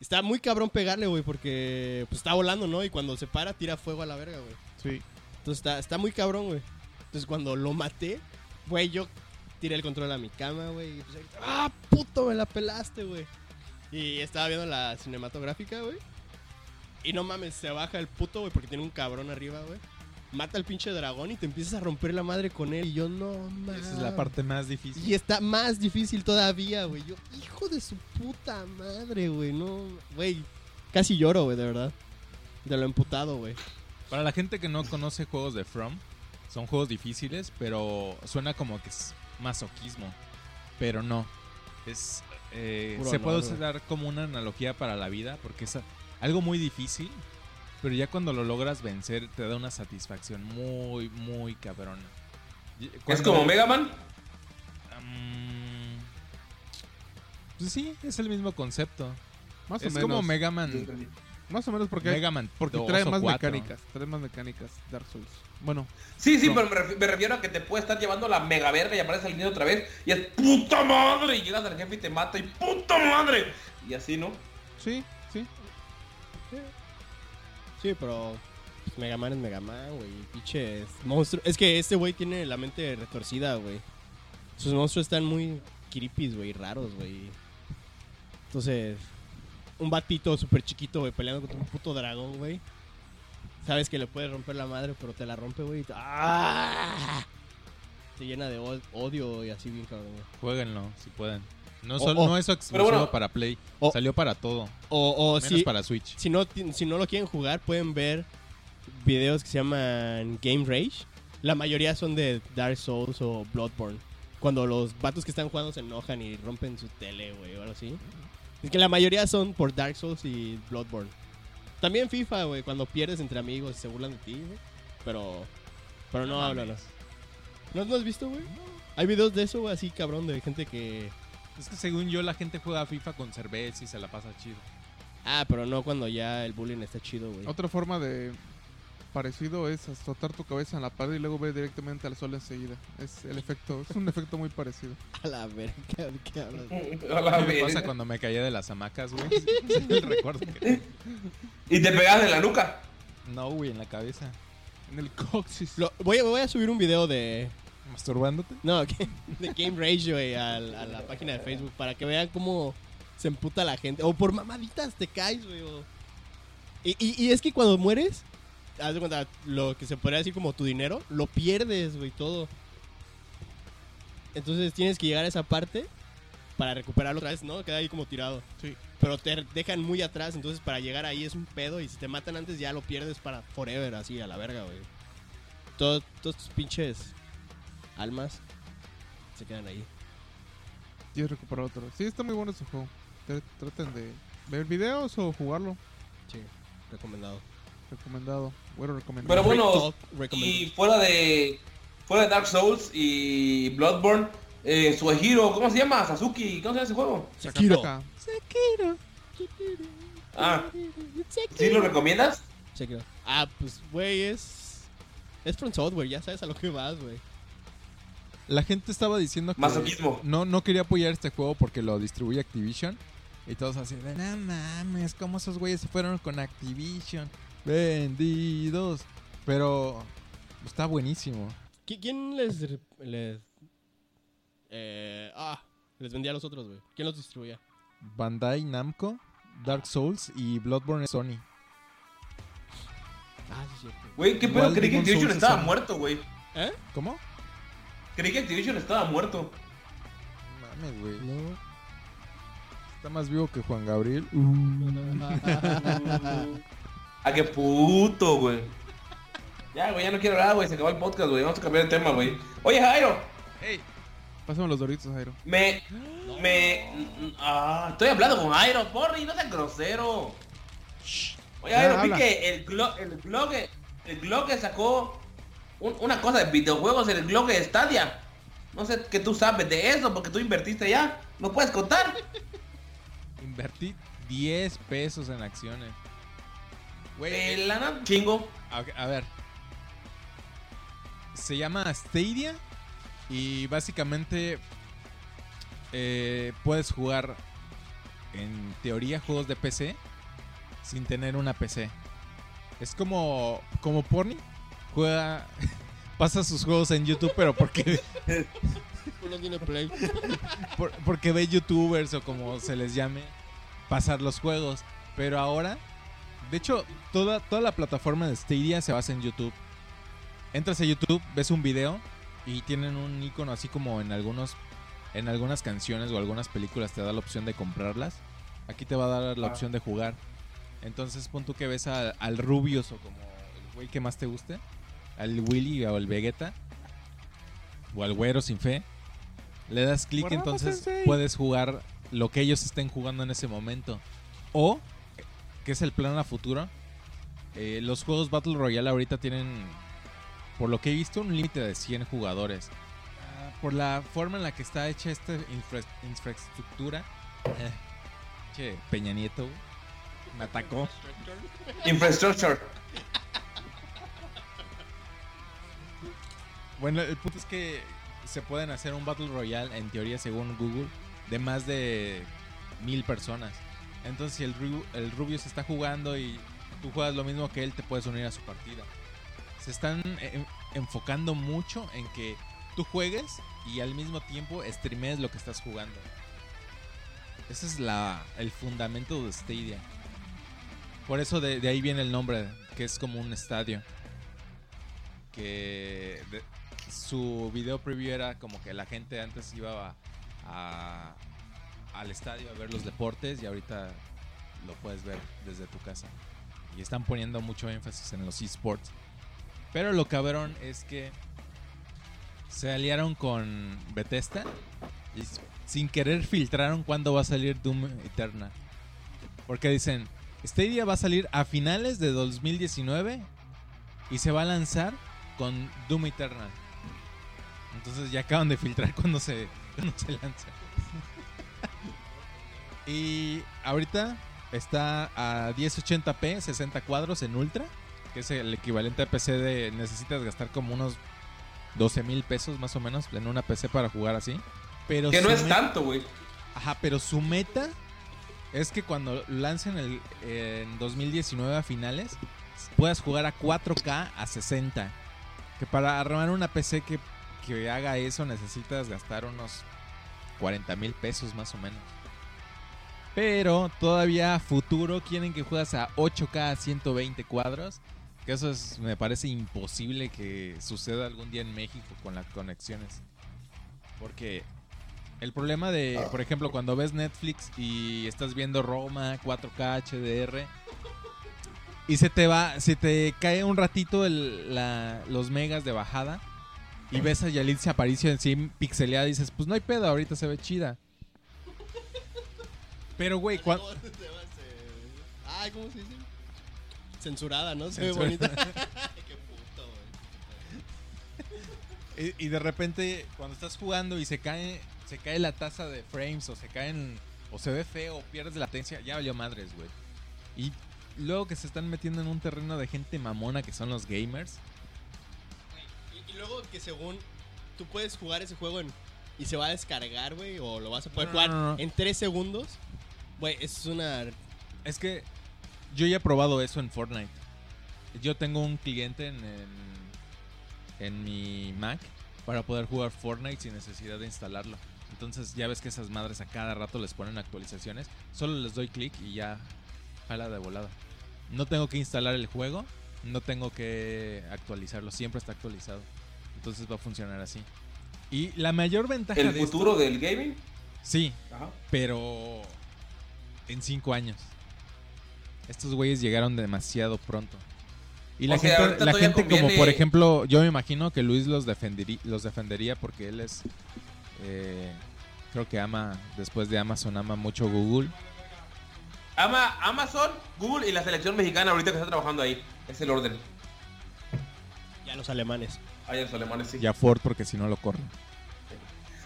Está muy cabrón pegarle, güey, porque pues está volando, ¿no? Y cuando se para, tira fuego a la verga, güey. Sí. Entonces está, está muy cabrón, güey. Entonces cuando lo maté, güey, yo tiré el control a mi cama, güey. Y pues, ¡Ah, puto! Me la pelaste, güey. Y estaba viendo la cinematográfica, güey. Y no mames, se baja el puto, güey, porque tiene un cabrón arriba, güey. Mata al pinche dragón y te empiezas a romper la madre con él. Y yo, no mames. Esa es la parte más difícil. Y está más difícil todavía, güey. Yo, hijo de su puta madre, güey. No, güey. Casi lloro, güey, de verdad. De lo emputado, güey. Para la gente que no conoce juegos de From, son juegos difíciles, pero suena como que es masoquismo. Pero no. Es, eh, se puede honor, usar como una analogía para la vida, porque es algo muy difícil, pero ya cuando lo logras vencer te da una satisfacción muy, muy cabrona. Y- Es como Mega Man. Mm, pues sí, es el mismo concepto. Más o es menos. como Mega Man. Más o menos porque, Mega Man porque 2 trae o más 4. mecánicas. Trae más mecánicas Dark Souls. Bueno, Sí, sí, No. pero me refiero a que te puede estar llevando la mega verga y aparece el niño otra vez y es puta madre y llegas al jefe y te mata y puta madre. Y así, ¿no? sí, sí. Sí, pero pues, Mega Man es Mega Man, güey. Pinches monstruos. Es que este güey tiene la mente retorcida, güey. Sus monstruos están muy creepy, güey, raros, güey. Entonces, un batito súper chiquito, güey, peleando contra un puto dragón, güey. Sabes que le puedes romper la madre, pero te la rompe, güey. ¡Ah! Te llena de od- odio y así bien cabrón. Jueguenlo, si pueden. No, O- solo, o- no es exclusivo bueno. para Play. O- Salió para todo. O, o Menos si, para Switch. si no, si no lo quieren jugar, pueden ver videos que se llaman Game Rage. La mayoría son de Dark Souls o Bloodborne. Cuando los vatos que están jugando se enojan y rompen su tele, güey, o algo así. Es que la mayoría son por Dark Souls y Bloodborne. También FIFA, güey, cuando pierdes entre amigos y se burlan de ti, güey. Pero, pero no, hablan. ¿No, ¿No has visto, güey? Hay videos de eso, güey, así cabrón, de gente que... Es que según yo la gente juega FIFA con cerveza y se la pasa chido. Ah, pero no cuando ya el bullying está chido, güey. Otra forma de parecido es azotar tu cabeza en la pared y luego ver directamente al sol enseguida. Es el efecto, es un efecto muy parecido. A la verga, ¿de qué hablas? A la ¿Qué me pasa verga. cuando me caía de las hamacas, güey? El recuerdo que Y te pegas en la nuca. No, güey, en la cabeza. En el coxis. Lo- voy, voy a subir un video de. ¿Masturbándote? No, de Game Rage, güey, a, la página de Facebook para que vean cómo se emputa la gente. O por mamaditas te caes, güey. o- Y, y- y es que cuando mueres, haz de cuenta, lo que se podría decir como tu dinero, lo pierdes, güey, todo. Entonces tienes que llegar a esa parte para recuperarlo otra vez, ¿no? Queda ahí como tirado. Sí. Pero te dejan muy atrás, entonces para llegar ahí es un pedo y si te matan antes ya lo pierdes para forever, así, a la verga, güey. Todo- todos tus pinches almas se quedan ahí. Tienes que recuperar otro. Sí, está muy bueno ese juego. Tr- Traten de ver videos o jugarlo. Sí, recomendado. Recomendado. Bueno, recomendado. Pero bueno, y fuera de fuera de Dark Souls y Bloodborne, eh, Suehiro, ¿cómo se llama? Sasuke, ¿cómo se llama ese juego? Sekiro. Sakataka. Ah, ¿sí lo recomiendas? Sekiro. Ah, pues, güey, es. Es From Software, ya sabes a lo que vas, güey. La gente estaba diciendo que Masoquismo. no, no quería apoyar este juego porque lo distribuye Activision. Y todos así de, no mames, ¿cómo esos güeyes se fueron con Activision? Vendidos. Pero está buenísimo. ¿Qui- ¿Quién les. les eh, ah, les vendía a los otros, güey? ¿Quién los distribuía? Bandai Namco, Dark Souls y Bloodborne Sony. Ah, sí, cierto. Güey, ¿qué pedo? Creí que Activision estaba muerto, güey. ¿Eh? ¿Cómo? Creí que Activision estaba muerto. Mames, güey. No. Está más vivo que Juan Gabriel. Ah, qué puto, güey. Ya, güey, ya no quiero hablar, güey. Se acabó el podcast, güey. Vamos a cambiar de tema, güey. Oye, Jairo, Pásame los doritos, Jairo. me. Me. Ah, estoy hablando con Jairo, porri, no seas grosero. Oye, Jairo, vi que el el Glock, el Glock sacó un- una cosa de videojuegos en el Glock de Stadia. No sé qué tú sabes de eso, porque tú invertiste ya. ¿No puedes contar? Invertí 10 pesos en acciones. Güey, Eh, lana, chingo. a, a ver. Se llama Stadia y básicamente eh, puedes jugar en teoría juegos de PC sin tener una PC. Es como como Porni juega pasa sus juegos en YouTube pero porque Uno tiene play. por- porque ve youtubers o como se les llame pasar los juegos. Pero ahora, de hecho, toda, toda la plataforma de Stadia se basa en YouTube. Entras a YouTube, ves un video y tienen un icono así como en algunos en algunas canciones o algunas películas te da la opción de comprarlas. Aquí te va a dar la Ah. opción de jugar. Entonces, pon tú que ves a- al Rubius o como el güey que más te guste, al Willy o al Vegeta o al Güero sin fe. Le das clic, entonces Sensei. puedes jugar lo que ellos estén jugando en ese momento. O, que es el plan a futuro, eh, los juegos Battle Royale ahorita tienen, por lo que he visto, un límite de 100 jugadores. Ah, por la forma en la que está hecha esta infra- infraestructura. eh, che, Peña Nieto me atacó. Infrastructure. Bueno, el punto es que se pueden hacer un Battle Royale, en teoría, según Google, de más de mil personas. Entonces, si el, el Rubio se está jugando y tú juegas lo mismo que él, te puedes unir a su partida. Se están eh, enfocando mucho en que tú juegues y al mismo tiempo streamees lo que estás jugando. Ese es la, el fundamento de Stadia. Por eso de, ahí viene el nombre, que es como un estadio. Que su video preview era como que la gente antes iba a, al estadio a ver los deportes y ahorita lo puedes ver desde tu casa. Y están poniendo mucho énfasis en los esports. Pero lo cabrón es que se aliaron con Bethesda y sin querer filtraron cuándo va a salir Doom Eternal. Porque dicen, Stadia va a salir a finales de 2019 y se va a lanzar con Doom Eternal. Entonces ya acaban de filtrar cuando se, cuando se lanza. y ahorita está a 1080p, 60 cuadros en Ultra, que es el equivalente a PC de necesitas gastar como unos 12 mil pesos más o menos en una PC para jugar así. Pero Que no es tanto, güey. Ajá, pero su meta es que cuando lancen el, en 2019 a finales, puedas jugar a 4K a 60. Que para armar una PC que, que haga eso necesitas gastar unos 40 mil pesos más o menos. Pero todavía a futuro quieren que juegas a 8K a 120 cuadros. Que eso es, me parece imposible que suceda algún día en México con las conexiones. Porque el problema de, por ejemplo, cuando ves Netflix y estás viendo Roma 4K HDR y se te va, se te cae un ratito el- la- los megas de bajada y ves a Yalitza Aparicio en sí pixeleada y dices, pues no hay pedo, ahorita se ve chida. Pero, güey, cua- Ay, ¿cómo se dice? Censurada, ¿no? Se ve bonita. Qué puto, güey. Y, y de repente, cuando estás jugando y se cae, se cae la tasa de frames o se caen, o se ve feo, o pierdes la latencia, ya valió madres, güey. Y luego que se están metiendo en un terreno de gente mamona que son los gamers. Luego que según tú puedes jugar ese juego en- y se va a descargar, güey, o lo vas a poder no, jugar no, no. en 3 segundos. Güey, es una... Es que yo ya he probado eso en Fortnite. Yo tengo un cliente en, en, en mi Mac para poder jugar Fortnite sin necesidad de instalarlo. Entonces ya ves que esas madres a cada rato les ponen actualizaciones. Solo les doy clic y ya jala de volada. No tengo que instalar el juego, no tengo que actualizarlo, siempre está actualizado. Entonces va a funcionar así. Y la mayor ventaja El de esto- futuro del gaming. sí, Ajá. pero en cinco años. Estos güeyes llegaron demasiado pronto. Y la O gente, la gente como por ejemplo, yo me imagino que Luis los, defenderí- los defendería porque él es, eh, creo que ama, después de Amazon, ama mucho Google. Ama Amazon, Google y la selección mexicana ahorita que está trabajando ahí. Es el orden. Ya los alemanes. En los alemanes, sí. Y a Ford porque si no lo corren.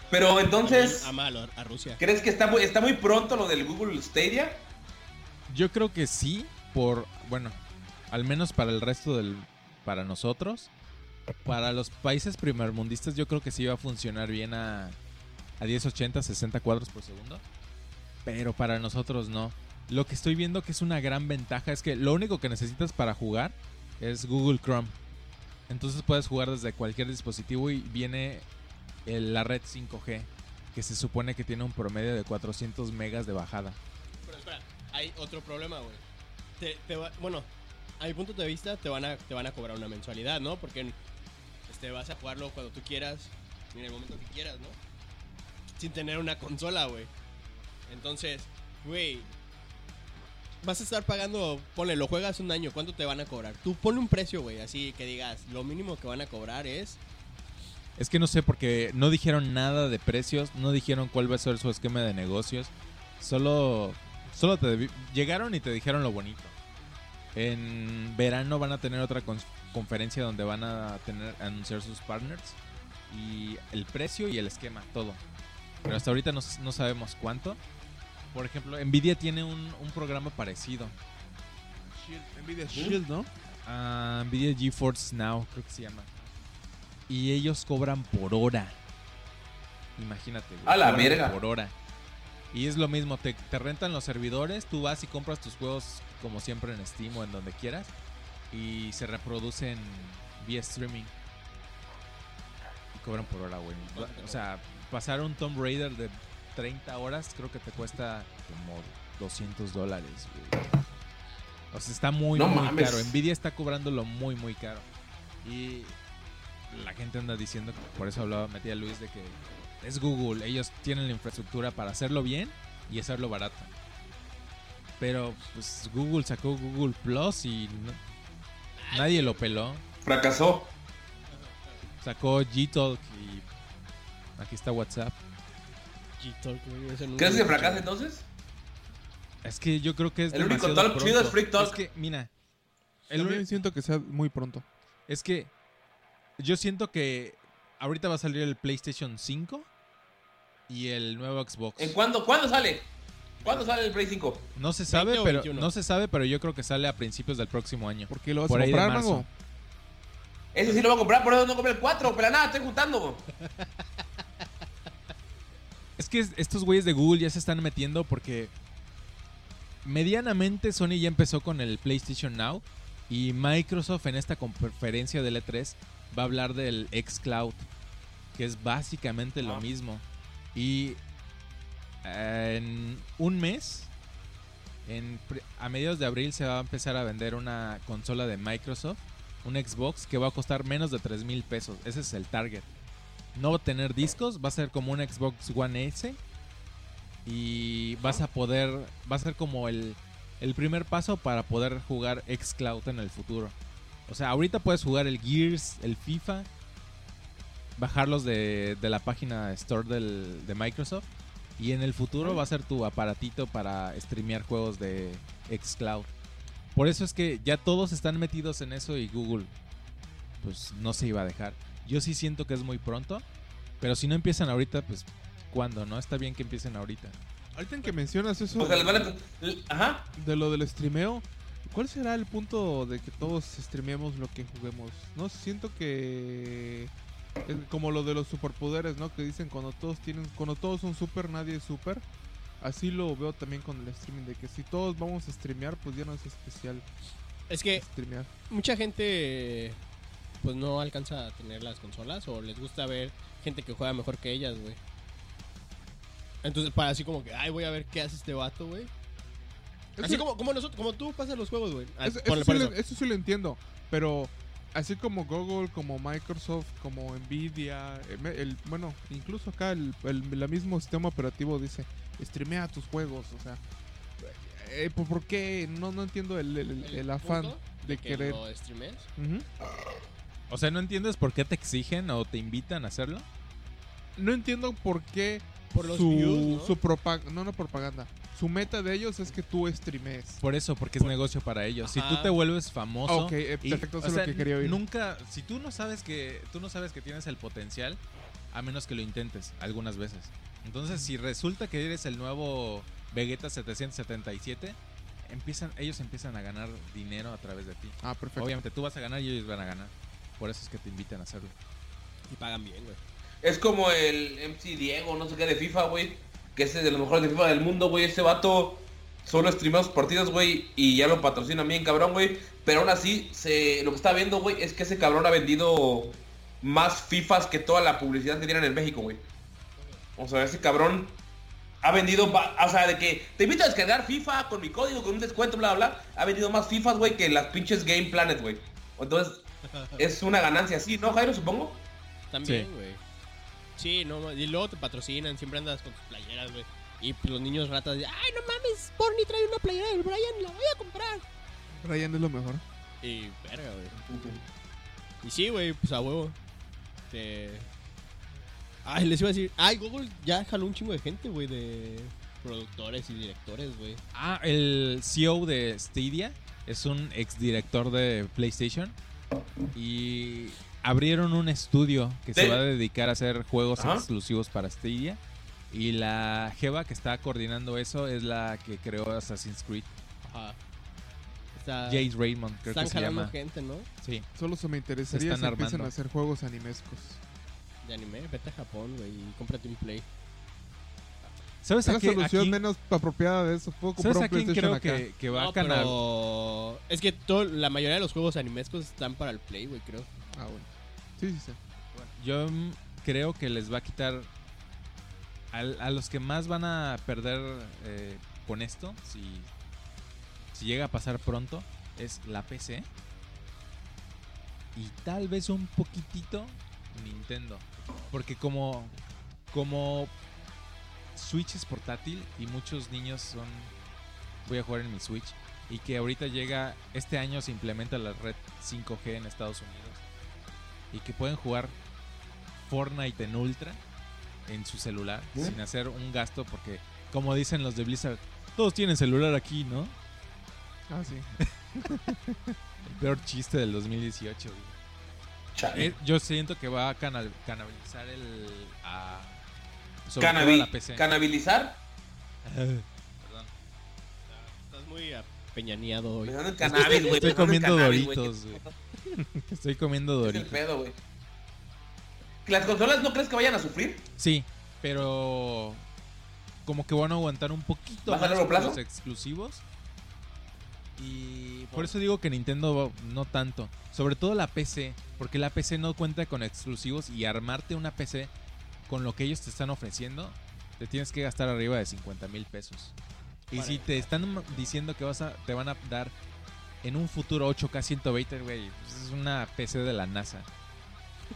Pero entonces, a, lo- a Rusia. ¿crees que está muy, está muy pronto lo del Google Stadia? Yo creo que sí, por, bueno, al menos para el resto del, para nosotros. Para los países primermundistas yo creo que sí va a funcionar bien a, a 1080, 60 cuadros por segundo. Pero para nosotros no. Lo que estoy viendo que es una gran ventaja es que lo único que necesitas para jugar es Google Chrome. Entonces puedes jugar desde cualquier dispositivo y viene el- la red 5G, que se supone que tiene un promedio de 400 megas de bajada. Pero espera, hay otro problema, güey. Te, va- bueno, a mi punto de vista te van a, te van a cobrar una mensualidad, ¿no? Porque este, vas a jugarlo cuando tú quieras, en el momento que quieras, ¿no? Sin tener una consola, güey. Entonces, güey, vas a estar pagando, ponle, lo juegas un año, ¿cuánto te van a cobrar? Tú pone un precio, güey, así que digas, lo mínimo que van a cobrar es... Es que no sé porque no dijeron nada de precios, no dijeron cuál va a ser su esquema de negocios. Solo solo te llegaron y te dijeron lo bonito. En verano van a tener otra cons- conferencia donde van a tener anunciar sus partners y el precio y el esquema, todo. Pero hasta ahorita no, no sabemos cuánto. Por ejemplo, Nvidia tiene un, un programa parecido. Nvidia Shield, ¿no? a Nvidia GeForce Now, creo que se llama. Y ellos cobran por hora. Imagínate. güey, A la verga. Por hora. Y es lo mismo, te, te rentan los servidores, tú vas y compras tus juegos como siempre en Steam o en donde quieras. Y se reproducen vía streaming. Y cobran por hora, güey. O sea, pasar un Tomb Raider de 30 horas creo que te cuesta como 200 dólares, güey. O sea, está muy, No muy mames. caro. Nvidia está cobrándolo muy, muy caro. Y la gente anda diciendo, por eso hablaba, metía Luis, de que es Google. Ellos tienen la infraestructura para hacerlo bien y hacerlo barato. Pero pues Google sacó Google Plus y no- nadie lo peló. Fracasó. Sacó Gtalk y aquí está WhatsApp. G-Talk, güey, ¿Crees que fracasa entonces? Es que yo creo que es El único talk chido es. Freak Talk. Es que, mira, El También siento que sea muy pronto. es que yo siento que ahorita va a salir el PlayStation 5 y el nuevo Xbox. ¿En cuándo? ¿Cuándo sale? ¿Cuándo sale el Play 5? No se sabe, 20 o pero 21. no se sabe, pero yo creo que sale a principios del próximo año. ¿Por qué lo vas Por a comprar, marzo. Mago? Ese sí lo voy a comprar, por eso no compré el 4. Pero nada, estoy juntando. Es que es- estos güeyes de Google ya se están metiendo porque medianamente Sony ya empezó con el PlayStation Now y Microsoft en esta conferencia del E3 va a hablar del xCloud, que es básicamente lo Ah. mismo. Y eh, en un mes, en, a mediados de abril se va a empezar a vender una consola de Microsoft, un Xbox que va a costar menos de 3 mil pesos. Ese es el target. No tener discos, va a ser como un Xbox One S. Y vas a poder, va a ser como el, el primer paso para poder jugar xCloud en el futuro. O sea, ahorita puedes jugar el Gears, el FIFA, bajarlos de, de la página Store del- de Microsoft. Y en el futuro va a ser tu aparatito para streamear juegos de xCloud. Por eso es que ya todos están metidos en eso y Google pues no se iba a dejar. Yo sí siento que es muy pronto, pero si no empiezan ahorita, pues ¿cuándo? ¿No? Está bien que empiecen ahorita. Ahorita en que mencionas eso O sea, les van a... Ajá. de lo del streameo, ¿cuál será el punto de que todos streamemos lo que juguemos? No siento que es como lo de los superpoderes, ¿no? Que dicen cuando todos tienen, cuando todos son super, nadie es super. Así lo veo también con el streaming, de que si todos vamos a streamear, pues ya no es especial Es que streamear. mucha gente pues no alcanza a tener las consolas o les gusta ver gente que juega mejor que ellas, güey. Entonces, para así como que, ay, voy a ver qué hace este vato, güey. Así como, como nosotros, como tú pasas los juegos, güey. Ah, Eso, sí lo, eso. eso sí lo entiendo, pero así como Google, como Microsoft, como Nvidia, eh, el, bueno, incluso acá el, el, mismo sistema operativo dice, streamea tus juegos, o sea, eh, ¿por, qué? No, no entiendo el, afán de que querer. lo streames. O sea, ¿no entiendes por qué te exigen o te invitan a hacerlo? No entiendo por qué Por los su, views, ¿no? su propaganda, no, no propaganda, su meta de ellos es que tú streames. Por eso, porque es negocio para ellos. Si tú te vuelves famoso... Ok, eh, y- perfecto, o eso es sea, lo que quería oír. Nunca, si tú no sabes que tú no sabes que tienes el potencial, a menos que lo intentes algunas veces. Entonces, si resulta que eres el nuevo Vegeta 777, empiezan, ellos empiezan a ganar dinero a través de ti. Ah, perfecto. Obviamente tú vas a ganar y ellos van a ganar. Por eso es que te invitan a hacerlo. Y pagan bien, güey. Es como el MC Diego, no sé qué, de FIFA, güey. Que es de los mejores de FIFA del mundo, güey. Ese vato solo streamea sus partidos, güey. Y ya lo patrocinan bien, cabrón, güey. Pero aún así, se, lo que está viendo, güey, es que ese cabrón ha vendido más FIFAs que toda la publicidad que tienen en México, güey. O sea, ese cabrón ha vendido, o sea, de que te invito a descargar FIFA con mi código, con un descuento, bla, bla, bla. Ha vendido más FIFAs, güey, que las pinches Game Planet, güey. Entonces, es una ganancia así, ¿no, Jairo, supongo? También, Sí. güey. Sí, no, y luego te patrocinan, siempre andas con tus playeras, güey. Y pues, los niños ratas dicen, ay, no mames, Porni trae una playera del Brian, la voy a comprar. Ryan es lo mejor. Y verga, güey. Y sí, güey, pues a huevo. Te... Ay, les iba a decir, ay, Google ya jaló un chingo de gente, güey, de productores y directores, güey. Ah, el CEO de Stadia es un exdirector de PlayStation. Y abrieron un estudio que se va a dedicar a hacer juegos Ajá. exclusivos para Stadia. Y la Jeva que está coordinando eso es la que creó Assassin's Creed. Ajá. Está, Jace Raymond, creo están que se jalando llama. gente, ¿no? Sí. Solo se me interesaría están si empiezan a hacer juegos animescos. De anime, vete a Japón, güey, y cómprate un Play. ¿Sabes Es a la solución aquí- menos apropiada de eso. Puedo comprar ¿Sabes un a quién PlayStation creo acá. que, que va no, a canal? pero... Es que todo, la mayoría de los juegos animescos están para el Play, güey, creo. Ah, bueno. Sí, sí, sí. Yo creo que les va a quitar a, los que más van a perder eh, con esto, si, si llega a pasar pronto, es la PC y tal vez un poquitito Nintendo. Porque como, como Switch es portátil y muchos niños son voy a jugar en mi Switch y que ahorita llega este año se implementa la red 5G en Estados Unidos y que pueden jugar Fortnite en Ultra en su celular ¿Eh? sin hacer un gasto porque como dicen los de Blizzard todos tienen celular aquí, ¿no? Ah, sí. El peor chiste del 2018. güey. Chale. Eh, yo siento que va a canal- canalizar el a sobre todo Canabi- la PC. ¿Canabilizar? Perdón. Estás muy apeñaneado hoy. Pensando en cannabis, güey. Estoy comiendo cannabis. Doritos, güey. Estoy comiendo ¿Qué es el Doritos. pedo, güey? ¿Las consolas no crees que vayan a sufrir? Sí, pero como que van a aguantar un poquito los exclusivos. Y por eso digo que Nintendo no tanto. Sobre todo la PC, porque la PC no cuenta con exclusivos y armarte una PC con lo que ellos te están ofreciendo, te tienes que gastar arriba de 50 mil pesos. Y si te están diciendo que vas a, te van a dar en un futuro 8K 120, güey, pues es una PC de la NASA.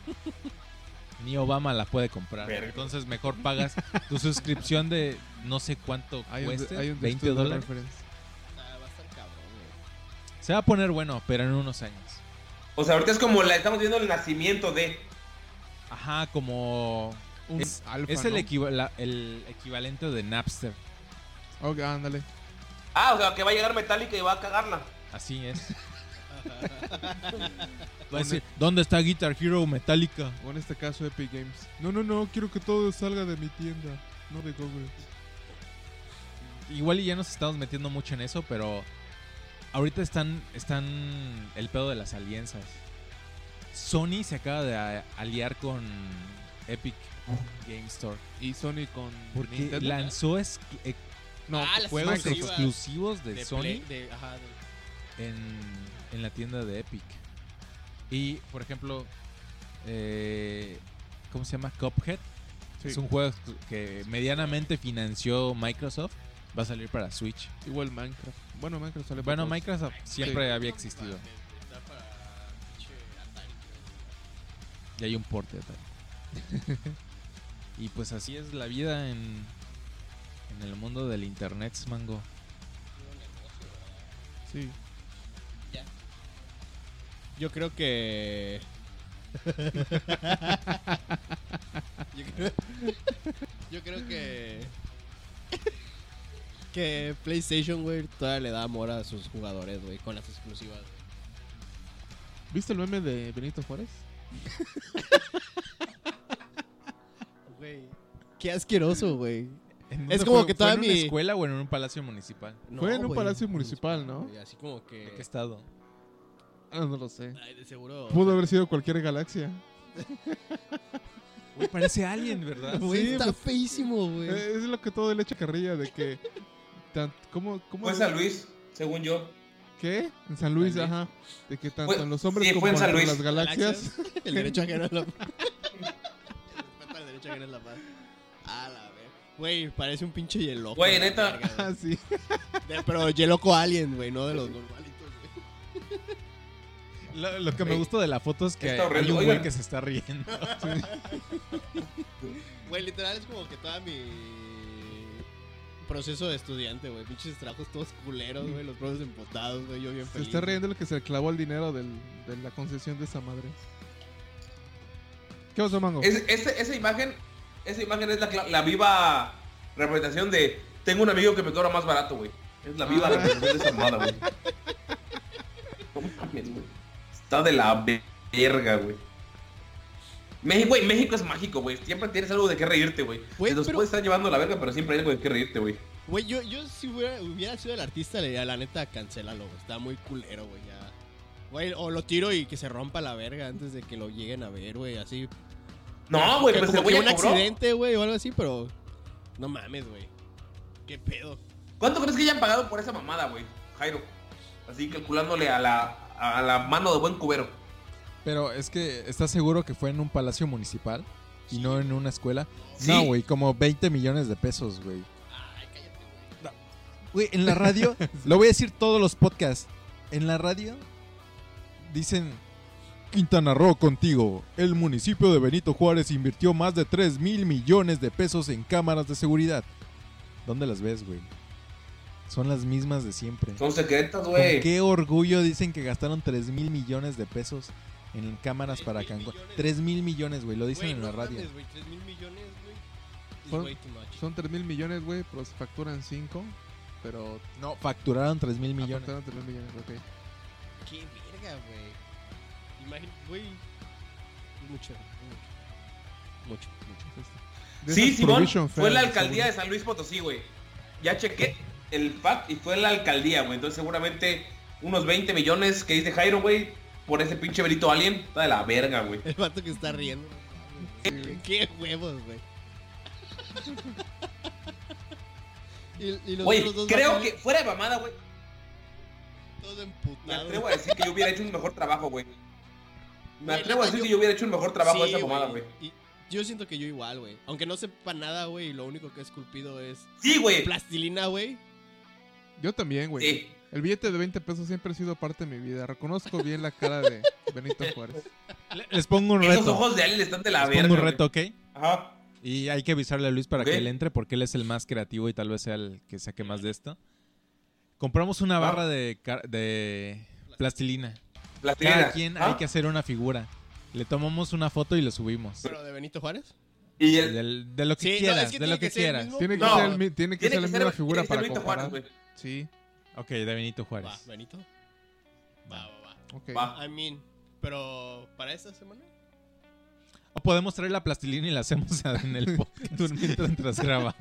Ni Obama la puede comprar. Entonces mejor pagas tu suscripción de no sé cuánto Hay un, cueste, hay un 20 estudio de dólares. referencia. Ah, va a estar cabrón, güey. Se va a poner bueno, pero en unos años. O sea, ahorita es como la estamos viendo el nacimiento de. Ajá, como Un es, alfa, es el, ¿no? equiva- el equivalente de Napster. Ok, ándale. Ah, o sea, que va a llegar Metallica y va a cagarla. Así es. Va a decir, ¿dónde está Guitar Hero Metallica? O en este caso Epic Games. No, no, no, quiero que todo salga de mi tienda, no de Google. Igual y ya nos estamos metiendo mucho en eso, pero ahorita están, están el pedo de las alianzas. Sony se acaba de aliar con Epic Game Store. Y Sony con Porque Nintendo. lanzó No, Ah, las juegos exclusivos de, De Sony Play- de- ajá, de- en, en la tienda de Epic. Y, por ejemplo, eh, ¿cómo se llama? Cuphead. Sí. Es un juego que medianamente financió Microsoft. Va a salir para Switch. igual Minecraft. Bueno, Minecraft sale Bueno, para todos. Microsoft siempre había existido. Y hay un porte de Atari. y pues así es la vida en, en el mundo del internet, mango. Sí. Yo creo que. yo, creo... Yo creo que. que PlayStation, güey, todavía le da amor a sus jugadores, güey, con las exclusivas. güey. ¿Viste el meme de Benito Juárez? Güey. Qué asqueroso, güey. ¿En Es como fue? que ¿Fue toda en una mi- escuela o en un palacio municipal? No, Fue en un güey, palacio municipal, ¿no? güey, Así como que. ¿De qué estado? Ah, no lo sé. Ay, de seguro. Pudo haber sido cualquier galaxia. Uy, parece alien, ¿verdad? Güey, Sí, está pues- feísimo, güey. Eh, es lo que todo le echa carrilla de que. tan- ¿Cómo? cómo Fue San Luis, según yo. ¿Qué? En San Luis, San Luis. ajá. De que tanto en los hombres sí, como en San Luis. las galaxias. El derecho a la a la paz. A la ver. Güey, parece un pinche hielo. Güey, neta. Ah, sí. Pero hielo alien, güey, no de los normalitos, güey. Lo, lo que me Güey, gusta de la foto es que está hay un güey que se está riendo. Güey, literal es como que toda mi proceso de estudiante, güey. Pinches trabajos todos culeros, güey. Los profes empotados, güey. Yo bien Se feliz. está riendo el que se clavó el dinero del, de la concesión de esa madre. ¿Qué pasó, Mango? Es- ese- esa imagen, esa imagen es la, cla- la viva representación de tengo un amigo que me cobra más barato, güey. Es la viva Ah. representación de esa mamada, güey. No mames, güey. Está de la ve- verga, güey. México, güey, México es mágico, güey. Siempre tienes algo de qué reírte, güey. Te los pero- puedes estar llevando a la verga, pero siempre hay algo de qué reírte, güey. Güey, yo, yo si hubiera, hubiera sido el artista, le diría, la neta, cancélalo, güey. Está muy culero, güey, ya. Güey, o lo tiro y que se rompa la verga antes de que lo lleguen a ver, güey, así. No, güey, pues como que un cobró. accidente, güey, o algo así, pero... No mames, güey. ¿Qué pedo? ¿Cuánto crees que hayan pagado por esa mamada, güey? Jairo. Así calculándole a la, a la mano de buen cubero. Pero es que, ¿estás seguro que fue en un palacio municipal? Y no en una escuela. Sí. No, güey, como 20 millones de pesos, güey. Ay, cállate, güey. Güey, en la radio, lo voy a decir todos los podcasts. En la radio dicen Quintana Roo contigo. El municipio de Benito Juárez invirtió más de 3 mil millones de pesos en cámaras de seguridad. ¿Dónde las ves, güey? Son las mismas de siempre. Son secretas, ¿Con güey. qué orgullo dicen que gastaron 3 mil millones de pesos en cámaras ¿Tres para Cancún? millones? 3 mil millones, güey, lo dicen Güey, en la no radio. mames, güey, 3 mil millones, güey. Son- way too much. Son 3 mil millones, güey, pero se facturan 5. Pero. No, facturaron 3 mil millones. Facturan 3 mil millones, ok. Qué verga, güey. Imagínate, güey. Mucho, mucho. Mucho, mucho. Sí, Simón, fue la alcaldía de. San Luis Potosí, güey. Ya chequé el fact y fue la alcaldía, güey. Entonces seguramente unos 20 millones que dice Jairo, güey, por ese pinche Benito Alien. Está de la verga, güey. El vato que está riendo. güey. Qué huevos, güey. y, y los Güey, creo que fuera de mamada, güey. Me atrevo a decir que yo hubiera hecho un mejor trabajo, güey. Me Güey, atrevo a decir yo- que yo hubiera hecho un mejor trabajo de Sí, esa mamada, güey. Y yo siento que yo igual, güey. Aunque no sepa nada, güey, y lo único que he esculpido es Sí, güey. plastilina, güey. Yo también, güey. Sí. El billete de 20 pesos siempre ha sido parte de mi vida. Reconozco bien la cara de Benito Juárez. Le- Les pongo un Esos reto. ojos de Alien están de la Les verga. pongo un güey. reto, ¿ok? Ajá. Y hay que avisarle a Luis para que él entre porque él es el más creativo y tal vez sea el que saque más de esto. Compramos una barra de, de plastilina. Plastilina. Cada quien hay que hacer una figura. Le tomamos una foto y lo subimos. Pero de Benito Juárez. Y el... Del- de lo que Sí, no, quieras, es que de lo que, quieras. Tiene que No, ser, el mi- tiene que Tiene ser que la ser, misma figura para Benito comparar. Juárez, güey. Sí, Ok, de Benito Juárez. Va, Benito. Va, va, va. ok. Va. I mean, pero para esta semana. O podemos traer la plastilina y la hacemos en el podcast mientras grabamos.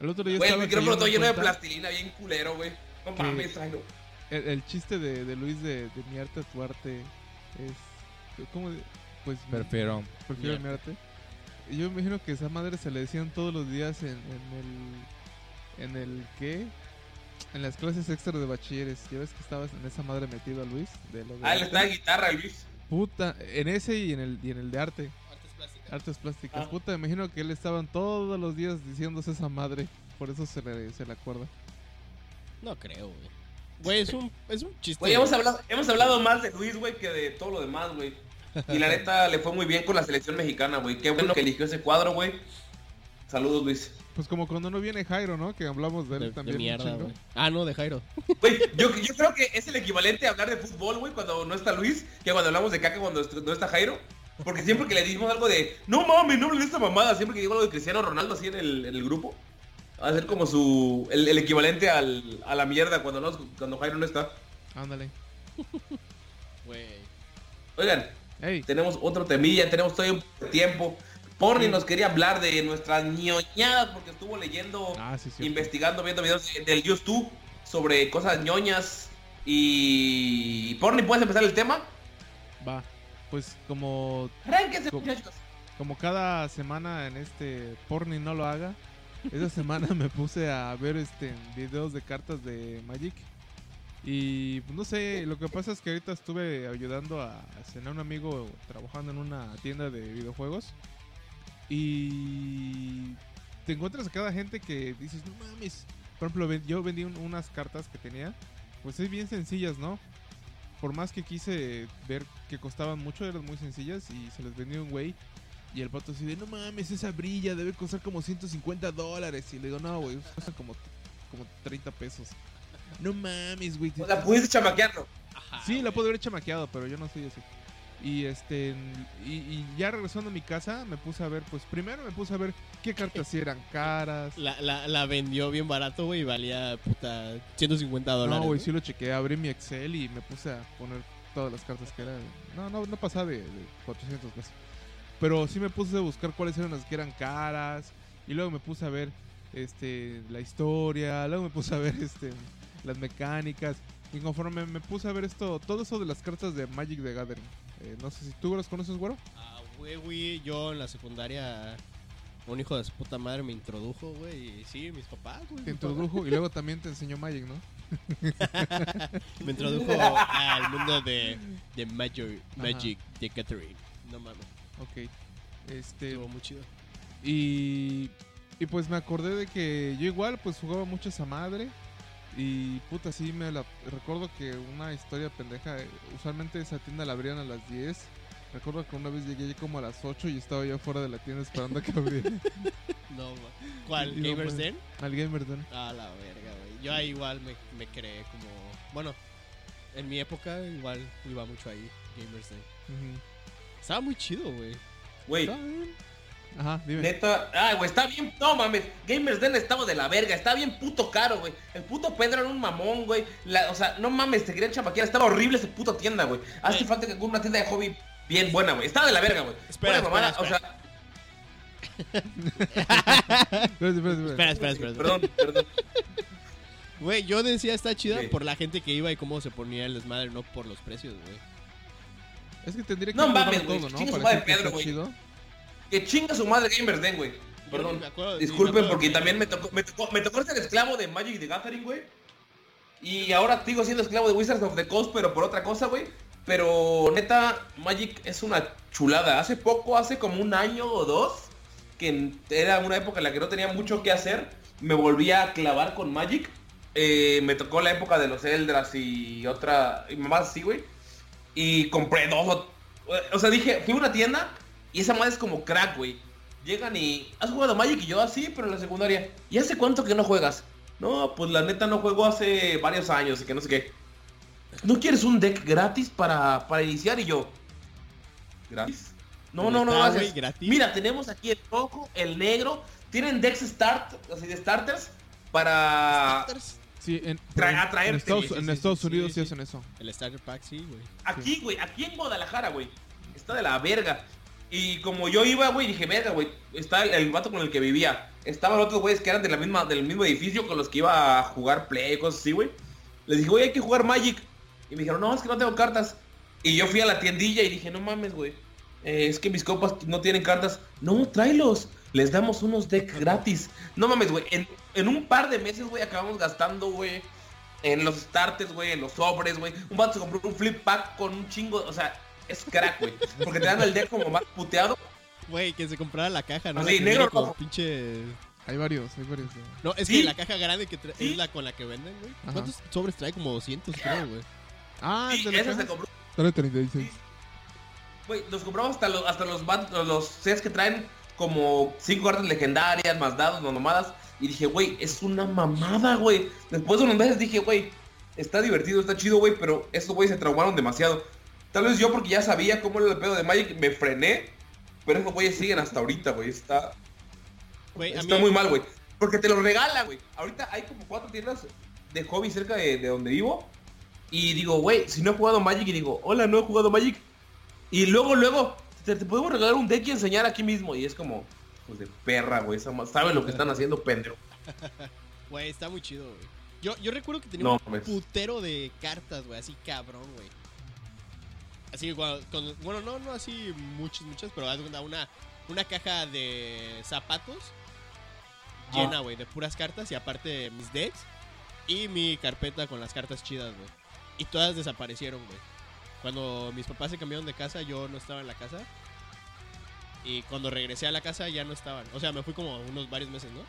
El otro día Güey, el micrófono todo lleno de plastilina, bien culero, güey. No mames, Jairo. el, el chiste de, de Luis de, de mi arte, tu arte es... ¿Cómo? de- Pues Prefiero. prefiero Mi mi arte. Y Yo me imagino que esa madre se le decían todos los días en, en el... ¿En el qué? En las clases extra de bachilleres. Ya ves que estabas en esa madre metido a Luis. De lo de Ah, él arte? está de guitarra, Luis. Puta, en ese y en el, y en el de arte. Artes plásticas. Ah. Puta, me imagino que él estaban todos los días diciéndose esa madre. Por eso se le, se le acuerda. No creo, güey. Güey, es un, es un chiste. Güey, hemos hablado, hemos hablado más de Luis, güey, que de todo lo demás, güey. Y la neta le fue muy bien con la selección mexicana, güey. Qué bueno que eligió ese cuadro, güey. Saludos, Luis. Pues como cuando no viene Jairo, ¿no? Que hablamos de él de, de también. un mierda, güey. Ah, no, de Jairo. Güey, yo, yo creo que es el equivalente a hablar de fútbol, güey, cuando no está Luis, que cuando hablamos de caca cuando no está Jairo. Porque siempre que le dimos algo de, no mames, no hables de esta mamada, siempre que digo algo de Cristiano Ronaldo así en el, en el grupo, va a ser como su, el, el equivalente al, a la mierda cuando, no, cuando Jairo no está. Ándale. Oigan, tenemos otro temilla, tenemos todavía un tiempo. Porni nos quería hablar de nuestras ñoñadas porque estuvo leyendo, Ah, sí, sí. investigando, viendo videos de- del YouTube sobre cosas ñoñas. Y Porni, ¿puedes empezar el tema? Va. Pues como, Co- como cada semana en este Porni no lo haga, esa semana me puse a ver este videos de cartas de Magic. Y pues, no sé, lo que pasa es que ahorita estuve ayudando a cenar un amigo trabajando en una tienda de videojuegos. Y te encuentras a cada gente que dices, no mames. Por ejemplo, yo vendí un- unas cartas que tenía, pues es bien sencillas, ¿no? Por más que quise ver que costaban mucho, eran muy sencillas y se les vendió un güey. Y el pato así de, no mames, esa brilla debe costar como 150 dólares. Y le digo, no, güey, cuesta como, como 30 pesos. No mames, güey. O sea, pudiste chamaquearlo. Sí, la puedo haber chamaqueado, pero yo no soy así. Y este y, y ya regresando a mi casa me puse a ver, pues primero me puse a ver qué cartas sí eran caras. La, la, la vendió bien barato, güey, y valía puta 150 dólares. No, güey, ¿no? sí lo chequeé, abrí mi Excel y me puse a poner todas las cartas que eran. No, no, no pasaba de, de 400 pesos. Pero sí me puse a buscar cuáles eran las que eran caras. Y luego me puse a ver este la historia. Luego me puse a ver este las mecánicas. Y conforme me puse a ver esto, todo eso de las cartas de Magic the Gathering. Eh, no sé si tú los conoces, güero. Ah, güey, güey, yo en la secundaria, un hijo de su puta madre me introdujo, güey. Y sí, mis papás, güey. Te introdujo y luego también te enseñó Magic, ¿no? Me introdujo al mundo de, de Magic, Magic de Gathering. No mames, Ok. Este, estuvo muy chido. Y, y pues me acordé de que yo igual pues jugaba mucho esa madre. Y puta, sí me la recuerdo que una historia pendeja. eh, Usualmente esa tienda la abrían a las 10. Recuerdo que una vez llegué como a las 8 y estaba yo fuera de la tienda esperando a que abriera No, ma- ¿Cuál? No, ¿Gamers Den? al Gamer Den. A la verga, güey. Yo ahí igual me, me creé como. Bueno, en mi época igual iba mucho ahí, Gamers Den. Estaba muy chido, güey. Güey. Ajá, dime. neta. Ay, güey, está bien. No mames. Gamers Den estaba de la verga. Está bien puto caro, güey. El puto Pedro era un mamón, güey. La- o sea, no mames, te querían chamaquear. Estaba horrible ese puto tienda, güey. Hace falta que con una tienda de hobby bien buena, güey. Estaba de la verga, güey. Espera, mamada, espera, O sea, Espera, espera, espera. Espera, espera, espera. perdón, perdón. Güey, yo decía está chida Sí. por la gente que iba y cómo se ponía el desmadre, no por los precios, güey. Es que tendría que No mames, güey, todo, ¿no? Para que Pedro, está güey. chido. Que chinga su madre Gamers Den, güey. Perdón. acuerdo de- sí, Disculpen porque de- también me tocó, me tocó, me tocó ser esclavo de Magic the Gathering, güey. Y ahora sigo siendo esclavo de Wizards of the Coast, pero por otra cosa, güey. Pero neta, Magic es una chulada. Hace poco, hace como un año o dos, que era una época en la que no tenía mucho que hacer, me volví a clavar con Magic. Eh, me tocó la época de los Eldras y otra, y más así, güey. Y compré dos o... O sea, dije, fui a una tienda y esa madre es como crack, güey. Llegan y... ¿Has jugado Magic? Y yo así, pero en la secundaria. ¿Y hace cuánto que no juegas? No, pues la neta no juego hace varios años y que no sé qué. ¿No quieres un deck gratis para, para iniciar? Y yo... ¿Gratis? No, no, no, gratis. Mira, tenemos aquí el rojo, el negro. Tienen decks start, así de starters, para... Sí, en, Tra- en- atraerte, en Estados, sí, en sí, Estados sí, Unidos sí, sí sí. hacen eso. El Starter Pack, sí, güey. Aquí, güey, aquí en Guadalajara, güey. Está de la verga. Y como yo iba, güey, dije, verga, güey. Está el, el vato con el que vivía. Estaban otros güeyes que eran de la misma, del mismo edificio con los que iba a jugar play y cosas así, güey. Les dije, güey, hay que jugar Magic. Y me dijeron, no, es que no tengo cartas. Y yo fui a la tiendilla y dije, no mames, güey. eh, es que mis copas no tienen cartas. No, tráelos. Les damos unos decks gratis. No mames, güey. En, un par de meses, güey, acabamos gastando, güey. En los starters, güey, en los sobres, güey. Un vato se compró un flip pack con un chingo. O sea, es crack, güey. Porque te dan el deck como más puteado. Güey, que se comprara la caja, ¿no? Que negro como rojo. pinche... Hay varios, hay varios. No, es Sí. que la caja grande que tra- Sí. es la con la que venden, güey. Ajá. ¿Cuántos sobres trae? Como 200, creo, güey. Ah, la ese se compró. Trae 36. Güey, los compramos hasta los, hasta los, los sets que traen como cinco cartas legendarias, más dados, más mamadas. Y dije, güey, es una mamada, güey. Después de unos meses dije, güey, está divertido, está chido, güey, pero estos güeyes se traumaron demasiado. Tal vez yo porque ya sabía cómo era el pedo de Magic, me frené. Pero esos güeyes siguen hasta ahorita, güey. Está, está mí- muy mal, güey. Porque te lo regalan, güey. Ahorita hay como cuatro tiendas de hobby cerca de, de donde vivo. Y digo, güey, si no he jugado Magic y digo, hola, no he jugado Magic. Y luego, luego, te podemos regalar un deck y enseñar aquí mismo. Y es como, pues de perra, güey. Saben lo que están haciendo, pendejo. Güey, está muy chido, güey. Yo, yo recuerdo que tenía No, un putero de cartas, güey, así cabrón, güey. Así, cuando- con- bueno, no, no así muchas, muchas, pero haz cuenta, una, una caja de zapatos llena, güey, de puras cartas y aparte mis decks y mi carpeta con las cartas chidas, güey. Y todas desaparecieron, güey. Cuando mis papás se cambiaron de casa, yo no estaba en la casa. Y cuando regresé a la casa ya no estaban. O sea, me fui como unos varios meses, ¿no?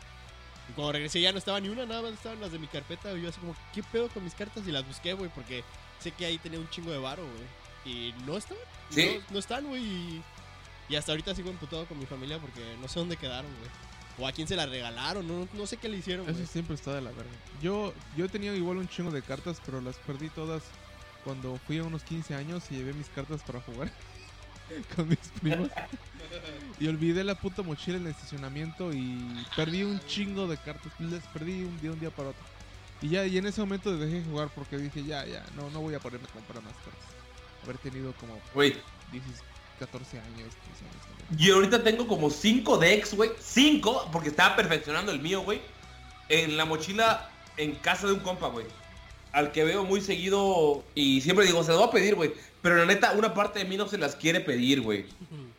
Y cuando regresé ya no estaba ni una, nada más estaban las de mi carpeta. Y yo así como, ¿qué pedo con mis cartas? Y las busqué, güey, porque sé que ahí tenía un chingo de varo, güey. Y no estaban. Sí. No, no están, güey. Y, y hasta ahorita sigo emputado con mi familia porque no sé dónde quedaron, güey. O a quién se las regalaron, no, no sé qué le hicieron, güey. Eso siempre está de la verga. Yo, yo he tenido igual un chingo de cartas, pero las perdí todas cuando fui a unos 15 años y llevé mis cartas para jugar con mis primos. Y olvidé la puta mochila en el estacionamiento y perdí un chingo de cartas. Les perdí un día, un día para otro. Y ya, y en ese momento dejé de jugar porque dije, ya, ya, no, no voy a ponerme a comprar más cartas. Haber tenido como Güey, 16, 14 años, 15 años también. Y ahorita tengo como 5 decks, güey. 5, porque estaba perfeccionando el mío, güey. En la mochila en casa de un compa, güey. Al que veo muy seguido y siempre digo, se lo voy a pedir, güey. Pero la neta, una parte de mí no se las quiere pedir, güey.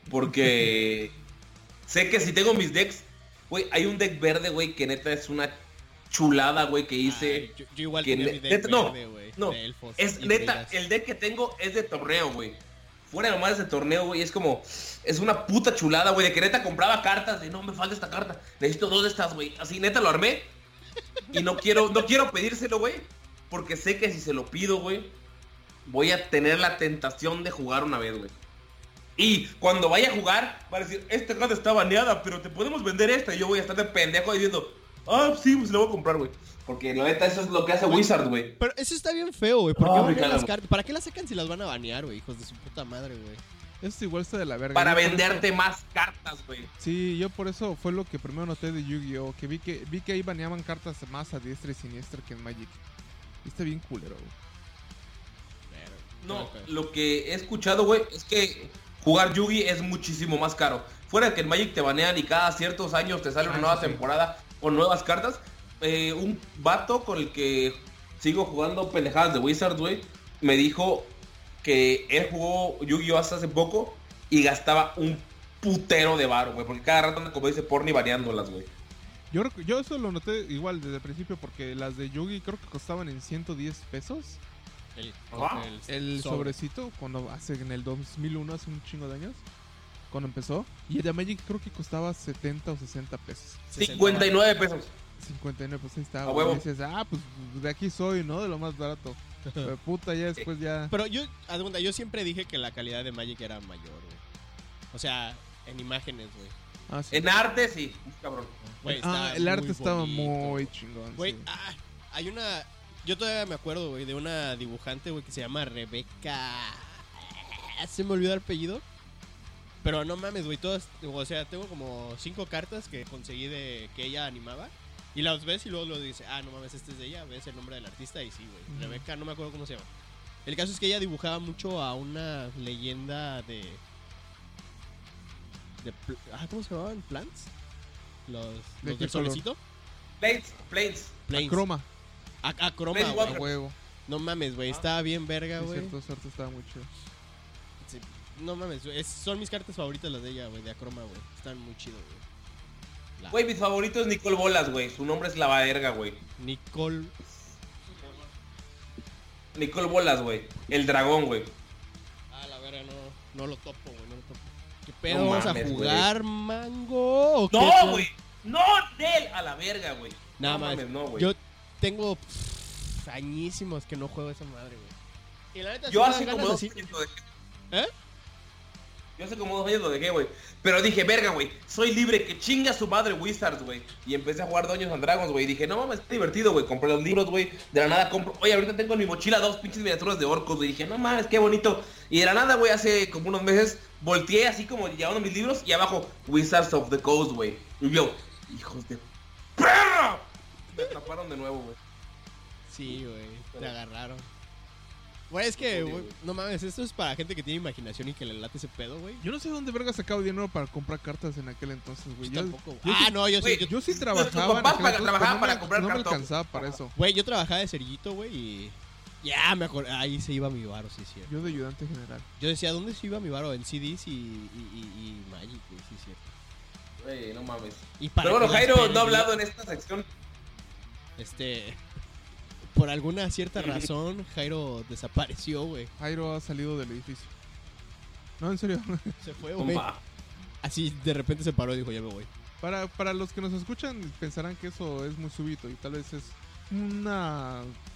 Porque sé que si tengo mis decks, güey, hay un deck verde, güey, que neta es una chulada, güey, que hice. Ay, yo, yo igual que tenía ne- mi deck neta, no, verde, no, de elfos Es neta, el deck que tengo es de torneo, güey. Fuera de nomás de torneo, güey, es como, es una puta chulada, güey, de que neta compraba cartas, de no me falta esta carta, necesito dos de estas, güey. Así neta lo armé y no quiero, no quiero pedírselo, güey, porque sé que si se lo pido, güey, voy a tener la tentación de jugar una vez, güey. Y cuando vaya a jugar, va a decir, esta carta está baneada, pero te podemos vender esta. Y yo voy a estar de pendejo diciendo, ah, sí, pues la voy a comprar, güey. Porque la neta, eso es lo que hace Wizard, güey. Pero eso está bien feo, güey. ¿Por qué No, banean Ricardo. las cartas? ¿Para qué las sacan si las van a banear, güey? Hijos de su puta madre, güey. Eso igual está de la verga. Para Yo por eso- venderte más cartas, güey. Sí, yo por eso fue lo que primero noté de Yu-Gi-Oh! Que vi que vi que ahí baneaban cartas más a diestra y siniestra que en Magic. Y está bien culero, güey. No, lo que he escuchado, güey, es que jugar Yugi es muchísimo más caro. Fuera de que en Magic te banean y cada ciertos años te sale una Ah, nueva eso sí. temporada con nuevas cartas. eh, un vato con el que sigo jugando pendejadas de Wizard, güey, me dijo que él jugó Yu-Gi-Oh! hasta hace poco y gastaba un putero de varo, güey, porque cada rato anda como dice porni variándolas, güey. Yo, yo eso lo noté igual desde el principio porque las de Yugi creo que costaban en 110 pesos. El. El sobre. sobrecito, cuando hace en el 2001, hace un chingo de años, cuando empezó. Y el de Magic creo que costaba 70 o 60 pesos. 59 pesos. 59, pues ahí está. A huevo. Y dices, ah, pues de aquí soy, ¿no? De lo más barato. Pero puta, ya después ya... Pero yo, yo siempre dije que la calidad de Magic era mayor, güey. O sea, en imágenes, güey. Ah, sí. En arte, sí, cabrón. Güey, Ah, el arte estaba muy chingón. Güey, sí. ah, hay una. Yo todavía me acuerdo, güey, de una dibujante, güey, que se llama Rebeca. Ah, Se me olvidó el apellido. Pero no mames, güey, todas. O sea, tengo como cinco cartas que conseguí de que ella animaba. Y las ves y luego lo dice, ah, no mames, este es de ella. Ves el nombre del artista y sí, güey. Ujú. Rebeca, no me acuerdo cómo se llama. El caso es que ella dibujaba mucho a una leyenda de. de ah, ¿Cómo se llamaban? ¿Plants? Los, ¿De los del color? solecito. Planes, planes. Plains. Croma, A, a croma, güey. a huevo. No mames, güey. Estaba bien verga, güey. cierto, cierto, estaba muy chido. No mames, es- son mis cartas favoritas las de ella, güey, de Acroma, güey. Están muy chidos, güey. Güey, mi favorito es Nicole Bolas, güey. Su nombre es la verga, güey. Nicole. Nicole Bolas, güey. El dragón, güey. Ah, la verga, no, no lo topo, güey, no lo topo. ¿Qué pedo? No ¿Vamos mames, a jugar, mango? ¿O qué No, güey. No, Nel. A la verga, güey. Nada no más. mames, no, güey. Yo tengo pff, añísimos que no juego esa madre, güey. Yo hace como dos así- años lo dejé. ¿Eh? Yo hace como dos años lo dejé, güey. Pero dije, verga, güey. Soy libre, que chinga su madre Wizards, güey. Y empecé a jugar Dungeons and Dragons, güey. Y dije, no mames, está divertido, güey. Compré los libros, güey. De la nada compro. Oye, ahorita tengo en mi mochila dos pinches miniaturas de orcos, güey. Dije, no mames, qué bonito. Y de la nada, güey, hace como unos meses volteé así como llevando mis libros y abajo Wizards of the Coast, güey. Y yo, hijos de perra. Me atraparon de nuevo, güey. Sí, güey, te agarraron. Güey, es que, güey, no mames, esto es para gente que tiene imaginación y que le late ese pedo, güey. Yo no sé dónde verga sacaba dinero para comprar cartas en aquel entonces, güey. Yo Yo, tampoco. yo ah, sí- no, yo sí. Yo- yo sí trabajaba. en papá entonces, trabajaba no para me- comprar No me alcanzaba para eso. Güey, yo trabajaba de cerillito, güey, y. Ya, me acuerdo. Ahí se iba mi varo, sí, cierto. Yo de ayudante general. Yo decía, ¿dónde se iba mi varo? En CDs y, y, y, y Magic, güey, sí, cierto. Güey, no mames. Y para Pero bueno, Jairo no ha hablado en esta sección. Este. Por alguna cierta razón, Jairo desapareció, güey. Jairo ha salido del edificio. No, en serio. Se fue, güey. Así de repente se paró y dijo, ya me voy. Para, para los que nos escuchan, pensarán que eso es muy súbito y tal vez es un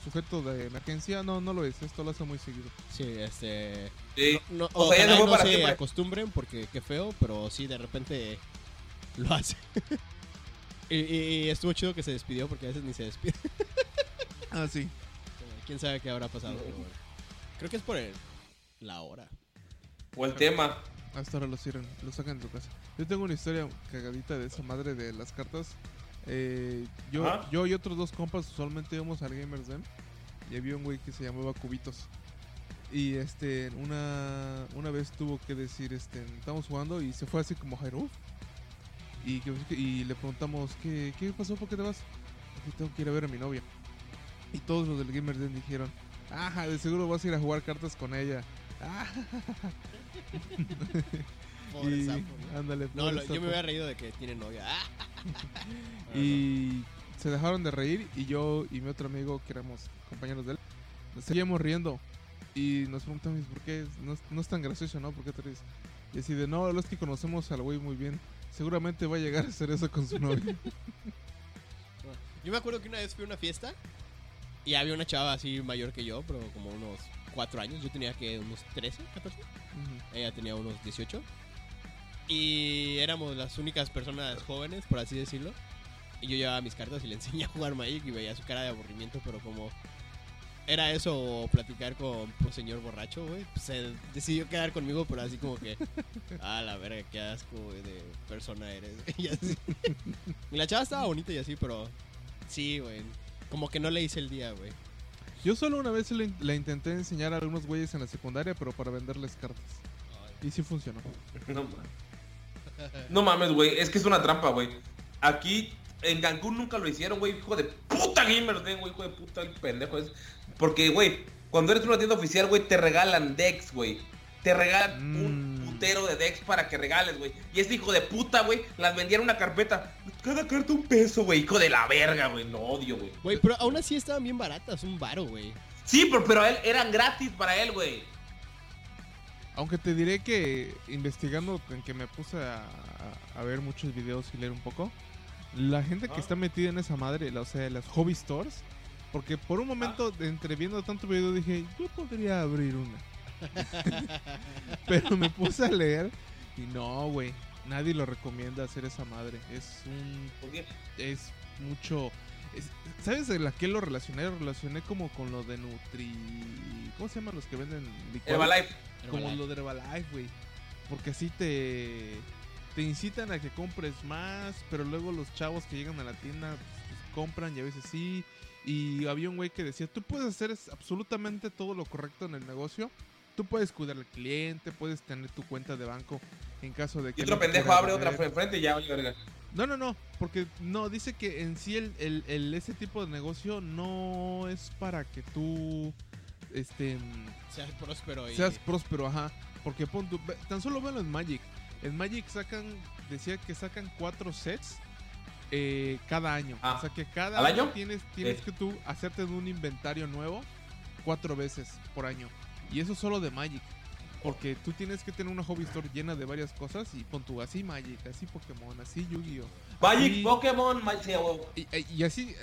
sujeto de emergencia. No, no lo es. Esto lo hace muy seguido. Sí, este. Sí. No, O sea, ya fue no para se siempre. acostumbren porque qué feo, pero sí, de repente lo hace. y, y- y estuvo chido que se despidió porque a veces ni se despide. Ah, sí. Quién sabe qué habrá pasado. pero bueno. Creo que es por el- la hora. O el tema. Hasta ahora lo cierran, lo sacan de su casa. Yo tengo una historia cagadita de esa madre de las cartas. Eh, yo, Ajá. yo y otros dos compas usualmente íbamos al Gamers Den y había un güey que se llamaba Cubitos. Y este, una, una vez tuvo que decir, este, estamos jugando y se fue así como Jairo. Y, que- y le preguntamos, ¿qué, ¿qué pasó? ¿Por qué te vas? "Es que tengo que ir a ver a mi novia. Y todos los del Gamers Den dijeron, ajá, de seguro vas a ir a jugar cartas con ella. Ah, Pobre y, sapo, ¿no? ándale, No, pobre lo- yo sapo. me había reído de que tiene novia. Ah. Y se dejaron de reír y yo y mi otro amigo, que éramos compañeros de él, nos seguíamos riendo. Y nos preguntamos, ¿por qué? No, es- no es tan gracioso, ¿no? ¿Por qué te ríes? Y así de, no, es que conocemos al güey muy bien. Seguramente va a llegar a hacer eso con su novia. Yo me acuerdo que una vez fui a una fiesta y había una chava así mayor que yo, pero como unos 4 años. Yo tenía que unos 13, 14. Ujú. Ella tenía unos 18. Y éramos las únicas personas jóvenes, por así decirlo. Y yo llevaba mis cartas y le enseñé a jugar Magic y veía su cara de aburrimiento, pero como era eso o platicar con un señor borracho, güey, pues se decidió quedar conmigo, pero así como que, ah, la verga, qué asco, güey, de persona eres. y así. Y la chava estaba bonita y así, pero sí, güey, como que no le hice el día, güey. Yo solo una vez le, le intenté enseñar a algunos güeyes en la secundaria, pero para venderles cartas. Y sí funcionó. No mames. No mames, güey. Es que es una trampa, güey. Aquí en Cancún nunca lo hicieron, güey. Hijo de puta gamer, güey. Hijo de puta el pendejo es. Porque, güey, cuando eres una tienda oficial, güey, te regalan decks, güey. Te regalan un Mm. Putero de decks para que regales, güey. Y este hijo de puta, güey, las vendía en una carpeta. Cada carta un peso, güey. Hijo de la verga, güey. Lo odio, güey. Güey, pero aún así estaban bien baratas, un varo, güey. Sí, pero, pero a él eran gratis para él, güey. Aunque te diré que investigando en que me puse a, a- a ver muchos videos y leer un poco, la gente que Ah. está metida en esa madre, o sea, las hobby stores, porque por un momento, Ah. entre viendo tanto video, dije, yo podría abrir una. Pero me puse a leer y no, güey, nadie lo recomienda hacer esa madre. Es un ¿Por qué? es mucho. es- ¿Sabes de la que lo relacioné? Lo relacioné como con lo de Nutri. ¿Cómo se llaman los que venden licuados? Herbalife. Como Herbalife. lo de Herbalife, güey. Porque así te. Te incitan a que compres más, pero luego los chavos que llegan a la tienda pues, compran y a veces sí. Y había un güey que decía: Tú puedes hacer es- absolutamente todo lo correcto en el negocio. Tú puedes cuidar al cliente, puedes tener tu cuenta de banco en caso de que. Y otro pendejo abre otra enfrente y ya, oye, verga. No, no, no, porque no, dice que en sí el, el- el- ese tipo de negocio no es para que tú este, Seas próspero y... seas próspero, ajá. Porque pon tu- tan solo velo en Magic. En Magic sacan, decía que sacan cuatro sets eh, cada año. Ah, o sea que cada ¿al año? tienes, tienes Sí. que tú hacerte un inventario nuevo cuatro veces por año. Y eso solo de Magic. Porque tú tienes que tener una hobby store llena de varias cosas y pon tu así Magic, así Pokémon, así Yu-Gi-Oh! Magic, así- Pokémon, Magic, huevo. y, y así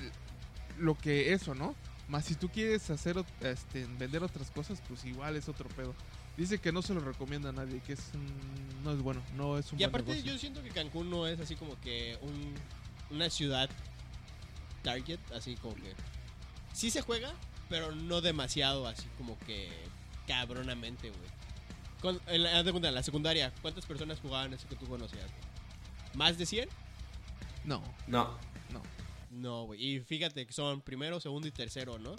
lo que eso, ¿no? Más si tú quieres hacer este vender otras cosas, pues igual es otro pedo. Dice que no se lo recomienda a nadie, que es un- no es bueno, no es un Y buen aparte negocio. yo siento que Cancún no es así como que un, una ciudad target, así como que... Sí se juega, pero no demasiado así como que cabronamente, güey. En la, en la secundaria, ¿cuántas personas jugaban eso que tú conocías? ¿Más de 100? No, No. no. No, güey. Y fíjate que son primero, segundo y tercero, ¿no?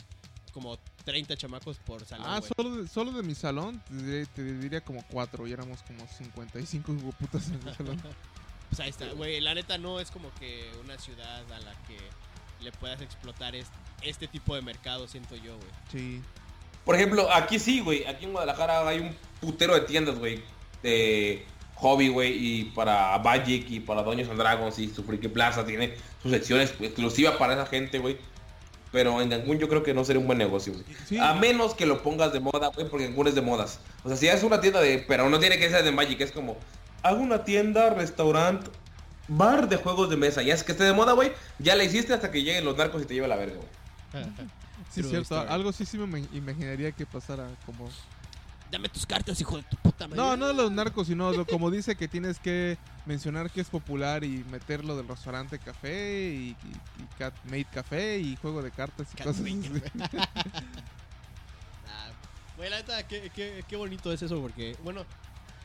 Como 30 chamacos por salón, Ah, solo de, solo de mi salón, te, diré- te diría como cuatro, y éramos como 55 putas en mi salón. Pues ahí está, güey. La neta no es como que una ciudad a la que le puedas explotar es- este tipo de mercado, siento yo, güey. Sí. Por ejemplo, aquí sí, güey. Aquí en Guadalajara hay un putero de tiendas, güey. De hobby, güey. Y para Magic y para Dungeons and Dragons y su Friki Plaza tiene sus secciones exclusivas para esa gente, güey. Pero en Cancún yo creo que no sería un buen negocio, güey. Sí. A menos que lo pongas de moda, güey, porque Cancún es de modas. O sea, si es una tienda de... Pero no tiene que ser de Magic, es como... Hago una tienda, restaurante, bar de juegos de mesa. Ya es que esté de moda, güey. Ya la hiciste hasta que lleguen los narcos y te lleve la verga, güey. Sí, True cierto. story. Algo sí sí me imaginaría que pasara como... Dame tus cartas, hijo de tu puta madre. No, no los narcos, sino lo- como dice que tienes que mencionar que es popular y meterlo del restaurante café y, y- y cat made café y juego de cartas y Cat cosas así. Ah, Güey, la neta, qué, qué, qué bonito es eso, porque, bueno,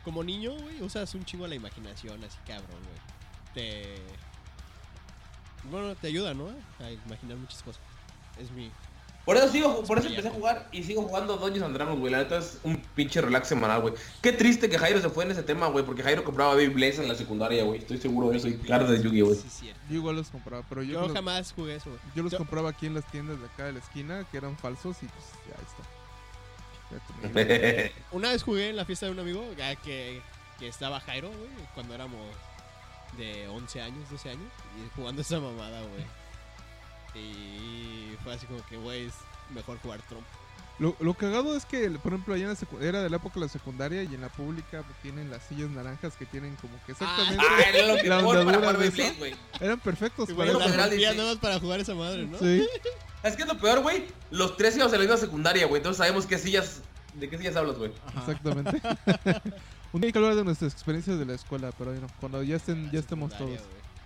como niño, güey, usas un chingo la imaginación, así cabrón, güey. Te. Bueno, te ayuda, ¿no? A imaginar muchas cosas. Es mi. Por eso sigo, por eso empecé a jugar y sigo jugando Dungeons and Dragons, güey. La neta es un pinche relax semanal, güey. Qué triste que Jairo se fue en ese tema, güey, porque Jairo compraba Baby Blaze en la secundaria, güey. Estoy seguro de eso. Y cartas de Yu-Gi, güey. Sí, cierto. Yo igual los compraba, pero yo, Yo los, jamás jugué eso, güey. yo los yo- compraba aquí en las tiendas de acá de la esquina que eran falsos y pues ya está. Una vez jugué en la fiesta de un amigo ya que, que estaba Jairo, güey, cuando éramos de 11 años, 12 años, y jugando esa mamada, güey. Y fue así como que, güey, es mejor jugar trompo. Lo, lo cagado es que, por ejemplo, allá en la era de la época de la secundaria y en la pública pues, tienen las sillas naranjas que tienen como que exactamente Ah, era lo que la para de eso. Güey. eran perfectos para dice- nada más para jugar esa madre, ¿no? Sí. Es que es lo peor, güey. Los tres íbamos a la misma secundaria, güey. Entonces sabemos qué sillas... ¿De qué sillas hablas, güey? Exactamente. Un día hay que hablar de nuestras experiencias de la escuela, pero bueno, cuando ya estén, ya estemos todos.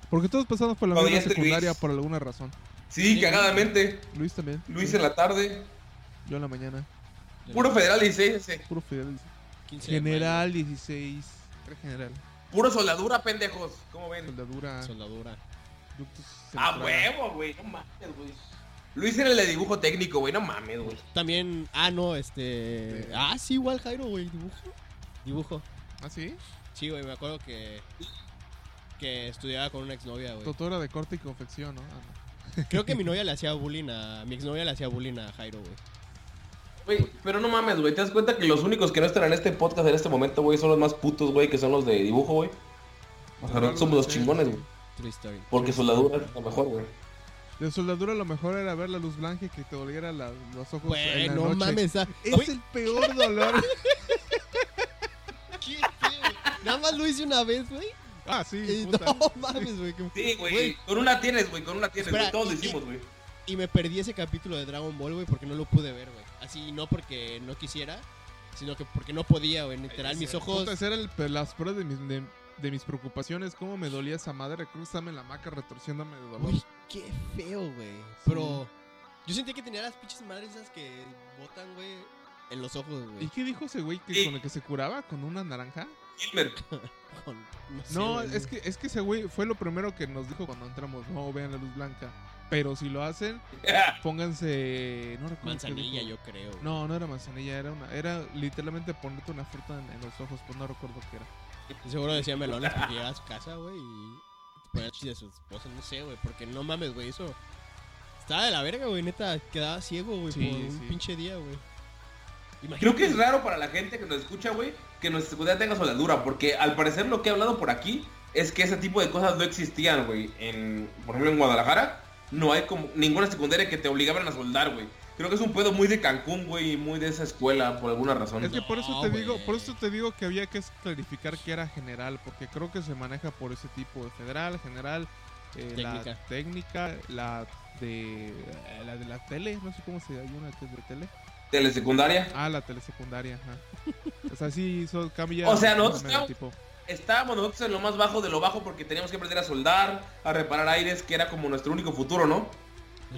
Porque todos pasamos por la misma secundaria Luis. por alguna razón. Sí, cagadamente. Luis también. Luis en la tarde. Yo en la mañana. Puro Federal 16 ese. Puro. 15 de General 16. Era general. Puro soldadura, pendejos. ¿Cómo ven? Soldadura. Soldadura. ductos Ah, huevo, güey. No mames, güey. Luis era el de dibujo técnico, güey. No mames, güey. También, ah, no, este... Ah, sí, igual Jairo, güey, dibujo. Dibujo. ¿Ah, sí? Sí, güey, me acuerdo que... Que estudiaba con una exnovia, güey. Tutora de corte y confección, ¿no? Ah, no. Creo que mi novia le hacía bullying a... Mi exnovia le hacía bullying a Jairo, güey. Güey, pero no mames, güey. ¿Te das cuenta que los únicos que no están en este podcast en este momento, güey, son los más putos, güey, que son los de dibujo, güey? O sea, nosotros somos los chingones, güey. Porque soldadura es lo mejor, güey. De soldadura lo mejor era ver la luz blanca y que te doliera la- los ojos en Güey, la no noche. mames. ah, Es el peor dolor. qué feo. Nada más lo hice una vez, güey. Ah, sí. y puta. No mames, güey. que- Sí, güey. Con una tienes, güey. Con una tienes, Espera, güey. Todos lo y- hicimos, güey. Y me perdí ese capítulo de Dragon Ball, güey, porque no lo pude ver, güey. Así, no porque no quisiera, sino que porque no podía, güey. Literal, mis ojos... Puta, era el, las pruebas de mis, de, de mis preocupaciones. Cómo me dolía esa madre. Creo que estaba en la maca retorciéndome de dolor. Güey, qué feo, güey. Pero yo sentí que tenía las pinches madres esas que botan, güey, en los ojos, ¿Y güey. qué dijo ese güey que Sí. con el que se curaba? ¿Con una naranja? No, es que, es que ese güey fue lo primero que nos dijo cuando entramos. No, vean la luz blanca. Pero si lo hacen, pónganse... No recuerdo Manzanilla, yo creo. güey. No, no era manzanilla, era una, era literalmente ponerte una fruta en, en los ojos, pues no recuerdo qué era. Y Seguro decía melones porque llegaba a su casa, güey, y te ponía chiste a su esposa, no sé, güey, porque no mames, güey, eso estaba de la verga, güey, neta, quedaba ciego, güey, Sí, por un pinche día, güey. Creo que es raro para la gente que nos escucha, güey, que nuestra secundaria tenga soldadura, porque al parecer lo que he hablado por aquí es que ese tipo de cosas no existían, güey. En, por ejemplo, en Guadalajara no hay como ninguna secundaria que te obligaban a soldar, güey. Creo que es un pedo muy de Cancún, güey, y muy de esa escuela, por alguna razón. Es que por eso No, te digo, por eso te digo que había que clarificar que era general, porque creo que se maneja por ese tipo de federal, general, eh, la Técnica. técnica, la de eh, la de la tele, no sé cómo se llama, una que es de tele. Telesecundaria. Ah, la telesecundaria, ajá. O sea, sí, eso cambia. O sea, nosotros manera, estamos- Estábamos nosotros en lo más bajo de lo bajo porque teníamos que aprender a soldar, a reparar aires, que era como nuestro único futuro, ¿no?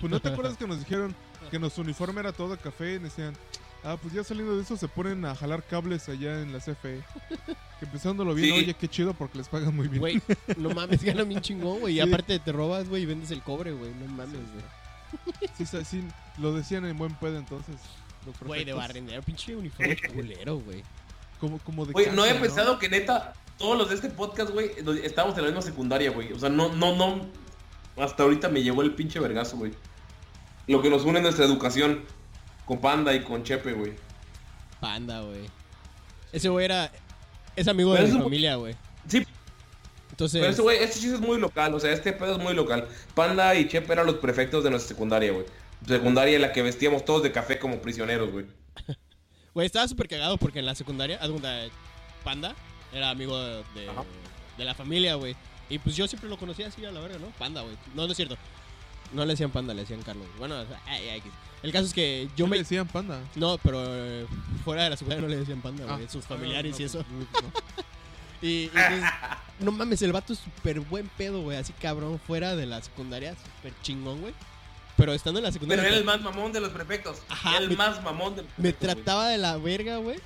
Pues no te acuerdas que nos dijeron que nuestro uniforme era todo café y decían, ah, pues ya saliendo de eso se ponen a jalar cables allá en la CFE. Que empezándolo bien, Sí. oye, qué chido porque les pagan muy bien. Güey, no mames, gana bien chingón, güey, y Sí. aparte te robas, güey, y vendes el cobre, güey, no mames, güey. Sí, sí, sí, lo decían en buen pedo entonces. Güey, de barrendero, pinche uniforme culero, güey. Como, como de Güey, no había pensado que neta, todos los de este podcast, güey, estábamos en la misma secundaria, güey. O sea, no, no, no. Hasta ahorita me llegó el pinche vergazo, güey. Lo que nos une es nuestra educación. Con Panda y con Chepe, güey. Panda, güey. Ese güey era. Es amigo Pero de mi familia, güey. Sí, Entonces. pero ese güey, este chiste es muy local. O sea, este pedo es muy local. Panda y Chepe eran los prefectos de nuestra secundaria, güey. Secundaria en la que vestíamos todos de café como prisioneros, güey. Güey, estaba súper cagado porque en la secundaria, Panda era amigo de, de, la familia, güey. Y pues yo siempre lo conocía así a la verga, ¿no? Panda, güey. No, no es cierto. No le decían Panda, le decían Carlos. Bueno, o sea, ay, ay, el caso es que yo ¿Qué me... le decían panda? No, pero eh, fuera de la secundaria no le decían Panda, güey. Ah. Sus familiares Ah, y eso. no. Y, y, pues, no mames, el vato es súper buen pedo, güey. Así cabrón, fuera de la secundaria, súper chingón, güey. Pero estando en la Pero secundaria... era el más mamón de los prefectos. Ajá, el me- más mamón de los Me güey. trataba de la verga, güey.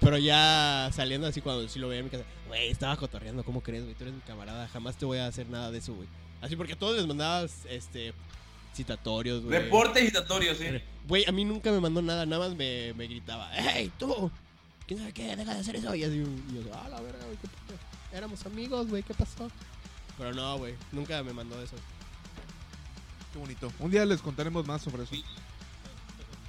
Pero ya saliendo así cuando sí lo veía en mi casa, güey, estaba cotorreando, ¿cómo crees, güey? Tú eres mi camarada, jamás te voy a hacer nada de eso, güey. Así porque a todos les mandabas, este, citatorios, güey. Reporte citatorio, sí. Güey, a mí nunca me mandó nada, nada más me, me gritaba, ¡Hey, tú! ¿Quién sabe qué? Deja de hacer eso. Y así, y yo, ah, la verga, güey, qué pedo. Éramos amigos, güey, ¿qué pasó? Pero no, güey, nunca me mandó eso. Qué bonito. Un día les contaremos más sobre eso.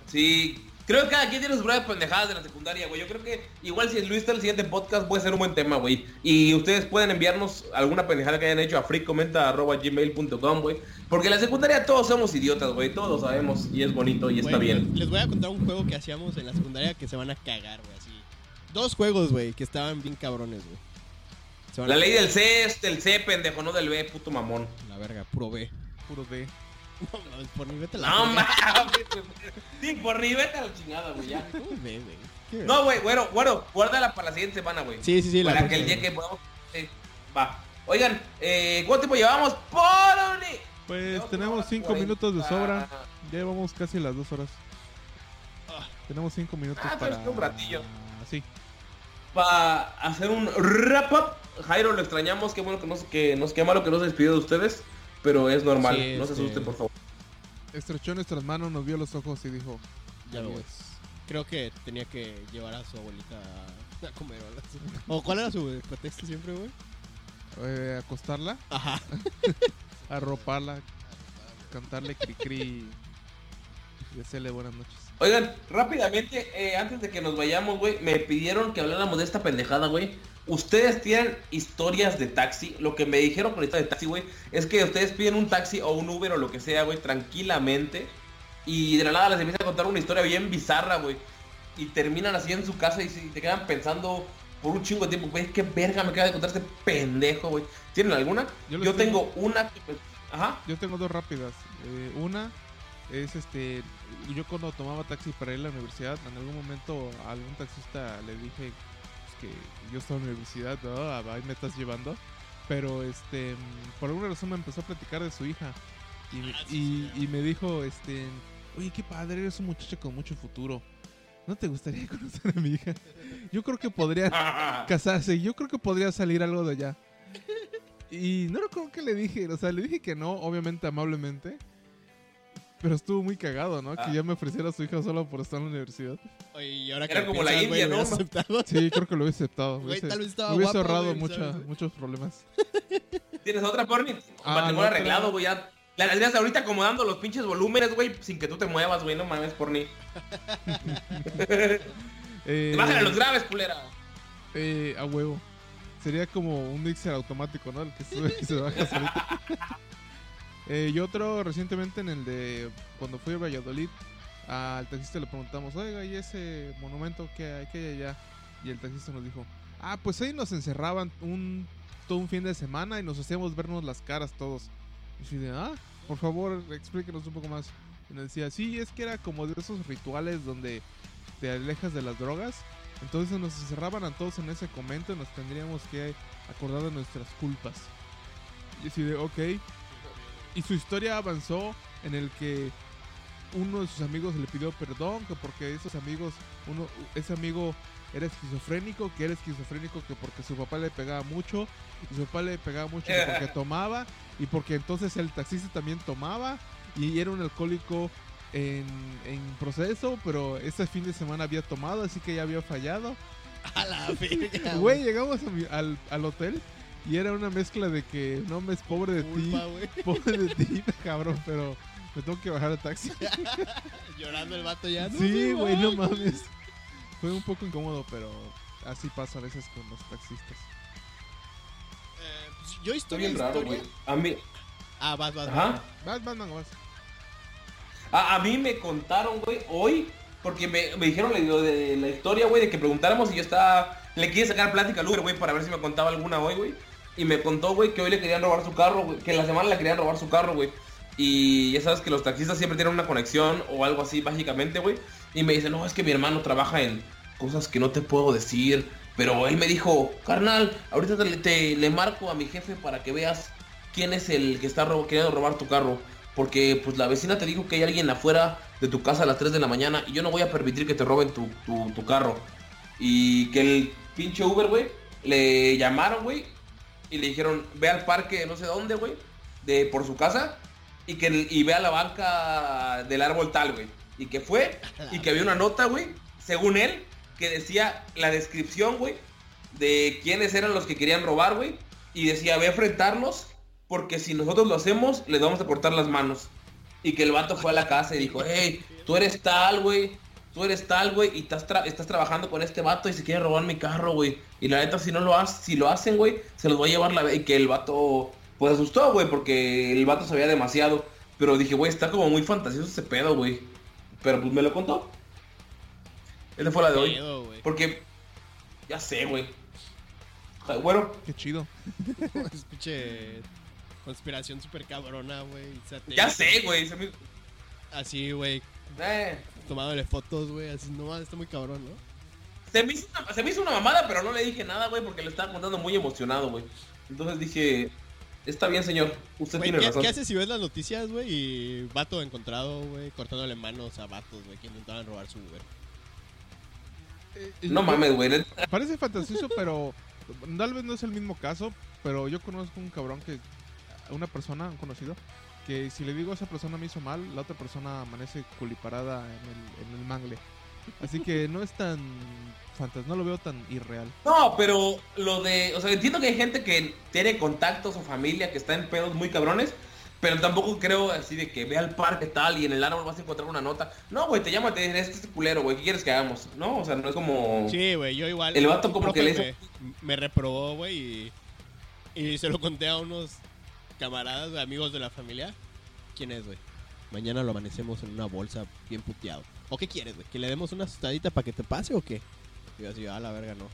Sí, creo que cada quien tiene sus pruebas pendejadas de la secundaria, güey. Yo creo que igual si Luis está en el siguiente podcast puede ser un buen tema, güey. Y ustedes pueden enviarnos alguna pendejada que hayan hecho a freecomenta.gmail.com, güey. Porque en la secundaria todos somos idiotas, güey. Todos lo sabemos y es bonito y está bien. Les voy a contar un juego que hacíamos en la secundaria que se van a cagar, güey, así. Dos juegos, güey, que estaban bien cabrones, güey. La ley del C es del C, pendejo, no del B, puto mamón. La verga, puro B. Puro D. No, mames, por ni vete a la No mames, güey. Sí, por ni vete a la chingada, güey. No, güey, güero, güero, guárdala para la siguiente semana, güey. Sí, sí, sí, la Para que el día que podamos... va. Oigan, eh, ¿cuánto tiempo llevamos? ¡Por Pues Llevamos tenemos una hora cinco minutos de sobra. Ya llevamos casi las dos horas. Tenemos cinco minutos Ah, pero para... es que un ratillo. Sí. Para hacer un wrap up. Jairo, lo extrañamos. Qué bueno que nos, que nos qué malo que no se despidió de ustedes. Pero es normal. Sí, no se este- asusten, por favor. Estrechó nuestras manos, nos vio los ojos y dijo... Ya lo ves. Creo que tenía que llevar a su abuelita a- a comer o algo así. ¿O cuál era su pretexto siempre, güey? Eh, acostarla, Ajá. arroparla, cantarle cri-cri y decirle buenas noches. Oigan, rápidamente, eh, antes de que nos vayamos, güey, me pidieron que habláramos de esta pendejada, güey. Ustedes tienen historias de taxi. Lo que me dijeron con historia de taxi, güey, es que ustedes piden un taxi o un Uber o lo que sea, güey, tranquilamente. Y de la nada les empieza a contar una historia bien bizarra, güey. Y terminan así en su casa y, se- quedan pensando por un chingo de tiempo, güey, qué verga me acaba de contar este pendejo, güey. ¿Tienen alguna? Yo tengo una pues, ajá. Yo tengo dos rápidas. Eh, una es este, yo cuando tomaba taxi para ir a la universidad, en algún momento a algún taxista le dije pues, que yo estaba en la universidad, ¿no? Ah, Ahí me estás llevando. Pero este, por alguna razón me empezó a platicar de su hija. Y, me- y, y me dijo, este, oye, qué padre, eres un muchacho con mucho futuro. ¿No te gustaría conocer a mi hija? Yo creo que podría casarse. Yo creo que podría salir algo de allá. Y no recuerdo que le dije. O sea, le dije que no, obviamente amablemente. Pero estuvo muy cagado, ¿no? Ah. Que ya me ofreciera a su hija solo por estar en la universidad. Oye, y ahora Era que como la India, ¿lo ¿no? aceptado? Sí, creo que lo hubiese aceptado. Güey, Hubiese- tal vez estaba hubiese guapa, ahorrado güey, mucha- ¿sabes? muchos problemas. ¿Tienes otra, Porni? Ah, Matrimonio la arreglado, güey, ya. La tendrías ahorita acomodando los pinches volúmenes, güey, sin que tú te muevas, güey, no mames, Porni. Eh, Bájale los graves, culera. eh, a huevo. Sería como un mixer automático, ¿no? El que sube y se baja solito. Eh, y otro recientemente en el de cuando fui a Valladolid, al taxista le preguntamos, oiga, ¿y ese monumento que hay, que allá? Y el taxista nos dijo, ah, pues ahí nos encerraban un, todo un fin de semana y nos hacíamos vernos las caras todos. Y así de, ah, por favor, explíquenos un poco más. Y nos decía, sí, es que era como de esos rituales donde te alejas de las drogas. Entonces nos encerraban a todos en ese convento y nos tendríamos que acordar de nuestras culpas. Y así de, ok. Y su historia avanzó en el que uno de sus amigos le pidió perdón, que porque esos amigos, uno, ese amigo era esquizofrénico, que era esquizofrénico que porque su papá le pegaba mucho, y su papá le pegaba mucho que porque tomaba, y porque entonces el taxista también tomaba, y era un alcohólico en, en proceso, pero este fin de semana había tomado, así que ya había fallado. A la verga, Güey, llegamos a mi- al, al hotel y era una mezcla de que no me es pobre de ti, pobre de ti, cabrón, pero me tengo que bajar al taxi. Llorando el vato ya. Sí, güey, no mames. Fue un poco incómodo, pero así pasa a veces con los taxistas. Eh, pues, yo Está historia, bien raro, historia. güey. A mí, Ah, vas, vas. ajá. Vas, vas, vas, vas. A, a mí me contaron, güey, hoy, porque me, me dijeron lo de la historia, güey, de que preguntáramos y yo estaba... Le quise sacar plática al Uber, güey, para ver si me contaba alguna hoy, güey. Y me contó, güey, que hoy le querían robar su carro, güey. Que en la semana le querían robar su carro, güey. Y ya sabes que los taxistas siempre tienen una conexión o algo así, básicamente, güey. Y me dice, no, es que mi hermano trabaja en cosas que no te puedo decir. Pero él me dijo, carnal, ahorita te, le marco a mi jefe para que veas quién es el que está queriendo robar tu carro. Porque pues la vecina te dijo que hay alguien afuera de tu casa a las 3 de la mañana y yo no voy a permitir que te roben tu, tu- tu carro. Y que el pinche Uber, güey, le llamaron, güey, y le dijeron, ve al parque no sé dónde, güey, de por su casa, y que y ve a la banca del árbol tal, güey. Y que fue, y que había una nota, güey, según él, que decía la descripción, güey, de quiénes eran los que querían robar, güey. Y decía, ve a enfrentarlos, porque si nosotros lo hacemos, les vamos a cortar las manos. Y que el vato fue a la casa y dijo, hey, tú eres tal, güey. Tú eres tal, güey, y estás, tra- estás trabajando con este vato y se quiere robar mi carro, güey. Y la neta, si no lo hacen, si lo hacen, güey, se los va a llevar la... ve- Y que el vato, pues asustó, güey, porque el vato sabía demasiado. Pero dije, güey, está como muy fantasioso ese pedo, güey. Pero pues me lo contó. Esa fue la de hoy. Porque, ya sé, güey. Bueno, Qué chido. Escuche conspiración super cabrona, güey. ya sé, güey. me- Así, güey. eh, Tomándole fotos, güey. Así, no, está muy cabrón, ¿no? Se me, hizo una, se me hizo una mamada, pero no le dije nada, güey, porque lo estaba contando muy emocionado, güey. Entonces dije, está bien, señor, usted tiene ¿qué, razón. qué haces si ves las noticias, güey? Y vato encontrado, güey, cortándole manos a vatos, güey, que intentaban robar su Uber. No mames, güey. Parece fantasioso, pero tal vez no es el mismo caso, pero yo conozco un cabrón que, una persona, un conocido, que si le digo a esa persona me hizo mal, la otra persona amanece culiparada en el, en el mangle. Así que no es tan fantas, no lo veo tan irreal. No, pero lo de, o sea, entiendo que hay gente que tiene contactos o familia que está en pedos muy cabrones, pero tampoco creo así de que ve al parque tal y en el árbol vas a encontrar una nota. No, güey, te llama, te dicen, este es culero, güey, ¿qué quieres que hagamos? No, o sea, no es como... Sí, güey, yo igual. El vato como que le hizo- Me, me reprobó, güey, y, y se lo conté a unos camaradas, güey, amigos de la familia. ¿Quién es, güey? Mañana lo amanecemos en una bolsa bien puteado. ¿O qué quieres, güey? ¿Que le demos una asustadita para que te pase o qué? Y yo así, a la verga, no.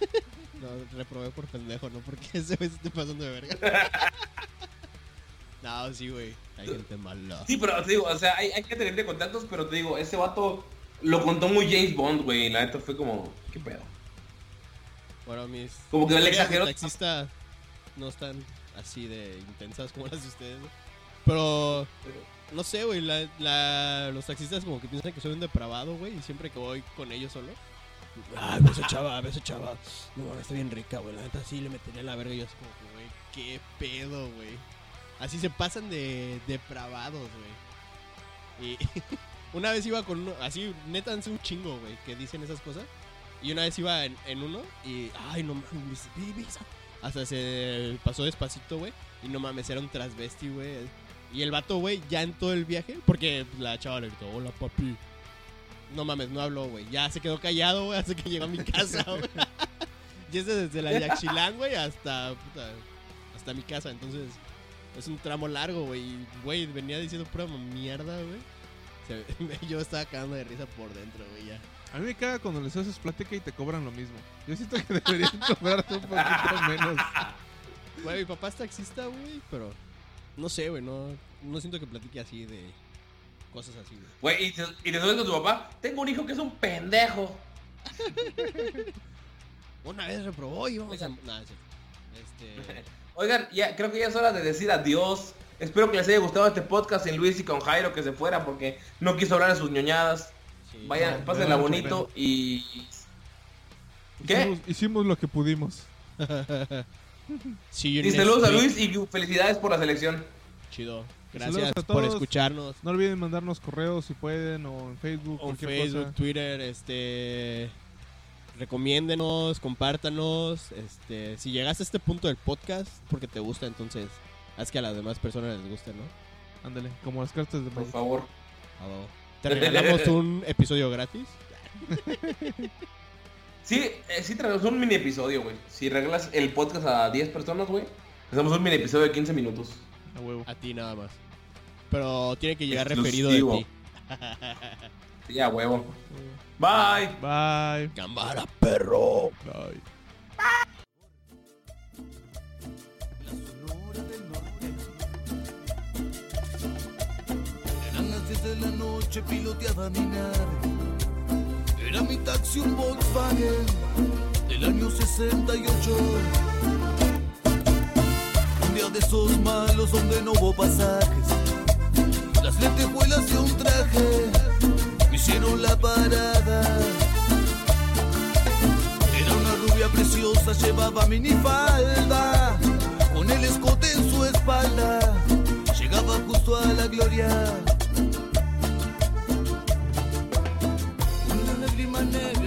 no, reprobé por pendejo, no porque ese güey se esté pasando de verga. no, sí, güey. Hay gente mala. Sí, pero te digo, o sea, hay, hay que tener contactos, pero te digo, ese vato lo contó muy James Bond, güey, la neta fue como, ¿qué pedo? Bueno, mis. Como que le de taxista no están así de intensas como las de ustedes. Pero. No sé, güey. La, la- los taxistas como que piensan que soy un depravado, güey. Y siempre que voy con ellos solo. Ay, beso chava, beso chava. No, está bien rica, güey. La neta sí le metería la verga. Y yo así como güey, qué pedo, güey. Así se pasan de depravados, güey. Y una vez iba con uno, así, neta, un chingo, güey, que dicen esas cosas. Y una vez iba en, en uno y, ay, no mames, me dice, "Ve, ve esa". Hasta se pasó despacito, güey. Y no mames, era un transvesti, güey. Y el vato, güey, ya en todo el viaje, porque la chava le gritó, hola, papi. No mames, no habló, güey. Ya se quedó callado, güey, hasta que llegó a mi casa, güey. y es desde la Yaxchilán, güey, hasta, puta, hasta mi casa. Entonces, es un tramo largo, güey. Güey, venía diciendo pura mierda, güey. Yo estaba cagando de risa por dentro, güey, ya. A mí me caga cuando les haces plática y te cobran lo mismo. Yo siento que deberían cobrarte un poquito menos. Güey, mi papá es taxista, güey, pero no sé, güey, no, no siento que platique así de cosas así, güey. Güey, y, te- y te con tu papá, tengo un hijo que es un pendejo. Una vez reprobó y vamos a... Oigan. Es cierto. Este... Oigan, ya creo que ya es hora de decir adiós. Espero que les haya gustado este podcast en Luis y con Jairo que se fuera porque no quiso hablar de sus ñoñadas. Sí. Vayan, no, pásenla bonito y... ¿Qué? Hicimos, hicimos lo que pudimos. You Y saludos a. Luis y felicidades por la selección. Chido. Gracias por escucharnos. No olviden mandarnos correos si pueden o en Facebook, O Facebook, cosa. Twitter, este recomiéndenos, compártanos, este, si llegaste a este punto del podcast porque te gusta, entonces haz que a las demás personas les guste, ¿no? Ándale, como las cartas de Por Magic. favor. Te regalamos un episodio gratis. Sí, eh, sí traemos un mini episodio, güey. Si regalas el podcast a 10 personas, güey, hacemos un mini episodio de 15 minutos. A huevo. A ti nada más. Pero tiene que llegar Exclusivo. referido de ti. Sí, a huevo. Bye. Bye. Gambara, perro. Bye. Noche, piloteaba mi. Era mi taxi un Volkswagen del año 68. Un día de esos malos donde no hubo pasajes. Las lentejuelas de un traje me hicieron la parada. Era una rubia preciosa, llevaba minifalda, con el escote en su espalda. Llegaba justo a la gloria one.